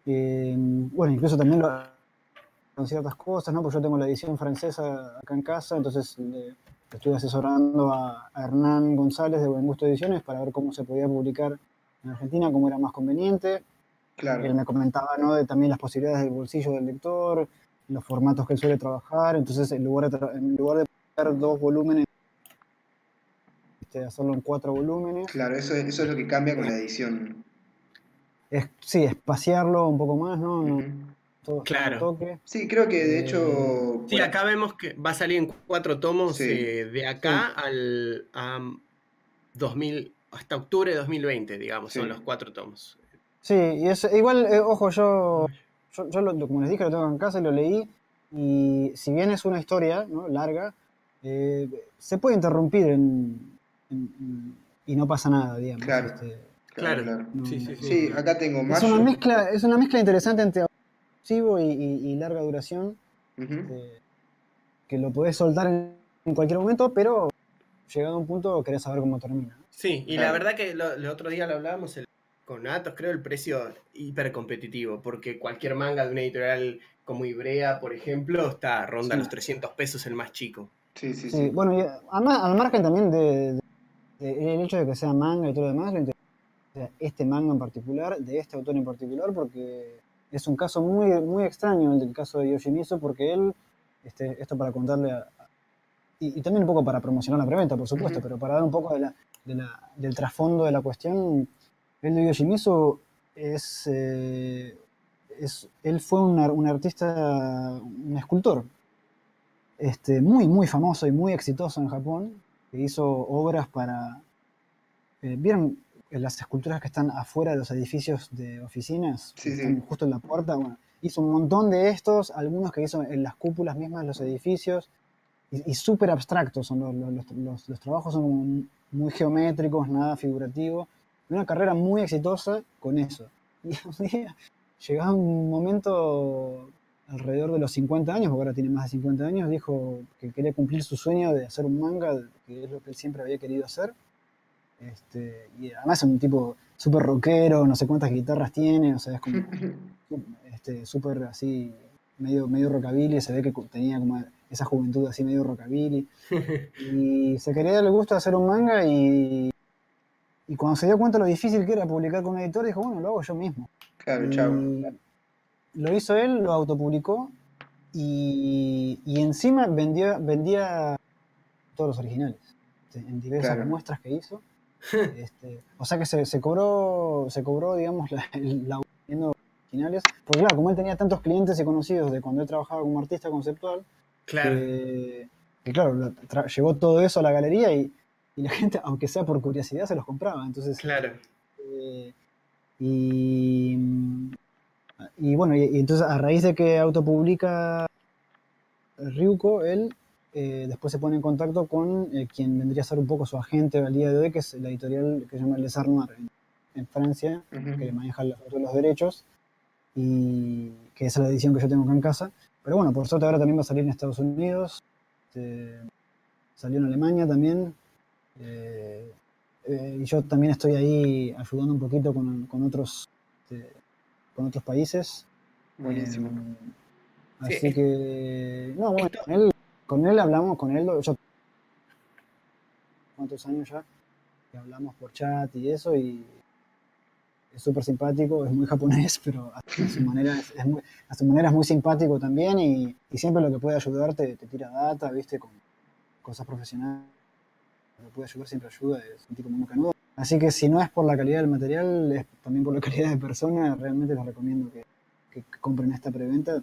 Eh, bueno, incluso también lo, con ciertas cosas, ¿no? Porque yo tengo la edición francesa acá en casa, entonces le, estoy asesorando a, Hernán González de Buen Gusto Ediciones para ver cómo se podía publicar en Argentina, cómo era más conveniente. Claro. Él me comentaba, ¿no? De también las posibilidades del bolsillo del lector, los formatos que él suele trabajar, entonces en lugar de, en lugar de publicar dos volúmenes, este, hacerlo en cuatro volúmenes. Claro, eso, eso es lo que cambia con la edición. Es, sí, espaciarlo un poco más, ¿no? claro. Sí, creo que de hecho. Sí, acá vemos que va a salir en cuatro tomos eh, de acá al a 2000, hasta octubre de 2020, digamos, son los cuatro tomos. Sí, y es igual, eh, ojo, yo, yo, lo, como les dije, lo tengo en casa y lo leí. Y si bien es una historia ¿no? larga, eh, se puede interrumpir y no pasa nada, digamos. Claro. Este, claro, sí, sí, sí, acá tengo más. Es una, mezcla, es una mezcla interesante entre y, larga duración, eh, que lo podés soltar en, cualquier momento, pero llegado a un punto querés saber cómo termina. Sí, y la verdad que el otro día lo hablábamos con Atos, creo el precio hiper competitivo, porque cualquier manga de una editorial como Ibrea, por ejemplo, está ronda los 300 pesos el más chico. Sí, sí, sí. Bueno, y además, al margen también de, el hecho de que sea manga y todo lo demás, este manga en particular, de este autor en particular, porque es un caso muy, muy extraño el del caso de Yoshimizu porque él, este, esto para contarle a, y, también un poco para promocionar la preventa, por supuesto, pero para dar un poco de la, del trasfondo de la cuestión, el de Yoshimizu es, eh, es, él fue un, artista, un escultor, este, muy, muy famoso y muy exitoso en Japón, que hizo obras para... Eh, ¿Vieron las esculturas que están afuera de los edificios de oficinas? Sí, sí. justo en la puerta. Bueno, hizo un montón de estos, algunos que hizo en las cúpulas mismas de los edificios, y, súper abstractos son los, los, trabajos, son muy geométricos, nada figurativo. Una carrera muy exitosa con eso. Y un día llegaba un momento alrededor de los 50 años, porque ahora tiene más de 50 años, dijo que quería cumplir su sueño de hacer un manga, que es lo que él siempre había querido hacer. Este, y además es un tipo súper rockero, no sé cuántas guitarras tiene, o sea, es como este, súper así, medio, medio rockabilly, se ve que tenía como esa juventud así medio rockabilly. y se quería darle gusto de hacer un manga y, y cuando se dio cuenta lo difícil que era publicar con un editor, dijo, bueno, lo hago yo mismo. Claro, chao. Lo hizo él, lo autopublicó y, y encima vendía, vendía todos los originales en diversas muestras que hizo. Este, o sea que se, se, cobró, se cobró, digamos, la, la originales. Porque claro, como él tenía tantos clientes y conocidos de cuando él trabajaba como artista conceptual, Claro. Que, claro, llegó todo eso a la galería y, la gente, aunque sea por curiosidad, se los compraba. Entonces, claro. Eh, y, y bueno, y, entonces a raíz de que autopublica Ryuko, él eh, después se pone en contacto con eh, quien vendría a ser un poco su agente al día de hoy, que es la editorial que se llama Les Arnoir en, Francia, que maneja los, los derechos, y que es la edición que yo tengo acá en casa. Pero bueno, por suerte ahora también va a salir en Estados Unidos. Este, salió en Alemania también. Eh, eh, y yo también estoy ahí ayudando un poquito con, otros este, con otros países. Buenísimo. Eh, así que. No, bueno, con él, con él hablamos, con él. Yo, ¿Cuántos años ya? Que hablamos por chat y eso. Y es súper simpático, es muy japonés, pero a su manera es, muy, a su manera es muy simpático también y, siempre lo que puede ayudarte te tira data, viste, con cosas profesionales. Lo que puede ayudar siempre ayuda, es un tipo muy canudo. Así que si no es por la calidad del material, es también por la calidad de persona, realmente les recomiendo que, compren esta preventa.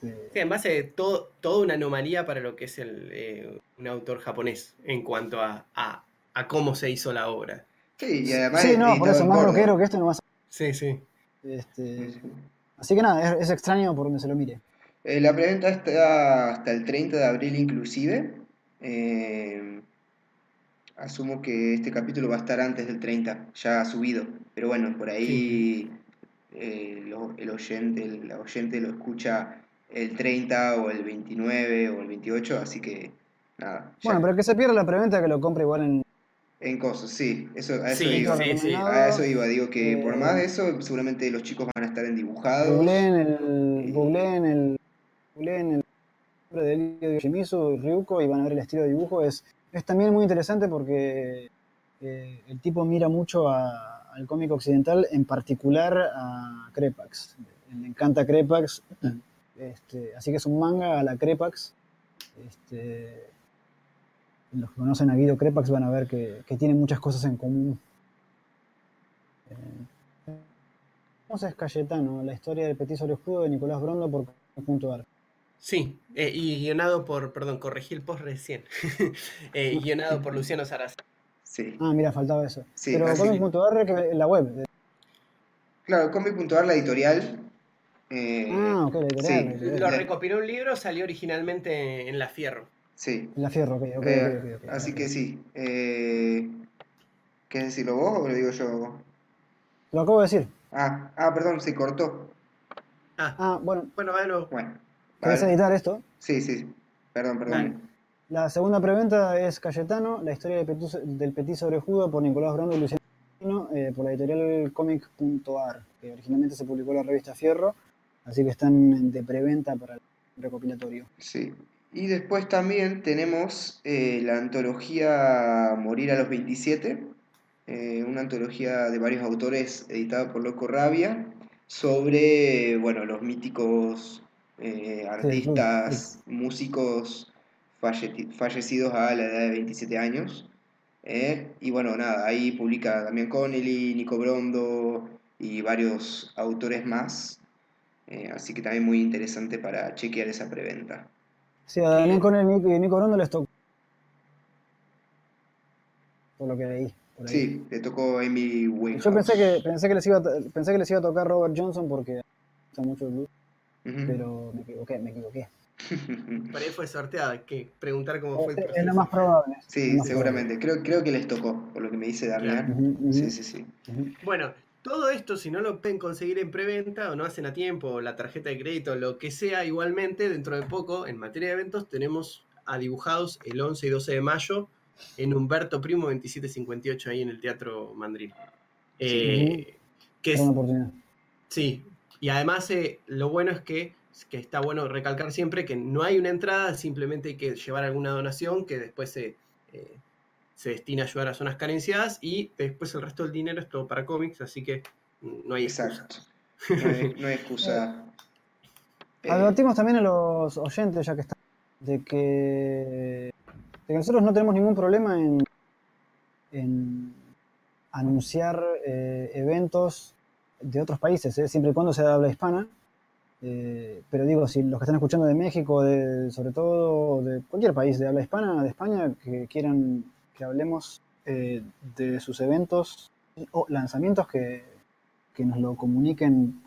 Sí, en base a todo, toda una anomalía para lo que es el, eh, un autor japonés en cuanto a, a cómo se hizo la obra. Sí, y además. Sí, no, por eso más rockero que esto no va a ser. Sí, sí. Este, así que nada, es, extraño por donde se lo mire. Eh, la preventa está hasta el 30 de abril inclusive. Eh, asumo que este capítulo va a estar antes del 30, ya ha subido. Pero bueno, por ahí eh, el oyente, la oyente lo escucha el 30 o el 29 o el 28, así que nada. Bueno, pero que se pierda la preventa que lo compre igual en en cosas, sí, eso, a eso iba. A eso iba, digo que por más de eso, seguramente los chicos van a estar en dibujados. Googleen el. Googleen el. Googleen el nombre de Yoshimitsu, Ryuko, y van a ver el estilo de dibujo. Es, es también muy interesante porque eh, el tipo mira mucho al cómic occidental, en particular a Crepax. Le encanta Crepax. Este, así que es un manga a la Crepax. Este, los que conocen a Guido Crepax van a ver que, que tiene muchas cosas en común. Eh, es Cayetano, la historia del Petit sobre Escudo de Nicolás Brondo por punto Sí, eh, y guionado por, perdón, corregí el post recién, eh, guionado por Luciano Saraz. Sí. Ah, mira, faltaba eso. Pero comic.ar que la web. Claro, comic.ar la editorial. Eh, ah, ok, la editorial. Lo recopiló un libro, salió originalmente en La Fierro. Sí. La fierro, ok, eh, Así que sí. Eh, ¿Quieres decirlo vos o lo digo yo? Lo acabo de decir. Ah, ah perdón, se cortó. Ah, ah bueno. Bueno, bueno. Bueno. ¿Querés editar esto? Sí, sí. Perdón, perdón. La segunda preventa es Cayetano, la historia del Petit, del Petit sobre Judo por Nicolás Brando y Luciano eh, por la editorial comic.ar, que originalmente se publicó en la revista Fierro, así que están de preventa para el recopilatorio. Sí, y después también tenemos eh, la antología Morir a los 27, eh, una antología de varios autores editada por Loco Rabia, sobre bueno, los míticos eh, artistas, músicos fallecidos a la edad de 27 años. ¿eh? y bueno, nada, ahí publica Damián Connelly, Nico Brondo y varios autores más. Así que también muy interesante para chequear esa preventa. Sí, a Damián Connelly y Nico Brondo les tocó. Por lo que leí. Sí, le tocó Amy Winehouse. Yo pensé que, pensé, que les iba, pensé que les iba a tocar Robert Johnson porque gusta mucho el blues, pero me equivoqué, me equivoqué. Por ahí fue sorteada, que preguntar cómo fue el proceso. Es lo más probable. Sí, seguramente. Creo, creo que les tocó, por lo que me dice Damián. Sí, sí, sí. Bueno, todo esto, si no lo pueden conseguir en preventa o no hacen a tiempo, la tarjeta de crédito, lo que sea, igualmente, dentro de poco, en materia de eventos, tenemos a dibujados el 11 y 12 de mayo en Humberto Primo 2758 ahí en el Teatro Mandril. Eh, que es, sí, y además eh, lo bueno es que que está bueno recalcar siempre que no hay una entrada, simplemente hay que llevar alguna donación que después se, eh, se destina a ayudar a zonas carenciadas y después el resto del dinero es todo para cómics, así que no hay excusa. No hay, excusa. Eh, Advertimos también a los oyentes, ya que están, de que, nosotros no tenemos ningún problema en, en anunciar eh, eventos de otros países, siempre y cuando sea habla hispana. Eh, pero digo, si los que están escuchando de México, de, sobre todo de cualquier país de habla hispana, de España, que quieran que hablemos eh, de sus eventos o lanzamientos, que, nos lo comuniquen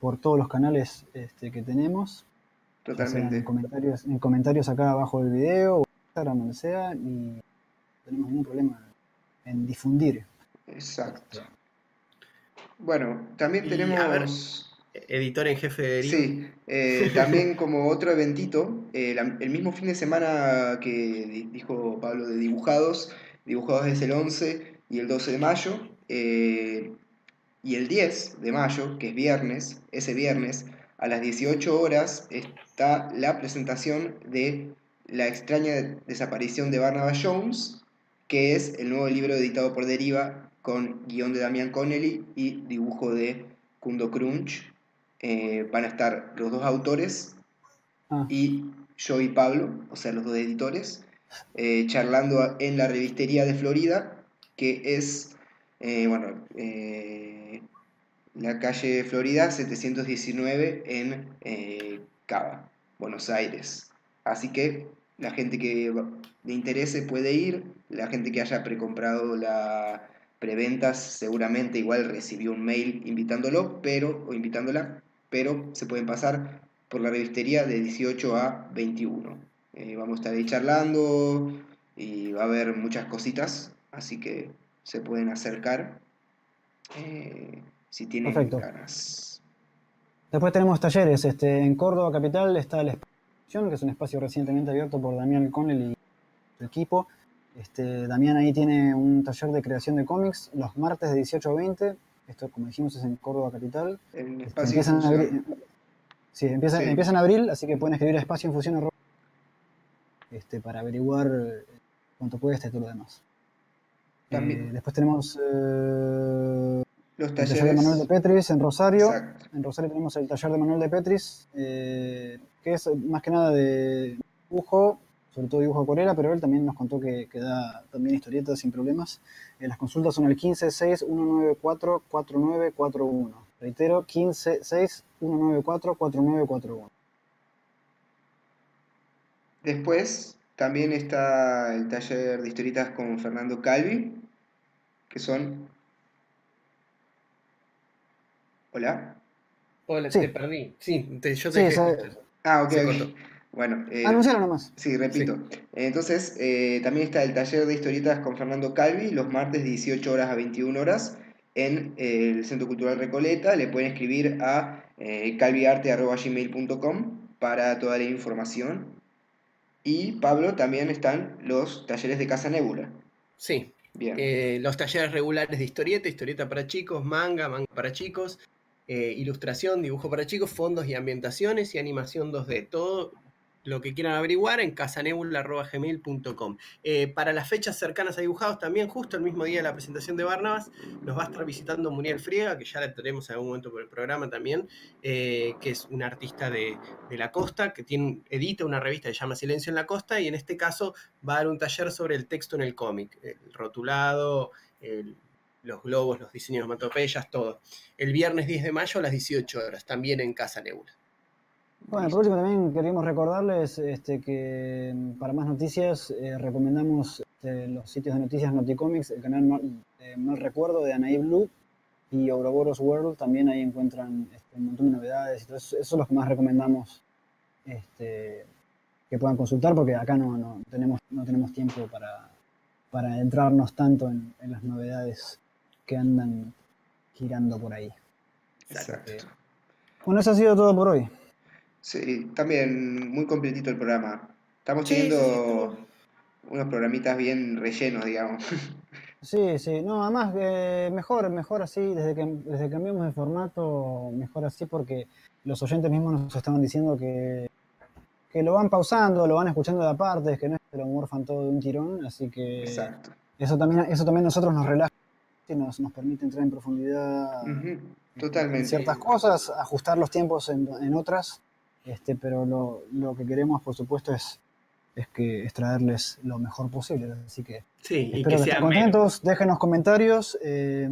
por todos los canales este, que tenemos. Totalmente. En comentarios, en comentarios acá abajo del video, o Instagram, donde sea, y no tenemos ningún problema en difundir. Exacto. Bueno, también tenemos editor en jefe de Sí, eh, también como otro eventito, eh, el mismo fin de semana que dijo Pablo de dibujados, dibujados es el 11 y el 12 de mayo, eh, y el 10 de mayo, que es viernes, ese viernes, a las 18 horas está la presentación de La extraña desaparición de Barnabas Jones, que es el nuevo libro editado por Deriva con guion de Damian Connelly y dibujo de Kundo Crunch. Eh, van a estar los dos autores ah. y yo y Pablo, o sea, los dos editores, eh, charlando en la revistería de Florida, que es, eh, bueno, la calle Florida 719 en Cava, Buenos Aires. Así que la gente que le interese puede ir, la gente que haya precomprado la preventas seguramente igual recibió un mail invitándolo, pero, o invitándola, pero se pueden pasar por la revistería de 18 a 21. Eh, vamos a estar ahí charlando y va a haber muchas cositas, así que se pueden acercar eh, si tienen ganas. Después tenemos talleres. Este, en Córdoba Capital está el Espacio, que es un espacio recientemente abierto por Damián Connell y su equipo. Este, Damián ahí tiene un taller de creación de cómics los martes de 18 a 20 esto, como dijimos, es en Córdoba Capital. En este, empiezan, abril, sí, empiezan, en abril, así que pueden escribir a espacio en fusión este, para averiguar eh, cuánto cuesta y todo lo demás. Eh, después tenemos eh, los talleres. el taller de Manuel de Petris en Rosario. En Rosario tenemos el taller de Manuel de Petris, que es más que nada de dibujo, sobre todo dibujo acuarela, pero él también nos contó que, da también historietas sin problemas. Eh, las consultas son el 156-194-4941. Reitero, 156-194-4941. Después también está el taller de historietas con Fernando Calvi, que son... ¿Hola? Hola, te perdí. Sí, te, yo te sí, Ah, ok. Bueno, eh, nomás. Sí, repito. Entonces, eh, también está el taller de historietas con Fernando Calvi, los martes de 18 horas a 21 horas en eh, el Centro Cultural Recoleta. Le pueden escribir a eh, calviarte.gmail.com para toda la información. Y Pablo, también están los talleres de Casa Nebula. Sí. Bien. Eh, los talleres regulares de historieta, historieta para chicos, manga, manga para chicos, ilustración, dibujo para chicos, fondos y ambientaciones y animación 2D. Todo lo que quieran averiguar en casanebula.gmail.com. Eh, para las fechas cercanas a dibujados, también justo el mismo día de la presentación de Barnabas, nos va a estar visitando Muriel Friega, que ya la tenemos en algún momento por el programa también, eh, que es una artista de, la costa, que tiene, edita una revista que se llama Silencio en la Costa, y en este caso va a dar un taller sobre el texto en el cómic, el rotulado, los globos, los diseños de matopeyas, todo. El viernes 10 de mayo a las 18 horas, también en Casa Nebula. Bueno, por último también queríamos recordarles este, que mm, para más noticias eh, recomendamos este, los sitios de noticias Noticomics, el canal Mal, eh, Recuerdo de Anaí Blue y Ouroboros World, también ahí encuentran este, un montón de novedades y todo eso, son los que más recomendamos este, que puedan consultar porque acá no, no, tenemos, no tenemos tiempo para, para entrarnos tanto en, en las novedades que andan girando por ahí. Exacto. Bueno, eso ha sido todo por hoy. Sí, también muy completito el programa. Estamos teniendo unos programitas bien rellenos, digamos. Sí, sí, no, además eh, mejor, mejor así, desde que, desde que cambiamos de formato, mejor así porque los oyentes mismos nos estaban diciendo que, que lo van pausando, lo van escuchando de aparte, que no es que lo morfan todo de un tirón, así que Exacto. eso también, eso también nosotros nos relaja y nos, nos permite entrar en profundidad Totalmente. en ciertas cosas, ajustar los tiempos en, en otras este, pero lo, lo, que queremos, por supuesto, es, es que extraerles lo mejor posible. Así que sí, espero que, estén contentos. Déjenos comentarios, eh,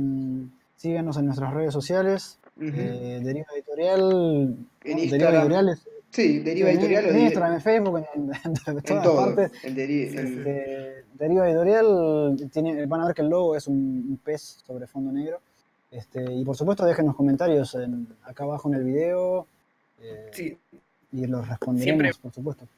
síganos en nuestras redes sociales. eh, Deriva Editorial. En Deriva Editorial es, Sí, Deriva Editorial. En, Instagram, en Facebook, en, en, todas todo, partes. El deri este, Deriva Editorial, tiene, van a ver que el logo es un, pez sobre fondo negro. Este, y por supuesto, déjenos comentarios en, acá abajo en el video. Eh, sí. Y los responderemos, siempre, por supuesto.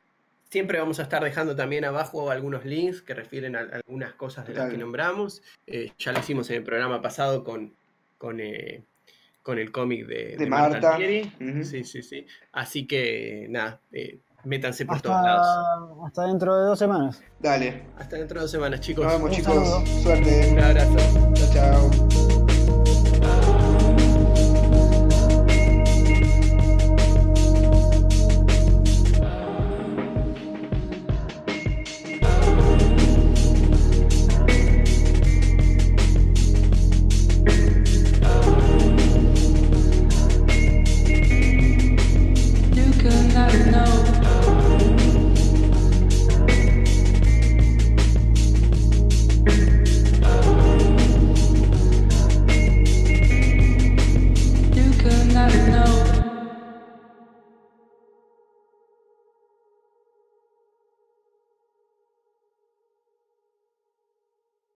Siempre vamos a estar dejando también abajo algunos links que refieren a, algunas cosas de las que nombramos. Eh, ya lo hicimos en el programa pasado con, con, eh, con el cómic de, de, de, Marta. Marta uh -huh. Sí, sí, sí. Así que nada, eh, métanse por hasta, todos lados. Hasta dentro de dos semanas. Dale. Hasta dentro de dos semanas, chicos. Nos vemos, Un chicos. saludo. Suerte. Un abrazo. Chao, chao.